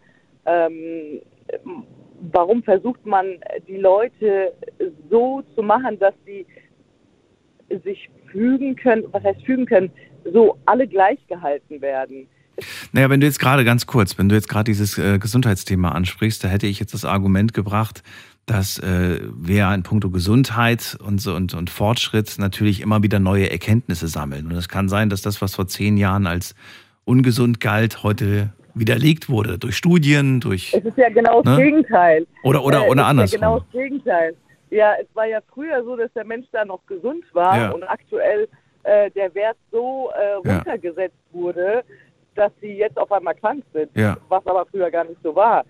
ähm, warum versucht man die Leute so zu machen, dass sie sich fügen können, was heißt fügen können, so alle gleich gehalten werden. Naja, wenn du jetzt gerade ganz kurz, wenn du jetzt gerade dieses äh, Gesundheitsthema ansprichst, da hätte ich jetzt das Argument gebracht, dass äh, wir in puncto Gesundheit und, und, und Fortschritt natürlich immer wieder neue Erkenntnisse sammeln. Und es kann sein, dass das, was vor zehn Jahren als ungesund galt, heute widerlegt wurde durch Studien, durch Es ist ja genau das Ne? Gegenteil. Oder- oder- Äh, oder andersrum. Ja genau das Gegenteil. Ja, es war ja früher so, dass der Mensch da noch gesund war Ja. und aktuell äh, der Wert so äh, Ja. runtergesetzt wurde, dass sie jetzt auf einmal krank sind, Ja. was aber früher gar nicht so war.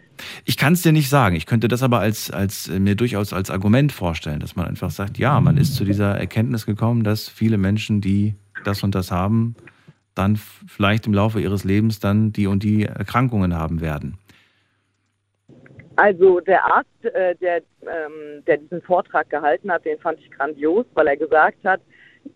Ich kann es dir nicht sagen. Ich könnte das aber als, als äh, mir durchaus als Argument vorstellen, dass man einfach sagt, ja, man ist zu dieser Erkenntnis gekommen, dass viele Menschen, die das und das haben, dann vielleicht im Laufe ihres Lebens dann die und die Erkrankungen haben werden. Also der Arzt, äh, der, ähm, der diesen Vortrag gehalten hat, den fand ich grandios, weil er gesagt hat,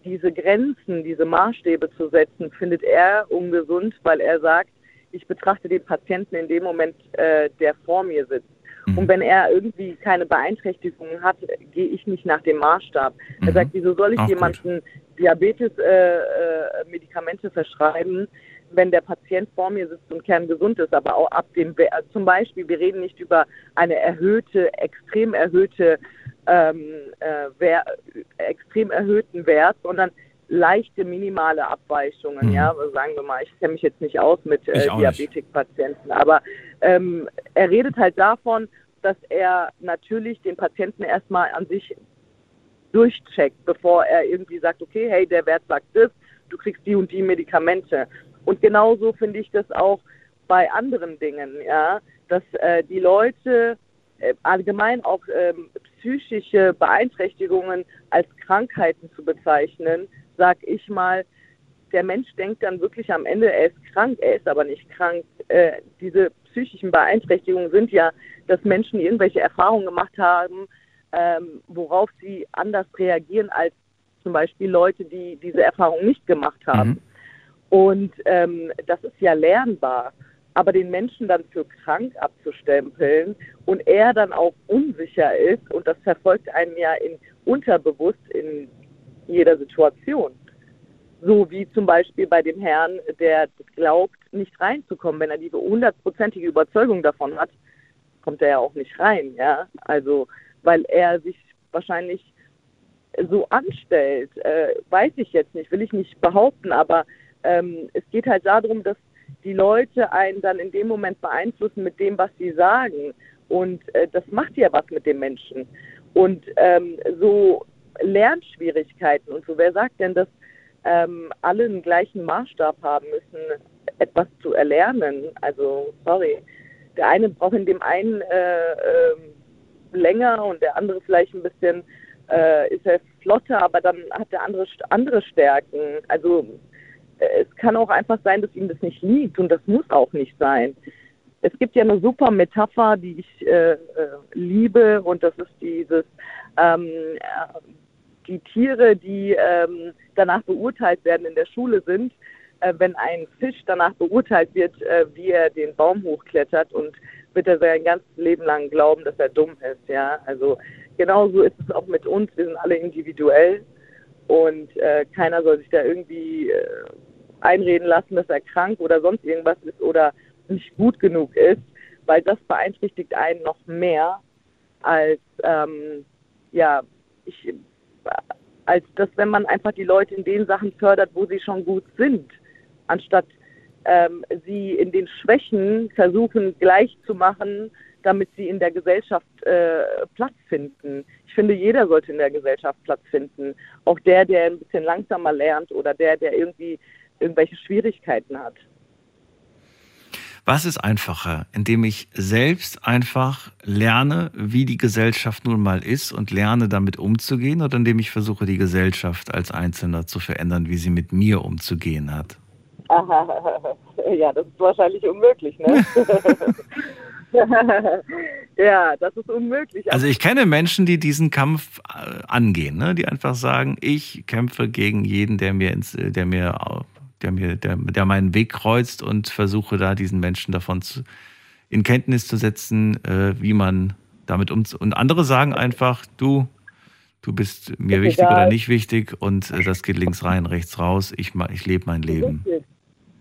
diese Grenzen, diese Maßstäbe zu setzen, findet er ungesund, weil er sagt, ich betrachte den Patienten in dem Moment, äh, der vor mir sitzt. Und wenn er irgendwie keine Beeinträchtigungen hat, gehe ich nicht nach dem Maßstab. Er sagt, wieso soll ich Auch gut. jemandem Diabetes-Medikamente äh, Medikamente verschreiben, wenn der Patient vor mir sitzt und kerngesund ist, aber auch ab dem, We- zum Beispiel, wir reden nicht über eine erhöhte, extrem erhöhte, ähm, äh, Wer extrem erhöhten Wert, sondern leichte, minimale Abweichungen, Mhm. ja, also sagen wir mal, ich kenne mich jetzt nicht aus mit äh. Diabetikpatienten, aber ähm, er redet halt davon, dass er natürlich den Patienten erstmal an sich durchcheckt, bevor er irgendwie sagt, okay, hey, der Wert sagt das, du kriegst die und die Medikamente. Und genauso finde ich das auch bei anderen Dingen, ja, dass äh, die Leute äh, allgemein auch ähm, psychische Beeinträchtigungen als Krankheiten zu bezeichnen, sag ich mal, der Mensch denkt dann wirklich am Ende, er ist krank, er ist aber nicht krank. Äh, diese psychischen Beeinträchtigungen sind ja, dass Menschen irgendwelche Erfahrungen gemacht haben, ähm, worauf sie anders reagieren als zum Beispiel Leute, die diese Erfahrung nicht gemacht haben. Und ähm, das ist ja lernbar. Aber den Menschen dann für krank abzustempeln und er dann auch unsicher ist und das verfolgt einen ja in unterbewusst in jeder Situation. So wie zum Beispiel bei dem Herrn, der glaubt, nicht reinzukommen. Wenn er die hundertprozentige Überzeugung davon hat, kommt er ja auch nicht rein, ja. Also, weil er sich wahrscheinlich so anstellt, äh, weiß ich jetzt nicht, will ich nicht behaupten, aber ähm, es geht halt darum, dass die Leute einen dann in dem Moment beeinflussen mit dem, was sie sagen. Und äh, das macht ja was mit dem Menschen. Und ähm, so Lernschwierigkeiten und so, wer sagt denn, dass ähm, alle einen gleichen Maßstab haben müssen, etwas zu erlernen? Also, sorry. Der eine braucht in dem einen äh, ähm, länger und der andere vielleicht ein bisschen äh, ist er flotter, aber dann hat der andere andere Stärken. Also äh, es kann auch einfach sein, dass ihm das nicht liegt und das muss auch nicht sein. es gibt ja eine super Metapher, die ich äh, äh, liebe, und das ist dieses, ähm, äh, die Tiere, die ähm, danach beurteilt werden in der Schule sind, äh, wenn ein Fisch danach beurteilt wird, äh, wie er den Baum hochklettert und wird er sein ganzes Leben lang glauben, dass er dumm ist, ja. Also genauso ist es auch mit uns. Wir sind alle individuell und äh, keiner soll sich da irgendwie äh, einreden lassen, dass er krank oder sonst irgendwas ist oder nicht gut genug ist, weil das beeinträchtigt einen noch mehr als ähm, ja ich als das, wenn man einfach die Leute in den Sachen fördert, wo sie schon gut sind, anstatt ähm, sie in den Schwächen versuchen machen, damit sie in der Gesellschaft äh, Platz finden. Ich finde, jeder sollte in der Gesellschaft Platz finden. Auch der, der ein bisschen langsamer lernt oder der, der irgendwie irgendwelche Schwierigkeiten hat. Was ist einfacher, indem ich selbst einfach lerne, wie die Gesellschaft nun mal ist und lerne, damit umzugehen, oder indem ich versuche, die Gesellschaft als Einzelner zu verändern, wie sie mit mir umzugehen hat? Aha, ja, das ist wahrscheinlich unmöglich, ne? ja, das ist unmöglich. Also ich kenne Menschen, die diesen Kampf äh, angehen, ne? die einfach sagen, ich kämpfe gegen jeden, der mir, ins, der mir der mir, der, der meinen Weg kreuzt und versuche da diesen Menschen davon zu, in Kenntnis zu setzen, äh, wie man damit umzugehen. Und andere sagen einfach, du, du bist mir wichtig egal. oder nicht wichtig und äh, das geht links rein, rechts raus. Ich, ich lebe mein Leben.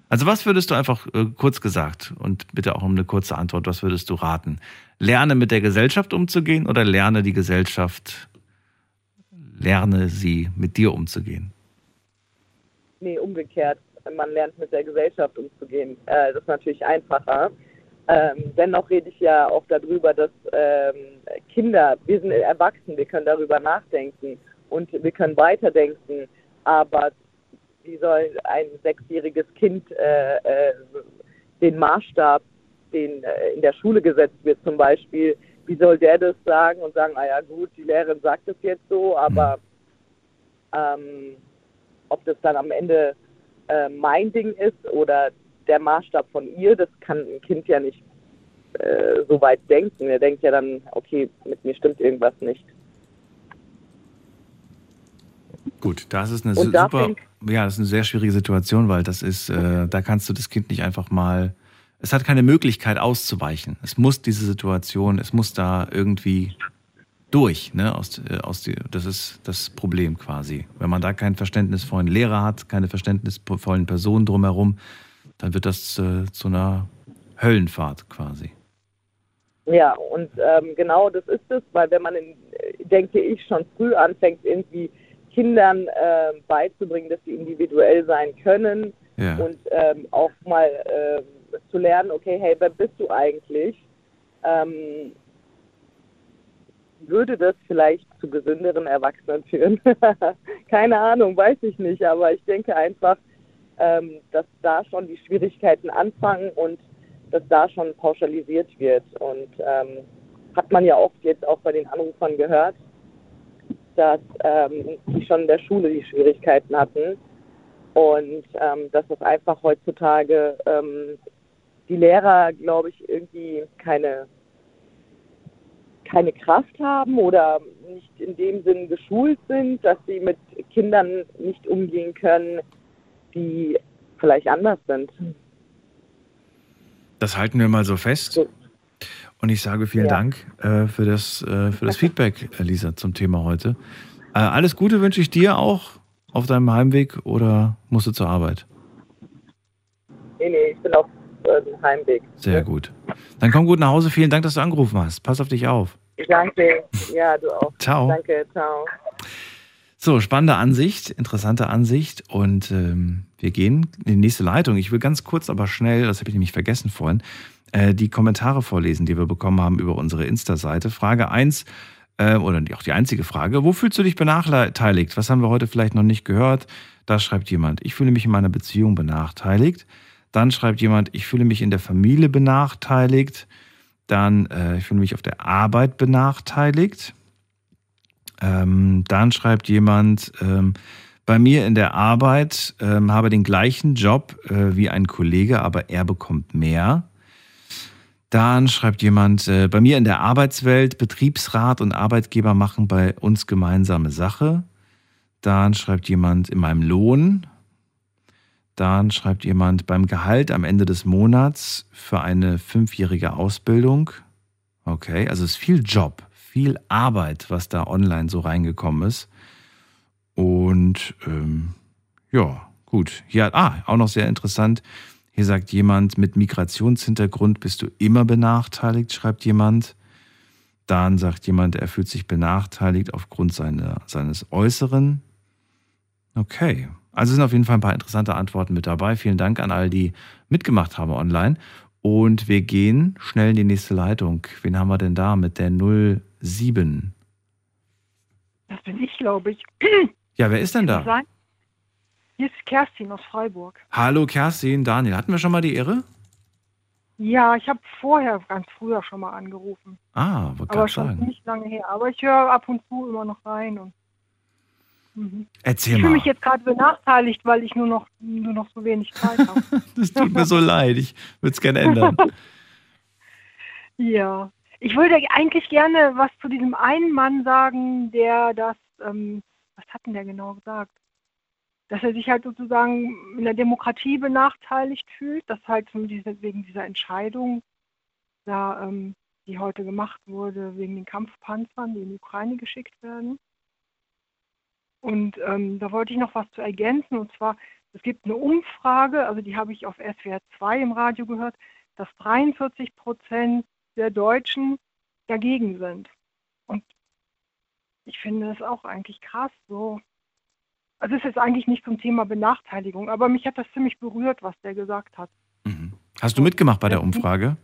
Also was würdest du einfach äh, kurz gesagt und bitte auch um eine kurze Antwort, was würdest du raten? Lerne mit der Gesellschaft umzugehen oder lerne die Gesellschaft, lerne sie mit dir umzugehen? Nee, umgekehrt man lernt mit der Gesellschaft umzugehen. Äh, das ist natürlich einfacher. Ähm, dennoch rede ich ja auch darüber, dass ähm, Kinder, wir sind erwachsen, wir können darüber nachdenken und wir können weiterdenken, aber wie soll ein sechsjähriges Kind äh, äh, den Maßstab, den äh, in der Schule gesetzt wird zum Beispiel, wie soll der das sagen und sagen, ah ja gut, die Lehrerin sagt es jetzt so, aber ähm, ob das dann am Ende äh, mein Ding ist oder der Maßstab von ihr, das kann ein Kind ja nicht äh, so weit denken. Er denkt ja dann, okay, mit mir stimmt irgendwas nicht. Gut, das ist eine super, ja, das ist eine sehr schwierige Situation, weil das ist, äh, da kannst du das Kind nicht einfach mal, es hat keine Möglichkeit auszuweichen. Es muss diese Situation, es muss da irgendwie durch. Ne? Aus, äh, aus die, das ist das Problem quasi. Wenn man da kein verständnisvollen Lehrer hat, keine verständnisvollen Personen drumherum, dann wird das äh, zu einer Höllenfahrt quasi. Ja, und ähm, genau das ist es, weil wenn man, in, denke ich, schon früh anfängt, irgendwie Kindern äh, beizubringen, dass sie individuell sein können ja. und ähm, auch mal äh, zu lernen, okay, hey, wer bist du eigentlich? Ähm, würde das vielleicht zu gesünderen Erwachsenen führen? Keine Ahnung, weiß ich nicht, aber ich denke einfach, ähm, dass da schon die Schwierigkeiten anfangen und dass da schon pauschalisiert wird. Und ähm, hat man ja oft jetzt auch bei den Anrufern gehört, dass ähm, die schon in der Schule die Schwierigkeiten hatten und ähm, dass das einfach heutzutage ähm, die Lehrer, glaube ich, irgendwie keine keine Kraft haben oder nicht in dem Sinn geschult sind, dass sie mit Kindern nicht umgehen können, die vielleicht anders sind. Das halten wir mal so fest. Und ich sage vielen ja. Dank äh, für das, äh, für das Feedback, Lisa, zum Thema heute. Äh, alles Gute wünsche ich dir auch auf deinem Heimweg oder musst du zur Arbeit? Nee, nee, ich bin auf äh, Heimweg. Sehr gut. Dann komm gut nach Hause. Vielen Dank, dass du angerufen hast. Pass auf dich auf. Danke. Ja, du auch. Ciao. Danke, ciao. So, spannende Ansicht, interessante Ansicht. Und ähm, wir gehen in die nächste Leitung. Ich will ganz kurz, aber schnell, das habe ich nämlich vergessen vorhin, die Kommentare vorlesen, die wir bekommen haben über unsere Insta-Seite. Frage 1, äh, oder auch die einzige Frage, wo fühlst du dich benachteiligt? Was haben wir heute vielleicht noch nicht gehört? Da schreibt jemand, ich fühle mich in meiner Beziehung benachteiligt. Dann schreibt jemand, ich fühle mich in der Familie benachteiligt. Dann, äh, ich fühle mich auf der Arbeit benachteiligt. Ähm, dann schreibt jemand, ähm, bei mir in der Arbeit ähm, habe den gleichen Job äh, wie ein Kollege, aber er bekommt mehr. Dann schreibt jemand, äh, bei mir in der Arbeitswelt, Betriebsrat und Arbeitgeber machen bei uns gemeinsame Sache. Dann schreibt jemand in meinem Lohn. Dann schreibt jemand beim Gehalt am Ende des Monats für eine fünfjährige Ausbildung. Okay, also es ist viel Job, viel Arbeit, was da online so reingekommen ist. Und ähm, ja, gut. Hier, ah, auch noch sehr interessant. Hier sagt jemand, mit Migrationshintergrund bist du immer benachteiligt, schreibt jemand. Dann sagt jemand, er fühlt sich benachteiligt aufgrund seiner, seines Äußeren. Okay, also sind auf jeden Fall ein paar interessante Antworten mit dabei. Vielen Dank an all die mitgemacht haben online. Und wir gehen schnell in die nächste Leitung. Wen haben wir denn da mit der 07? Das bin ich, glaube ich. Ja, wer ist denn da? Sein? Hier ist Kerstin aus Freiburg. Hallo Kerstin, Daniel. Hatten wir schon mal die Ehre? Ja, ich habe vorher ganz früher schon mal angerufen. Ah, wollte Aber gerade schon sagen. nicht lange her. Aber ich höre ab und zu immer noch rein. Und, mhm. Erzähl ich fühle mal. mich jetzt gerade benachteiligt, weil ich nur noch, nur noch so wenig Zeit habe. Das tut mir so leid. Ich würde es gerne ändern. Ja, ich würde eigentlich gerne was zu diesem einen Mann sagen, der das, ähm, was hat denn der genau gesagt? Dass er sich halt sozusagen in der Demokratie benachteiligt fühlt, dass halt diese, wegen dieser Entscheidung, da, ähm, die heute gemacht wurde, wegen den Kampfpanzern, die in die Ukraine geschickt werden. Und ähm, da wollte ich noch was zu ergänzen, und zwar, es gibt eine Umfrage, also die habe ich auf SWR 2 im Radio gehört, dass 43 Prozent der Deutschen dagegen sind. Und ich finde das auch eigentlich krass so. Also es ist eigentlich nicht zum Thema Benachteiligung, aber mich hat das ziemlich berührt, was der gesagt hat. Hast du mitgemacht bei der Umfrage?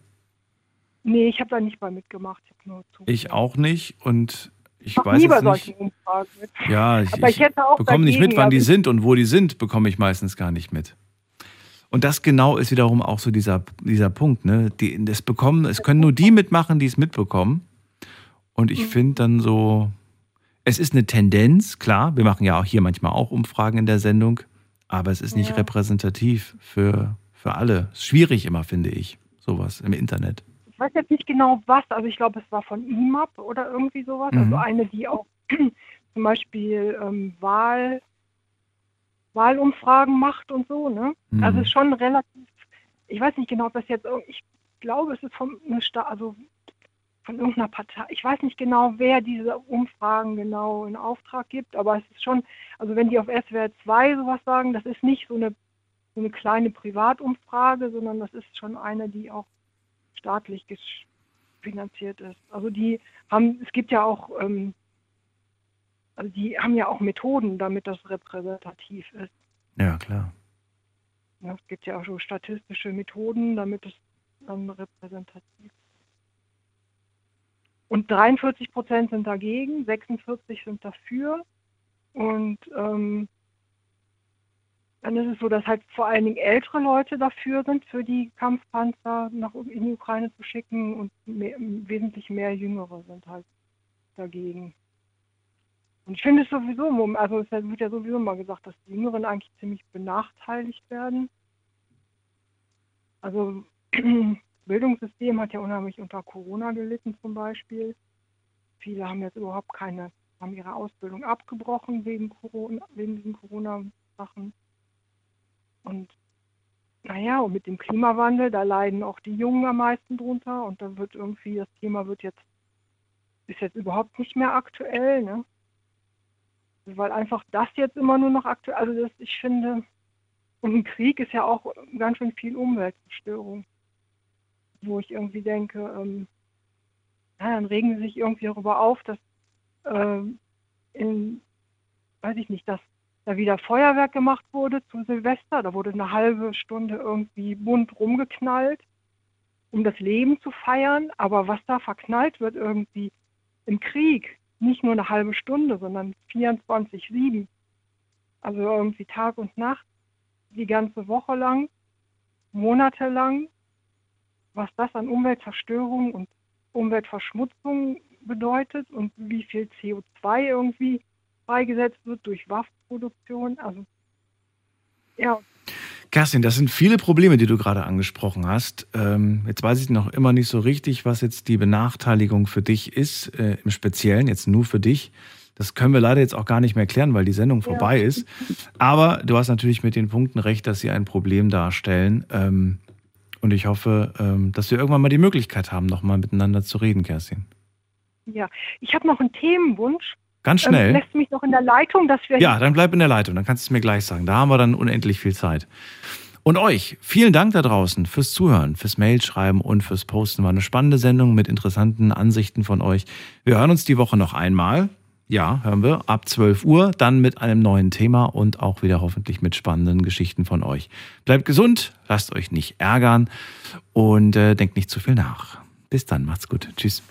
Nee, ich habe da nicht bei mitgemacht. Ich. Ich auch nicht und ich mach weiß nie bei jetzt solchen nicht. Umfragen mit. Ja, ich, ich, auch bekomme nicht mit, wann die also- sind und wo die sind, bekomme ich meistens gar nicht mit. Und das genau ist wiederum auch so dieser, dieser Punkt. Ne? Die, das bekommen, es können nur die mitmachen, die es mitbekommen. Und Mhm. ich finde dann so, es ist eine Tendenz, klar, wir machen ja auch hier manchmal auch Umfragen in der Sendung, aber es ist nicht Ja. repräsentativ für, für alle. Ist schwierig immer, finde ich, sowas im Internet. Ich weiß jetzt nicht genau was, also ich glaube, es war von IMAP oder irgendwie sowas. Mhm. Also eine, die auch zum Beispiel ähm, Wahl, Wahlumfragen macht und so, ne? Mhm. Also es ist schon relativ, ich weiß nicht genau, ob das jetzt, ich glaube, es ist von Sta also von irgendeiner Partei, ich weiß nicht genau, wer diese Umfragen genau in Auftrag gibt, aber es ist schon, also wenn die auf SWR 2 sowas sagen, das ist nicht so eine, so eine kleine Privatumfrage, sondern das ist schon eine, die auch staatlich finanziert ist. Also die haben, es gibt ja auch, ähm, also die haben ja auch Methoden, damit das repräsentativ ist. Ja, klar. Ja, es gibt ja auch so statistische Methoden, damit es dann repräsentativ ist. Und 43 Prozent sind dagegen, 46 sind dafür. Und ähm, dann ist es so, dass halt vor allen Dingen ältere Leute dafür sind, für die Kampfpanzer nach in die Ukraine zu schicken und mehr, wesentlich mehr Jüngere sind halt dagegen. Und ich finde es sowieso, also es wird ja sowieso mal gesagt, dass die Jüngeren eigentlich ziemlich benachteiligt werden. Also Bildungssystem hat ja unheimlich unter Corona gelitten zum Beispiel. Viele haben jetzt überhaupt keine, haben ihre Ausbildung abgebrochen wegen Corona, wegen diesen Corona-Sachen. Und naja, und mit dem Klimawandel, da leiden auch die Jungen am meisten drunter und da wird irgendwie, das Thema wird jetzt, ist jetzt überhaupt nicht mehr aktuell, ne? Weil einfach das jetzt immer nur noch aktuell, also das, ich finde, und ein Krieg ist ja auch ganz schön viel Umweltzerstörung, wo ich irgendwie denke, ähm, ja, dann regen sie sich irgendwie darüber auf, dass ähm, in, weiß ich nicht, dass da wieder Feuerwerk gemacht wurde zu Silvester. Da wurde eine halbe Stunde irgendwie bunt rumgeknallt, um das Leben zu feiern. Aber was da verknallt wird irgendwie im Krieg, nicht nur eine halbe Stunde, sondern 24-7. Also irgendwie Tag und Nacht, die ganze Woche lang, monatelang. Was das an Umweltzerstörung und Umweltverschmutzung bedeutet und wie viel CO2 irgendwie freigesetzt wird durch Waffenproduktion. Also ja, Kerstin, das sind viele Probleme, die du gerade angesprochen hast. Ähm, jetzt weiß ich noch immer nicht so richtig, was jetzt die Benachteiligung für dich ist, äh, im Speziellen, jetzt nur für dich. Das können wir leider jetzt auch gar nicht mehr klären, weil die Sendung vorbei ja. ist. Aber du hast natürlich mit den Punkten recht, dass sie ein Problem darstellen. Ähm, und ich hoffe, ähm, dass wir irgendwann mal die Möglichkeit haben, nochmal miteinander zu reden, Kerstin. Ja, ich habe noch einen Themenwunsch. Ganz schnell. Ähm, lässt mich noch in der Leitung, dass wir. Ja, dann bleib in der Leitung, dann kannst du es mir gleich sagen. Da haben wir dann unendlich viel Zeit. Und euch, vielen Dank da draußen fürs Zuhören, fürs Mailschreiben und fürs Posten. War eine spannende Sendung mit interessanten Ansichten von euch. Wir hören uns die Woche noch einmal. Ja, hören wir ab 12 Uhr, dann mit einem neuen Thema und auch wieder hoffentlich mit spannenden Geschichten von euch. Bleibt gesund, lasst euch nicht ärgern und äh, denkt nicht zu viel nach. Bis dann, macht's gut. Tschüss.